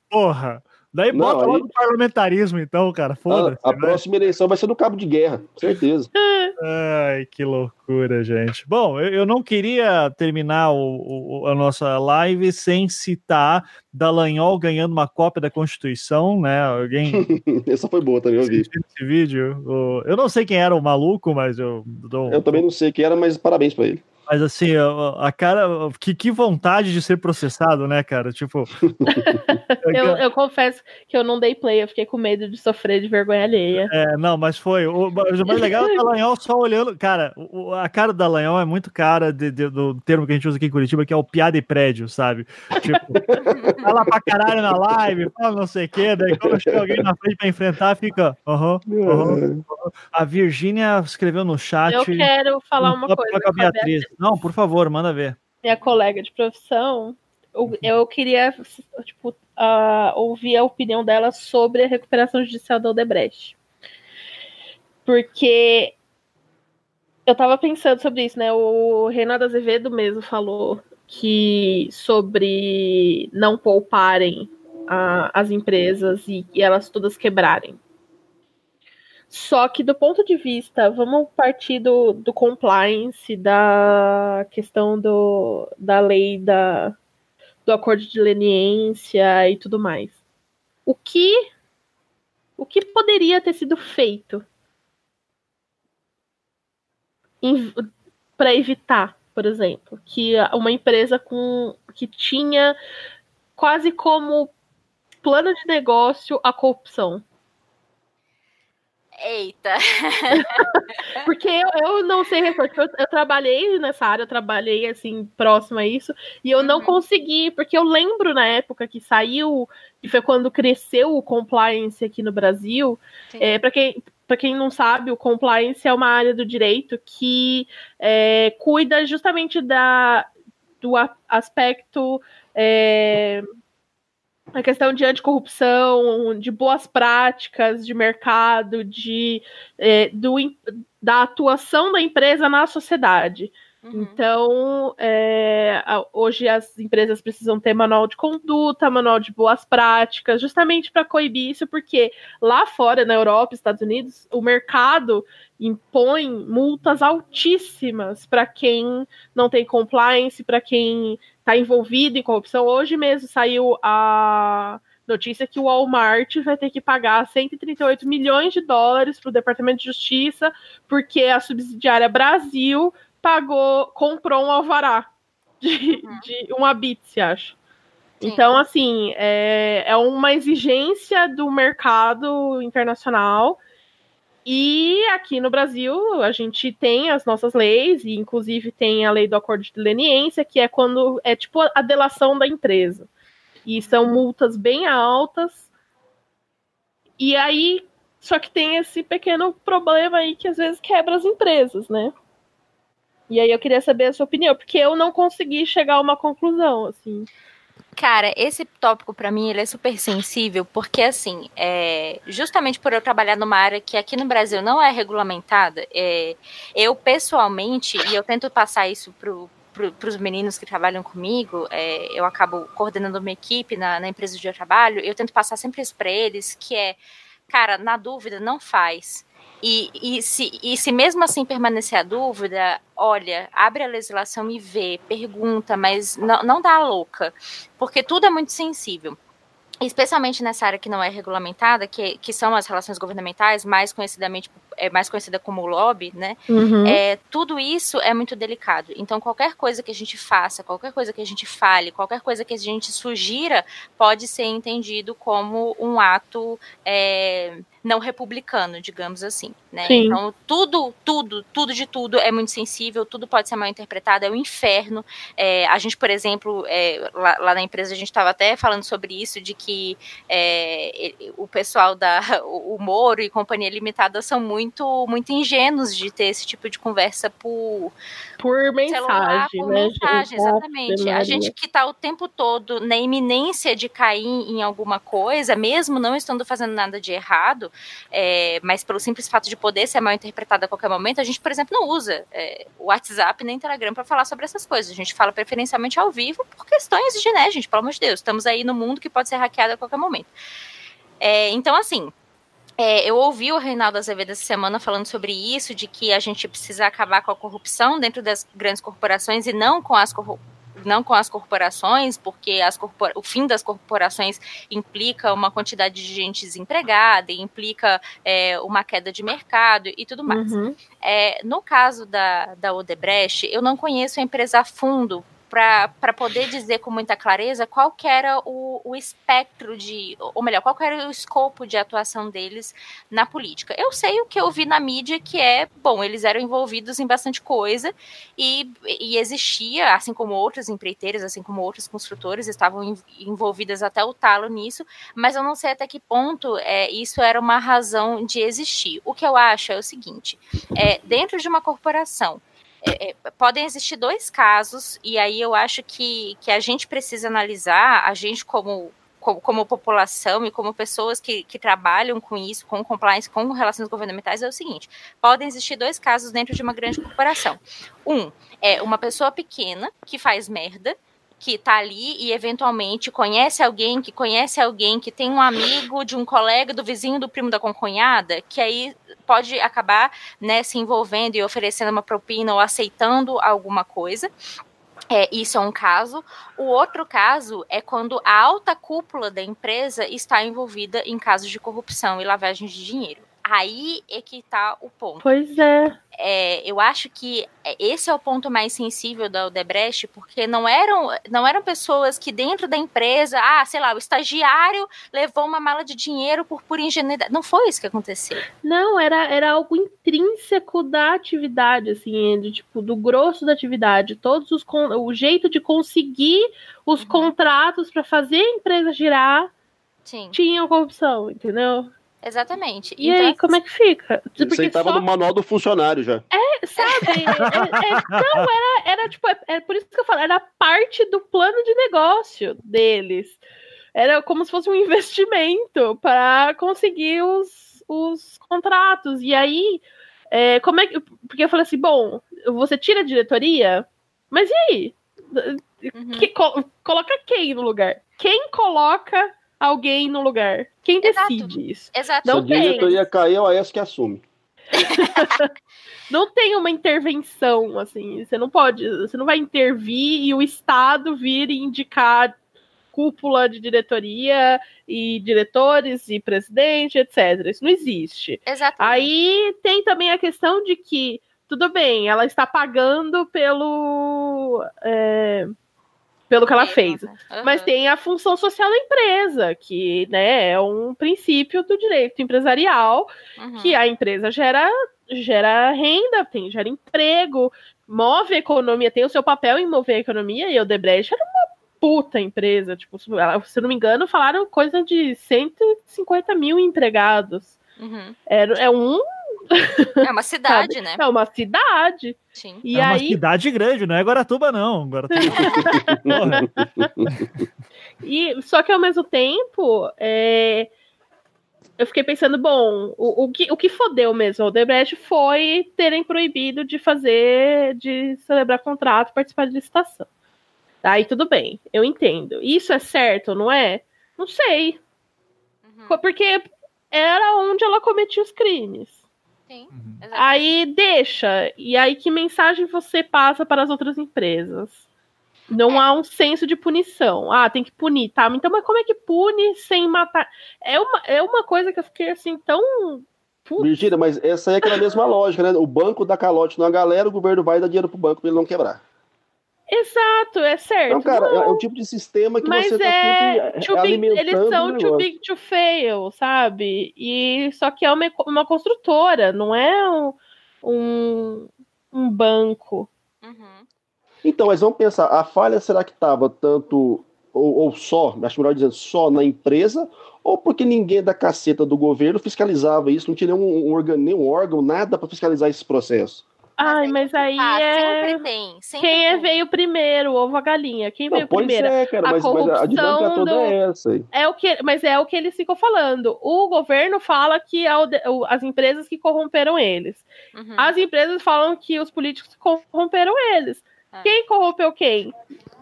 Porra. Daí não, bota aí... logo o parlamentarismo, então, cara. Foda-se. A, a próxima eleição vai ser do cabo de guerra, certeza. (laughs) Ai, que loucura, gente. Bom, eu, eu não queria terminar o, o, a nossa live sem citar Dallagnol ganhando uma cópia da Constituição, né? Alguém. (laughs) Essa foi boa também, eu vi. Esse vídeo. Eu não sei quem era o maluco, mas eu. Eu também não sei quem era, mas parabéns para ele. Mas assim, a, cara, que, que vontade de ser processado, né, cara? Tipo. (laughs) eu, eu, confesso que eu não dei play, eu fiquei com medo de sofrer de vergonha alheia. É, não, mas foi. O, o mais legal é o Dallagnol só olhando. Cara, o, a cara do Dallagnol é muito cara de, de, do termo que a gente usa aqui em Curitiba, que é o piada e prédio, sabe? Tipo, (laughs) fala pra caralho na live, fala não sei o quê, daí quando chega alguém na frente pra enfrentar, fica. Aham, uhum, uhum. A Virgínia escreveu no chat. Eu quero falar uma coisa. Com a Beatriz. Não, por favor, manda ver. Minha colega de profissão, eu queria tipo, uh, ouvir a opinião dela sobre a recuperação judicial da Odebrecht. Porque eu estava pensando sobre isso, né? O Renato Azevedo mesmo falou que sobre não pouparem uh, as empresas e, e elas todas quebrarem. Só que do ponto de vista, vamos partir do, do compliance, da questão do, da lei da, do acordo de leniência e tudo mais. O que o que poderia ter sido feito para evitar, por exemplo, que uma empresa com que tinha quase como plano de negócio a corrupção. Eita! (laughs) Porque eu, eu não sei reforçar, eu, eu, trabalhei nessa área, eu trabalhei assim, próximo a isso, e eu uhum. não consegui, porque eu lembro na época que saiu, que foi quando cresceu o compliance aqui no Brasil. É, para quem, para quem não sabe, o compliance é uma área do direito que é, cuida justamente da, do aspecto. É, a questão de anticorrupção, de boas práticas de mercado, de, é, do, da atuação da empresa na sociedade. Uhum. Então, é, hoje as empresas precisam ter manual de conduta, manual de boas práticas, justamente para coibir isso, porque lá fora, na Europa, Estados Unidos, o mercado impõe multas altíssimas para quem não tem compliance, para quem está envolvido em corrupção. Hoje mesmo saiu a notícia que o Walmart vai ter que pagar 138 milhões de dólares para o Departamento de Justiça, porque a subsidiária Brasil pagou, comprou um alvará de, uhum. de uma Bits, acho. Sim. Então, assim, é, é uma exigência do mercado internacional. E aqui no Brasil, a gente tem as nossas leis, e inclusive tem a lei do acordo de leniência, que é quando é tipo a delação da empresa. E são multas bem altas. E aí, só que tem esse pequeno problema aí que às vezes quebra as empresas, né? E aí eu queria saber a sua opinião, porque eu não consegui chegar a uma conclusão, assim. Cara, esse tópico para mim ele é super sensível, porque assim, é, justamente por eu trabalhar numa área que aqui no Brasil não é regulamentada, é, eu pessoalmente, e eu tento passar isso pro, para os meninos que trabalham comigo, é, eu acabo coordenando uma equipe na, na empresa eu trabalho, eu tento passar sempre isso para eles, que é, cara, na dúvida, não faz. E, e, se, e se mesmo assim permanecer a dúvida, olha, abre a legislação e vê, pergunta, mas não, não dá louca, porque tudo é muito sensível. Especialmente nessa área que não é regulamentada, que, que são as relações governamentais, mais conhecidamente é mais conhecida como lobby, né? Uhum. É, tudo isso é muito delicado. Então, qualquer coisa que a gente faça, qualquer coisa que a gente fale, qualquer coisa que a gente sugira, pode ser entendido como um ato é, não republicano, digamos assim, né? Sim. Então, tudo, tudo, tudo de tudo é muito sensível, tudo pode ser mal interpretado, é o um inferno. É, a gente, por exemplo, é, lá, lá, na empresa a gente estava até falando sobre isso, de que é, o pessoal da (laughs) o Moro e Companhia Limitada são muito, muito ingênuos de ter esse tipo de conversa por por mensagem, celular, por né? mensagem, exatamente. A gente que está o tempo todo na iminência de cair em alguma coisa, mesmo não estando fazendo nada de errado, é, mas pelo simples fato de poder ser mal interpretada a qualquer momento, a gente, por exemplo, não usa é, o WhatsApp nem Telegram para falar sobre essas coisas. A gente fala preferencialmente ao vivo por questões de, né, gente, pelo amor de Deus, estamos aí no mundo que pode ser hackeado a qualquer momento. É, então, assim, é, eu ouvi o Reinaldo Azevedo essa semana falando sobre isso, de que a gente precisa acabar com a corrupção dentro das grandes corporações e não com as não com as corporações, porque as corpora o fim das corporações implica uma quantidade de gente desempregada, implica é, uma queda de mercado e tudo mais. Uhum. É, no caso da, da Odebrecht, eu não conheço a empresa a fundo para poder dizer com muita clareza qual que era o, o espectro de, ou melhor, qual era o escopo de atuação deles na política. Eu sei o que eu vi na mídia que é, bom, eles eram envolvidos em bastante coisa e, e existia, assim como outras empreiteiras, assim como outros construtores estavam envolvidas até o talo nisso, mas eu não sei até que ponto é, isso era uma razão de existir. O que eu acho é o seguinte, é, dentro de uma corporação, é, é, podem existir dois casos, e aí eu acho que, que a gente precisa analisar, a gente como, como, como população e como pessoas que, que trabalham com isso, com compliance, com relações governamentais, é o seguinte: podem existir dois casos dentro de uma grande corporação. Um é uma pessoa pequena que faz merda que tá ali e eventualmente conhece alguém que conhece alguém que tem um amigo de um colega do vizinho do primo da concunhada, que aí pode acabar né, se envolvendo e oferecendo uma propina ou aceitando alguma coisa. É, isso é um caso. O outro caso é quando a alta cúpula da empresa está envolvida em casos de corrupção e lavagem de dinheiro. Aí é que está o ponto. Pois é é, eu acho que esse é o ponto mais sensível da Odebrecht, porque não eram, não eram pessoas que dentro da empresa, ah, sei lá, o estagiário levou uma mala de dinheiro por pura ingenuidade. Não foi isso que aconteceu. Não, era, era algo intrínseco da atividade, assim, de, tipo, do grosso da atividade. Todos os o jeito de conseguir os uhum. contratos para fazer a empresa girar Sim. tinham corrupção, entendeu? Exatamente. E então, aí, como é que fica? Porque Você estava só... no manual do funcionário já. É, sabe? é, é, não, era, era tipo, é, é, por isso que eu falo, era parte do plano de negócio deles. Era como se fosse um investimento para conseguir os, os contratos. E aí, é, como é que. Porque eu falei assim, bom, você tira a diretoria, mas e aí? Uhum. Que, coloca quem no lugar? Quem coloca alguém no lugar. Quem decide Exato. isso? Exato. Não Se a diretoria cair, é o AES que assume. (laughs) (laughs) não tem uma intervenção, assim, você não pode, você não vai intervir e o Estado vir e indicar cúpula de diretoria e diretores e presidente, etc. Isso não existe. Exato. Aí tem também a questão de que, tudo bem, ela está pagando pelo. É, pelo que ela fez. Uhum. Mas tem a função social da empresa, que né, é um princípio do direito empresarial, uhum. que a empresa gera, gera renda, tem, gera emprego, move a economia, tem o seu papel em mover a economia, e o Debrecht era uma puta empresa, tipo, se não me engano, falaram coisa de 150 mil empregados. Uhum. É, é um é uma cidade, né? É uma cidade. Sim. E é aí... uma cidade grande, não é Guaratuba, não. Guaratuba. (laughs) e, só que ao mesmo tempo, é... eu fiquei pensando, bom, o, o, que, o que fodeu mesmo o Debrecht foi terem proibido de fazer, de celebrar contrato, participar de licitação. Aí tudo bem, eu entendo. Isso é certo, não é? Não sei. Uhum. Porque era onde ela cometia os crimes. Sim, uhum. Aí deixa. E aí que mensagem você passa para as outras empresas? Não é. há um senso de punição. Ah, tem que punir, tá? Então, mas como é que pune sem matar? É uma, é uma coisa que eu fiquei assim tão. Putz. Virgínia, mas essa aí é aquela mesma lógica, né? O banco dá calote na galera, o governo vai dar dinheiro pro banco para ele não quebrar. Exato, é certo. Então, cara, não. é um tipo de sistema que Mas você tá é, sempre alimentando Eles são too big to fail, sabe? E só que é uma, uma construtora, não é um, um, um banco. Uhum. Então, mas vamos pensar, a falha será que estava tanto, ou, ou, só, acho melhor dizendo, só na empresa, ou porque ninguém da caceta do governo fiscalizava isso, não tinha nenhum, um, nenhum órgão, nada para fiscalizar esse processo? Ai, mas aí ah, é. Sempre tem. Sempre Quem é veio primeiro, o ovo a galinha? Quem veio primeiro? É, cara, a mas, corrupção mas a dinâmica toda do... é essa. Aí. É o que, mas é o que eles ficam falando. O governo fala que é as empresas que corromperam eles. Uhum. As empresas falam que os políticos corromperam eles. É. Quem corrompeu quem?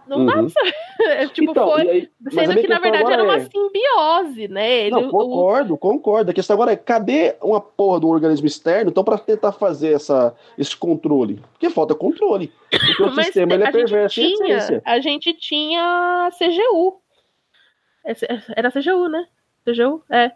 Não uhum. dá pra saber. (laughs) É, tipo, então, foi. Aí, sendo que, na verdade, era uma é... simbiose, né? Ele, não, concordo, o... concordo. A questão agora é: cadê uma porra um organismo externo, então, para tentar fazer essa, esse controle? Porque falta controle. Porque o (laughs) sistema ele é perverso tinha, A gente tinha CGU. Era CGU, né? CGU? É.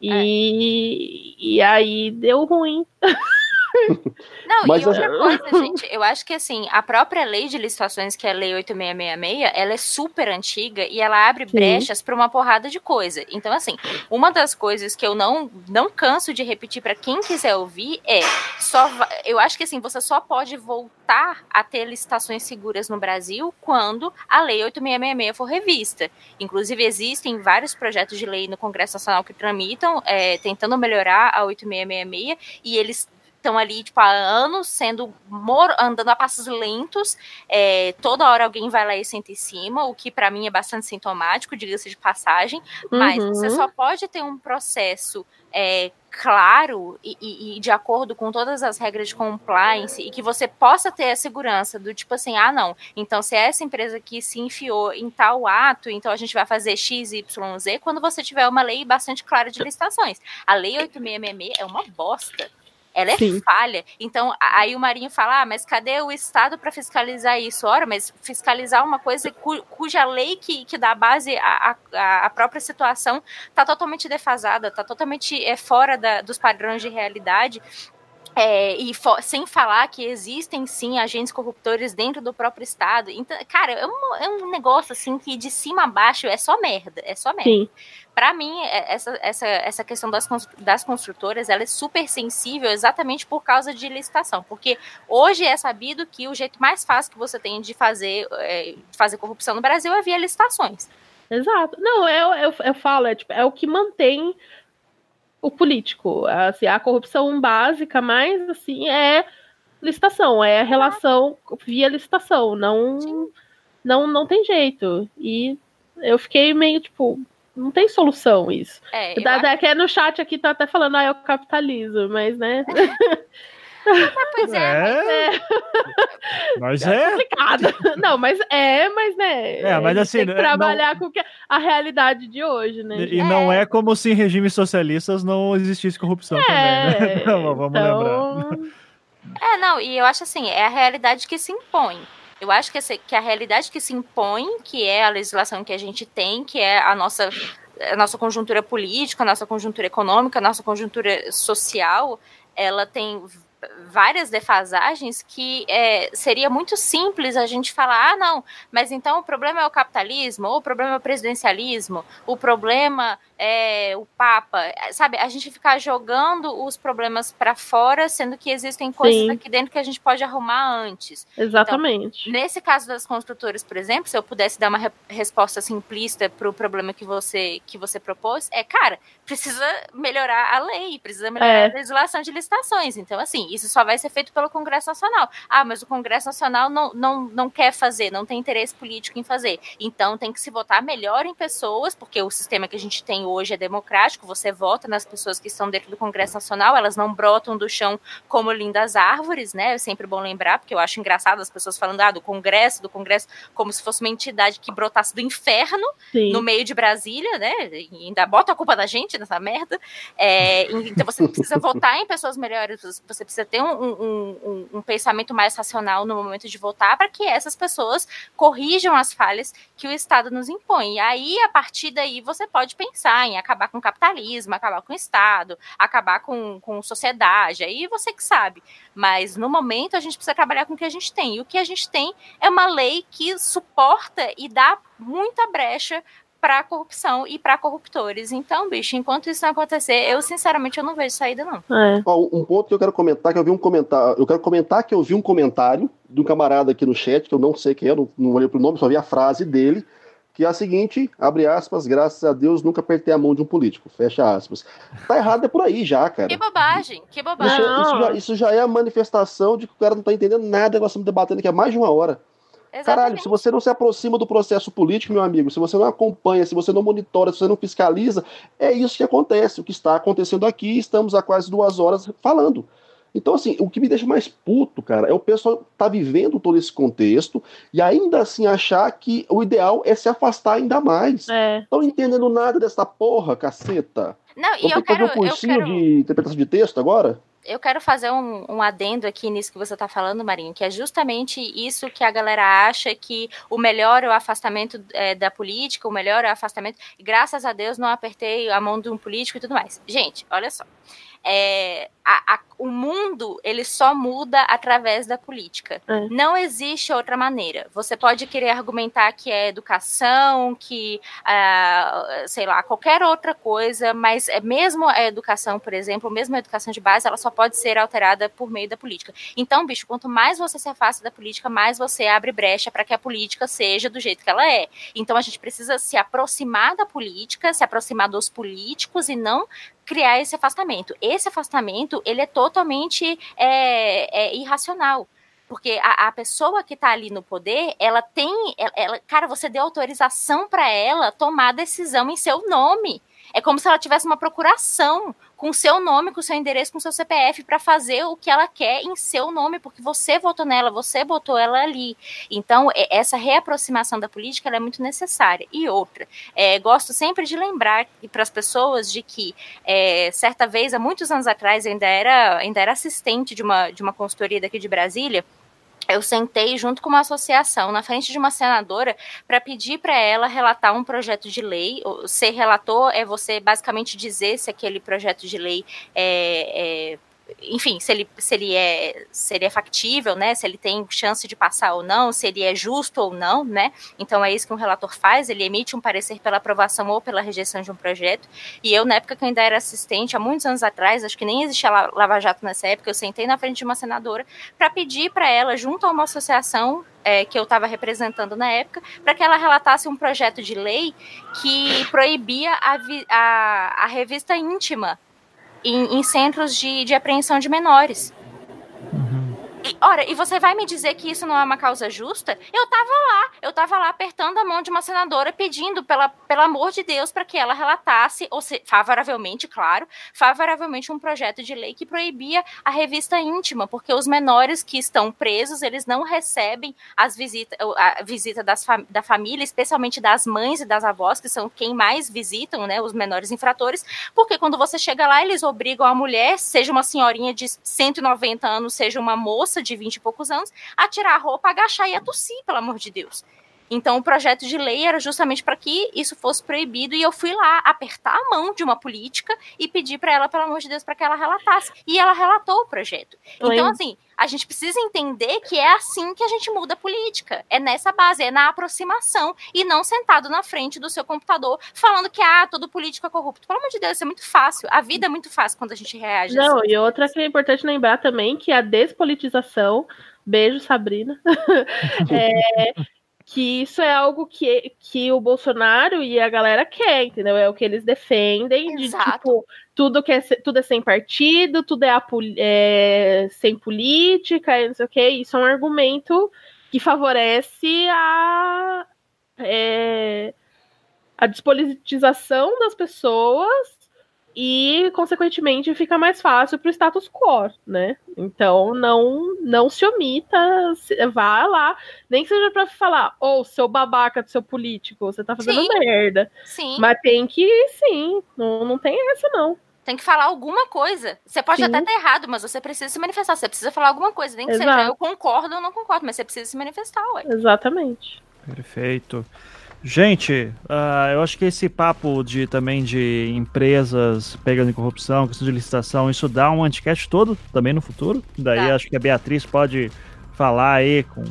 E, é. e aí deu ruim. (laughs) (laughs) Não, Mas e outra coisa, (laughs) gente, eu acho que assim, a própria lei de licitações, que é a Lei 8666, ela é super antiga e ela abre Sim. brechas para uma porrada de coisa. Então, assim, uma das coisas que eu não, não canso de repetir para quem quiser ouvir é só eu acho que assim, você só pode voltar a ter licitações seguras no Brasil quando a Lei 8666 for revista. Inclusive, existem vários projetos de lei no Congresso Nacional que tramitam, é, tentando melhorar a 8666, e eles estão ali, tipo, há anos sendo andando a passos lentos. É, toda hora alguém vai lá e senta em cima, o que para mim é bastante sintomático, diga-se de passagem. Uhum. Mas você só pode ter um processo é, claro e, e, e, de acordo com todas as regras de compliance e que você possa ter a segurança do tipo assim, ah, não, então se é essa empresa que se enfiou em tal ato, então a gente vai fazer X, Y, Z, quando você tiver uma lei bastante clara de licitações. A lei 8666 é uma bosta ela é Sim. falha. Então, aí o Marinho fala, ah, mas cadê o Estado para fiscalizar isso? Ora, mas fiscalizar uma coisa cu, cuja lei que, que dá base à, à, à própria situação está totalmente defasada, está totalmente é, fora da, dos padrões de realidade. É, e sem falar que existem sim agentes corruptores dentro do próprio Estado. Então, cara, é um, é um negócio assim que de cima a baixo é só merda. É só merda. Para mim, é, essa, essa, essa questão das, das construtoras ela é super sensível exatamente por causa de licitação. Porque hoje é sabido que o jeito mais fácil que você tem de fazer, é, fazer corrupção no Brasil é via licitações. Exato. Não, eu, eu, eu falo, é, tipo, é o que mantém o político. Assim, a corrupção básica mais assim é licitação, é a relação via licitação, não não não tem jeito. E eu fiquei meio tipo, não tem solução isso. É, da, acho... que no chat aqui tá até falando, ah, é o capitalismo, mas né. (laughs) pois é. é. Mas é. é. Complicado. Não, mas é, mas né. É, mas assim. Tem que trabalhar não... com a realidade de hoje, né? E, e não é como se em regimes socialistas não existisse corrupção é, também, né? (laughs) Vamos então... lembrar. É, não, e eu acho assim, é a realidade que se impõe. Eu acho que, essa, que a realidade que se impõe, que é a legislação que a gente tem, que é a nossa, a nossa conjuntura política, a nossa conjuntura econômica, a nossa conjuntura social, ela tem várias defasagens que é, seria muito simples a gente falar, ah, não, mas então o problema é o capitalismo, ou o problema é o presidencialismo, o problema é, o Papa, sabe? A gente ficar jogando os problemas para fora, sendo que existem coisas Sim. aqui dentro que a gente pode arrumar antes. Exatamente. Então, nesse caso das construtoras, por exemplo, se eu pudesse dar uma re resposta simplista para o problema que você que você propôs, é, cara, precisa melhorar a lei, precisa melhorar é. a legislação de licitações. Então, assim, isso só vai ser feito pelo Congresso Nacional. Ah, mas o Congresso Nacional não, não, não quer fazer, não tem interesse político em fazer. Então, tem que se votar melhor em pessoas, porque o sistema que a gente tem hoje é democrático, você vota nas pessoas que estão dentro do Congresso Nacional, elas não brotam do chão como lindas árvores, né? É sempre bom lembrar, porque eu acho engraçado as pessoas falando ah, do Congresso, do Congresso, como se fosse uma entidade que brotasse do inferno Sim. no meio de Brasília, né? E ainda bota a culpa da gente nessa merda. É, então você precisa votar em pessoas melhores, você precisa ter um, um, um, um pensamento mais racional no momento de votar para que essas pessoas corrijam as falhas que o Estado nos impõe. E aí, a partir daí, você pode pensar em acabar com o capitalismo, acabar com o Estado, acabar com, com sociedade, aí você que sabe. Mas no momento a gente precisa trabalhar com o que a gente tem. E o que a gente tem é uma lei que suporta e dá muita brecha para corrupção e para corruptores. Então, bicho, enquanto isso não acontecer, eu sinceramente eu não vejo saída não. É. um ponto que eu quero comentar que eu vi um comentário, eu quero comentar que eu vi um comentário de um camarada aqui no chat que eu não sei quem é, não, não olhei pro nome, só vi a frase dele que é a seguinte, abre aspas, graças a Deus nunca apertei a mão de um político, fecha aspas. Tá errado é por aí já, cara. Que bobagem, que bobagem. Isso, isso, já, isso já, é a manifestação de que o cara não tá entendendo nada nós estamos debatendo aqui há mais de uma hora. Exatamente. Caralho, se você não se aproxima do processo político, meu amigo, se você não acompanha, se você não monitora, se você não fiscaliza, é isso que acontece. O que está acontecendo aqui, estamos há quase duas horas falando. Então, assim, o que me deixa mais puto, cara, é o pessoal tá vivendo todo esse contexto e ainda assim achar que o ideal é se afastar ainda mais. É. Não entendendo nada dessa porra, caceta. Não, Vou e eu quero, um cursinho quero... de interpretação de texto agora? eu quero fazer um, um, adendo aqui nisso que você está falando, Marinho, que é justamente isso que a galera acha que o melhor é o afastamento é, da política, o melhor é o afastamento. Graças a Deus não apertei a mão de um político e tudo mais. Gente, olha só. É, a, a, o mundo ele só muda através da política. É. Não existe outra maneira. Você pode querer argumentar que é educação, que uh, sei lá qualquer outra coisa, mas é mesmo a educação, por exemplo, mesmo a educação de base, ela só pode ser alterada por meio da política. Então, bicho, quanto mais você se afasta da política, mais você abre brecha para que a política seja do jeito que ela é. Então, a gente precisa se aproximar da política, se aproximar dos políticos e não criar esse afastamento. Esse afastamento, ele é totalmente é, é irracional. Porque a, a, pessoa que está ali no poder, ela tem. Ela, ela cara, você deu autorização para ela tomar decisão em seu nome. É como se ela tivesse uma procuração. com seu nome, com seu endereço, com seu CPF para fazer o que ela quer em seu nome, porque você votou nela, você botou ela ali. Então, essa reaproximação da política é muito necessária. E outra, é, gosto sempre de lembrar para as pessoas de que é, certa vez, há muitos anos atrás, ainda era, ainda era assistente de uma, de uma consultoria daqui de Brasília eu sentei junto com uma associação na frente de uma senadora para pedir para ela relatar um projeto de lei. Ser relator é você basicamente dizer se aquele projeto de lei é, é enfim, se ele, se ele é se ele é factível, né? Se ele tem chance de passar ou não, se ele é justo ou não, né? Então é isso que um relator faz, ele emite um parecer pela aprovação ou pela rejeição de um projeto. E eu, na época que eu ainda era assistente, há muitos anos atrás, acho que nem existia Lava Jato nessa época, eu sentei na frente de uma senadora para pedir para ela, junto a uma associação é, que eu estava representando na época, para que ela relatasse um projeto de lei que proibia a, a, a revista íntima em, em centros de, de apreensão de menores. E, ora, e você vai me dizer que isso não é uma causa justa? Eu tava lá, eu tava lá apertando a mão de uma senadora pedindo, pela, pelo amor de Deus, para que ela relatasse, ou se, favoravelmente, claro, favoravelmente um projeto de lei que proibia a revista íntima, porque os menores que estão presos, eles não recebem as visita, a visita das, da família, especialmente das mães e das avós, que são quem mais visitam, né, os menores infratores, porque quando você chega lá, eles obrigam a mulher, seja uma senhorinha de 190 anos, seja uma moça moça de 20 e poucos anos a tirar a roupa, agachar e a tossir, pelo amor de Deus. Então, o projeto de lei era justamente para que isso fosse proibido e eu fui lá apertar a mão de uma política e pedir para ela, pelo amor de Deus, para que ela relatasse. E ela relatou o projeto. Então, assim, a gente precisa entender que é assim que a gente muda a política. É nessa base, é na aproximação e não sentado na frente do seu computador falando que ah, todo político é corrupto. Pelo amor de Deus, isso é muito fácil. A vida é muito fácil quando a gente reage. Não, assim. e outra que é importante lembrar também que a despolitização Beijo, Sabrina. (laughs) é, que isso é algo que, que o Bolsonaro e a galera quer, entendeu? É o que eles defendem, Exato. de tipo, tudo, que é, tudo é sem partido, tudo é, é sem política, não sei o que. Isso é um argumento que favorece a, é, a despolitização das pessoas e, consequentemente, fica mais fácil para o status quo, né? Então, não não se omita, vá lá, nem que seja para falar, ou oh, seu babaca do seu político, você tá fazendo sim. merda. Sim. Mas tem que, sim, não, não tem essa, não. Tem que falar alguma coisa. Você pode sim. até estar errado, mas você precisa se manifestar. Você precisa falar alguma coisa. Nem que Exato. seja eu concordo ou não concordo, mas você precisa se manifestar, ué. Exatamente. Perfeito. Gente, uh, eu acho que esse papo de também de empresas pegando em corrupção, questão de licitação, isso dá um anticast todo também no futuro. Daí tá. acho que a Beatriz pode falar aí com,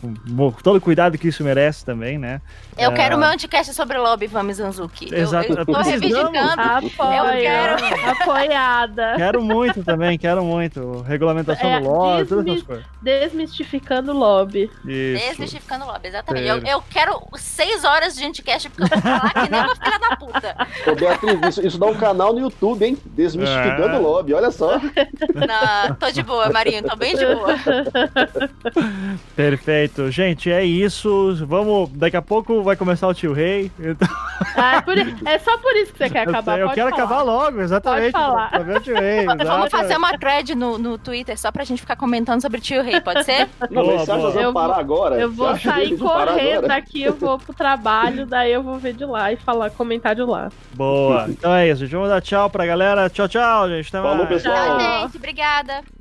com, todo o cuidado que isso merece também, né? Eu quero o meu anticast sobre lobby, Vami Zanzuki. Exato. Eu, eu tô reivindicando. Apoio, eu quero. Apoiada. Quero muito também, quero muito. Regulamentação é, do lobby, todas essas coisas. Desmistificando o lobby. Isso. Desmistificando o lobby, exatamente. Eu, eu, quero seis horas de anticast porque eu vou falar que nem uma filha da puta. Ô, Beatriz, isso, isso dá um canal no YouTube, hein? Desmistificando é. o lobby, olha só. Não, tô de boa, Marinho, tô bem de boa. (laughs) (laughs) Perfeito. Gente, é isso. Vamos. Daqui a pouco vai começar o tio Rei. Então... Ah, é, por... é, só por isso que você (laughs) quer acabar. Eu, eu quero falar. acabar logo, exatamente. Pode falar. Pra ver o tio Rei. (laughs) Vamos fazer uma thread no, no Twitter só pra gente ficar comentando sobre o tio Rei, pode ser? Não, boa, acha que parar agora? Eu vou sair correndo daqui, eu vou pro trabalho, daí eu vou ver de lá e falar, comentar de lá. Boa. Então é isso, gente. Vamos dar tchau pra galera. Tchau, tchau, gente. Até Falou, mais. pessoal. Tchau, gente. Obrigada.